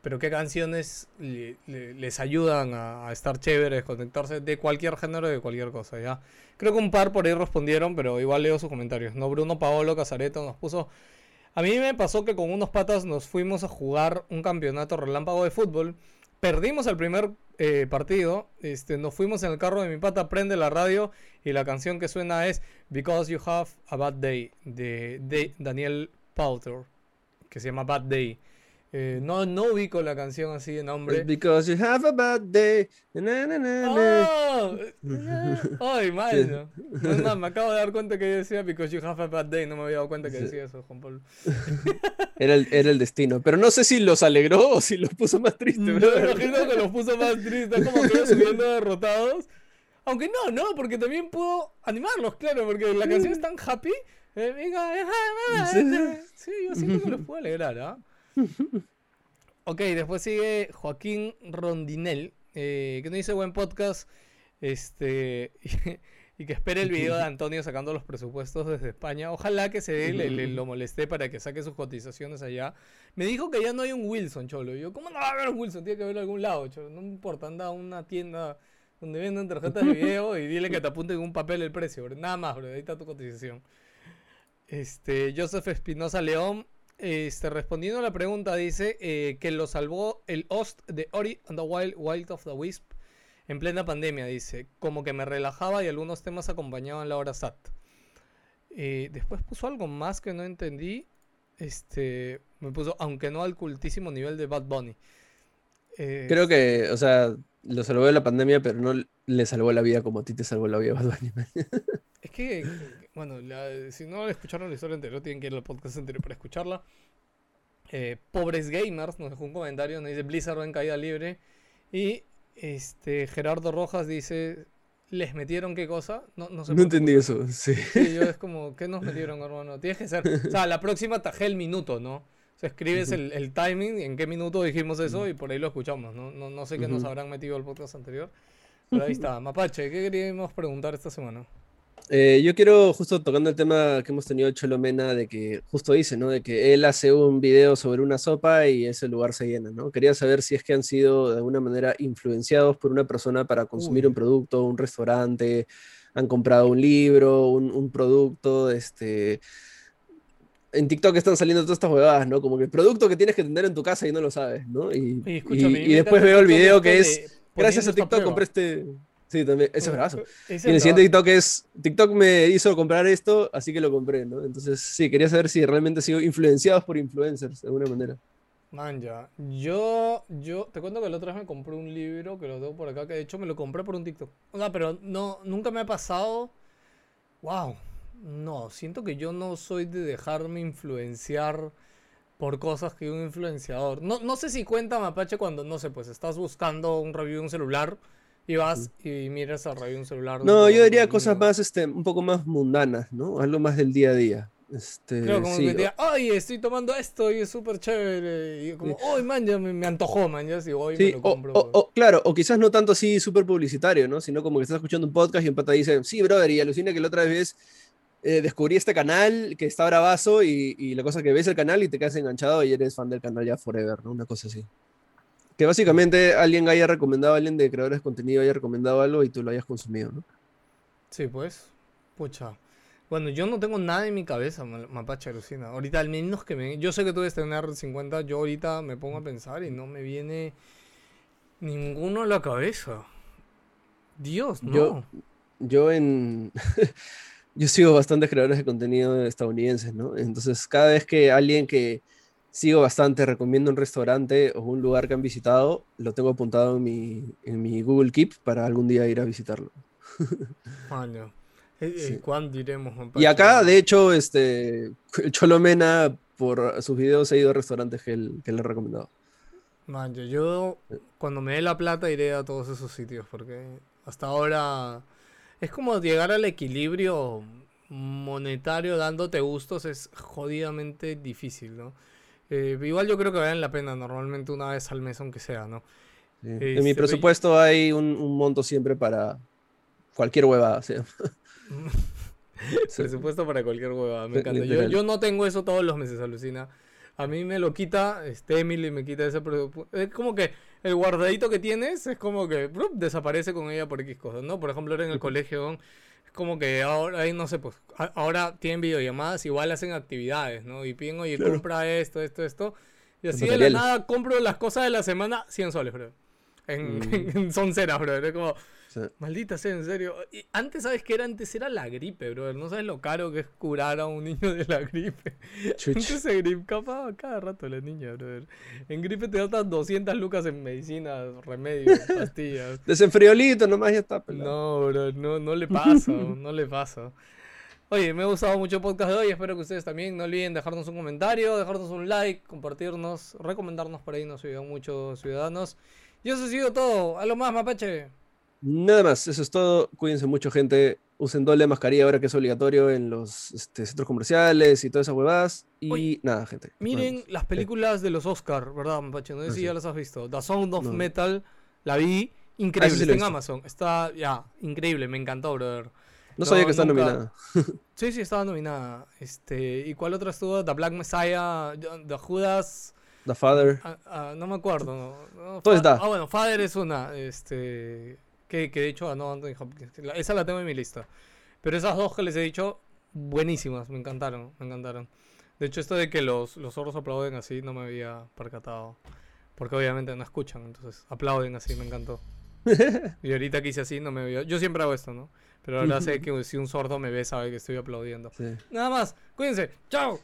pero qué canciones les ayudan a, estar chéveres, conectarse de cualquier género, de cualquier cosa, ¿ya? Creo que un par por ahí respondieron, pero igual leo sus comentarios, ¿no? Bruno Paolo Casareto nos puso... A mí me pasó que con unos patas nos fuimos a jugar un campeonato relámpago de fútbol, perdimos el primer eh, partido, este, nos fuimos en el carro de mi pata, prende la radio y la canción que suena es Because You Have a Bad Day, de, de Daniel Powter, que se llama Bad Day. Eh, no, no ubico la canción así de nombre. Because you have a bad day. Oh, ay, mal. No, me acabo de dar cuenta que decía Because you have a bad day. No me había dado cuenta que decía eso, Juan Pablo. Era el, era el destino. Pero no sé si los alegró o si los puso más tristes. Me imagino que los puso más tristes. Como que subiendo derrotados. Aunque no, no, porque también pudo animarlos, claro, porque la canción es tan happy. Eh, venga, sí, yo siento que los puedo alegrar, ¿ah? ok, después sigue Joaquín Rondinel, eh, que nos dice buen podcast. Este. y que espere el video de Antonio sacando los presupuestos desde España. Ojalá que se dé, le, lo molesté para que saque sus cotizaciones allá. Me dijo que ya no hay un Wilson, cholo. yo, ¿cómo no va a haber un Wilson? Tiene que haberlo algún lado, cholo. No importa, anda a una tienda donde venden tarjetas de video y dile que te apunten un papel el precio, Nada más, bro. Ahí está tu cotización. Este, Joseph Espinosa León este, respondiendo a la pregunta, dice eh, que lo salvó el host de Ori and the Wild, Wild of the Wisp en plena pandemia, dice. Como que me relajaba y algunos temas acompañaban la hora SAT. Eh, después puso algo más que no entendí. Este, me puso, aunque no al cultísimo nivel de Bad Bunny. Creo que, o sea, lo salvó de la pandemia, pero no le salvó la vida como a ti te salvó la vida Bad Bunny. es que bueno, si no escucharon la historia anterior, tienen que ir al podcast anterior para escucharla. Eh, Pobres Gamers nos dejó un comentario, nos dice Blizzard en caída libre. Y este Gerardo Rojas dice, ¿les metieron qué cosa? No, no, sé no entendí eso, sí. yo es como, ¿qué nos metieron, hermano? Tienes que ser, o sea, la próxima tajé el minuto, ¿no? Sea, escribes el, el, timing, en qué minuto dijimos eso y por ahí lo escuchamos, ¿no? No, no sé qué nos habrán metido al podcast anterior. Pero ahí está. Mapache, ¿qué queríamos preguntar esta semana? Eh, yo quiero, justo tocando el tema que hemos tenido Cholo Mena, de que justo dice, ¿no? De que él hace un video sobre una sopa y ese lugar se llena, ¿no? Quería saber si es que han sido de alguna manera influenciados por una persona para consumir un producto, un restaurante, han comprado un libro, un, producto, este... En TikTok están saliendo todas estas huevadas, ¿no? Como que el producto que tienes que tener en tu casa y no lo sabes, ¿no? Y, y después veo el video que es, gracias a TikTok compré este... Sí, también, eso es brazo. Y el siguiente TikTok es, TikTok me hizo comprar esto, así que lo compré, ¿no? Entonces, sí, quería saber si realmente sido influenciados por influencers, de alguna manera. Man, ya. Yo, yo, te cuento que la otra vez me compré un libro, que lo tengo por acá, que de hecho me lo compré por un TikTok. O sea, pero no, nunca me ha pasado, wow, no, siento que yo no soy de dejarme influenciar por cosas que un influenciador. No, no sé si cuenta Mapache cuando, no sé, pues estás buscando un review de un celular y vas y miras a raíz un celular. No, yo diría cosas más, este, un poco más mundanas, ¿no? Algo más del día a día. Este, claro, como que diga, ay, estoy tomando esto y es súper chévere. Y como, ay, man, ya me, antojó, man, ya sí, hoy me lo compro. O, claro, o quizás no tanto así súper publicitario, ¿no? Sino como que estás escuchando un podcast y un pata dice, sí, brother, y alucina que la otra vez eh, descubrí este canal que está bravazo y, y la cosa que ves el canal y te quedas enganchado y eres fan del canal ya forever, ¿no? Una cosa así. Que básicamente alguien haya recomendado, alguien de creadores de contenido haya recomendado algo y tú lo hayas consumido, ¿no? Sí, pues. Pucha. Bueno, yo no tengo nada en mi cabeza, Mapache alucina. Ahorita al menos que me... Yo sé que tú debes tener 50, yo ahorita me pongo a pensar y no me viene ninguno a la cabeza. Dios, no. Yo, yo en... yo sigo bastantes creadores de contenido estadounidenses, ¿no? Entonces, cada vez que alguien que sigo bastante recomienda un restaurante o un lugar que han visitado, lo tengo apuntado en mi, en mi Google Keep para algún día ir a visitarlo. Bueno, ¿Cuándo iremos? Y acá, de hecho, este, Cholomena, por sus videos, ha ido a restaurantes que él, que le ha recomendado. Man, yo cuando me dé la plata iré a todos esos sitios, porque hasta ahora es como llegar al equilibrio monetario dándote gustos es jodidamente difícil, ¿no? Eh, igual yo creo que valen la pena normalmente una vez al mes, aunque sea, ¿no? en mi este, presupuesto hay un, monto siempre para cualquier huevada. ¿sí? presupuesto para cualquier huevada, me encanta. Yo, yo, no tengo eso todos los meses, alucina. A mí me lo quita este Emily, me quita ese presupuesto. Es como que el guardadito que tienes es como que desaparece con ella por X cosas, ¿no? Por ejemplo, ahora en el colegio como que ahora, ahí no sé, pues ahora tienen videollamadas, igual hacen actividades, ¿no? Y piden, oye, compra esto, esto, esto. Y así de la nada compro las cosas de la semana 100 soles, bro. En, mm. en, son ceras, bro. Es como, Maldita sea, en serio. Y antes, ¿sabes qué era? Antes era la gripe, bro. No sabes lo caro que es curar a un niño de la gripe. Antes se gripaba cada rato la niña, bro. En gripe te dan 200 lucas en medicina, remedios, pastillas. Desenfriolito nomás ya está No, bro, no, no le pasa, no le pasa. Oye, me ha gustado mucho el podcast de hoy. Espero que ustedes también no olviden dejarnos un comentario, dejarnos un like, compartirnos, recomendarnos por ahí. Nos ayudan mucho ciudadanos. Y eso ha sido todo. A lo más, mapache. Nada más, eso es todo. Cuídense mucho, gente. Usen doble mascarilla ahora que es obligatorio en los este, centros comerciales y todas esas huevadas. Y nada, gente. Miren las películas de los Oscar, ¿verdad, Mapache? No sé ah, si ya las has visto. The Sound of Metal, la vi. Increíble, ah, está en Amazon. Está, ya, increíble, me encantó, brother. No, sabía que estaba nominada. sí, sí, estaba nominada. Este, ¿Y cuál otra estuvo? The Black Messiah, The Judas. The Father. Ah, no me acuerdo. Todo está. Ah, bueno, Father es una. Este. Que, de hecho ganó Anthony Hopkins. esa la tengo en mi lista. Pero esas dos que les he dicho, buenísimas, me encantaron, me encantaron. De hecho, esto de que los, los zorros aplauden así no me había percatado. Porque obviamente no escuchan, entonces aplauden así, me encantó. y ahorita que hice así no me había... Yo siempre hago esto, ¿no? Pero ahora sé que si un sordo me ve sabe que estoy aplaudiendo. Nada más, cuídense, chao.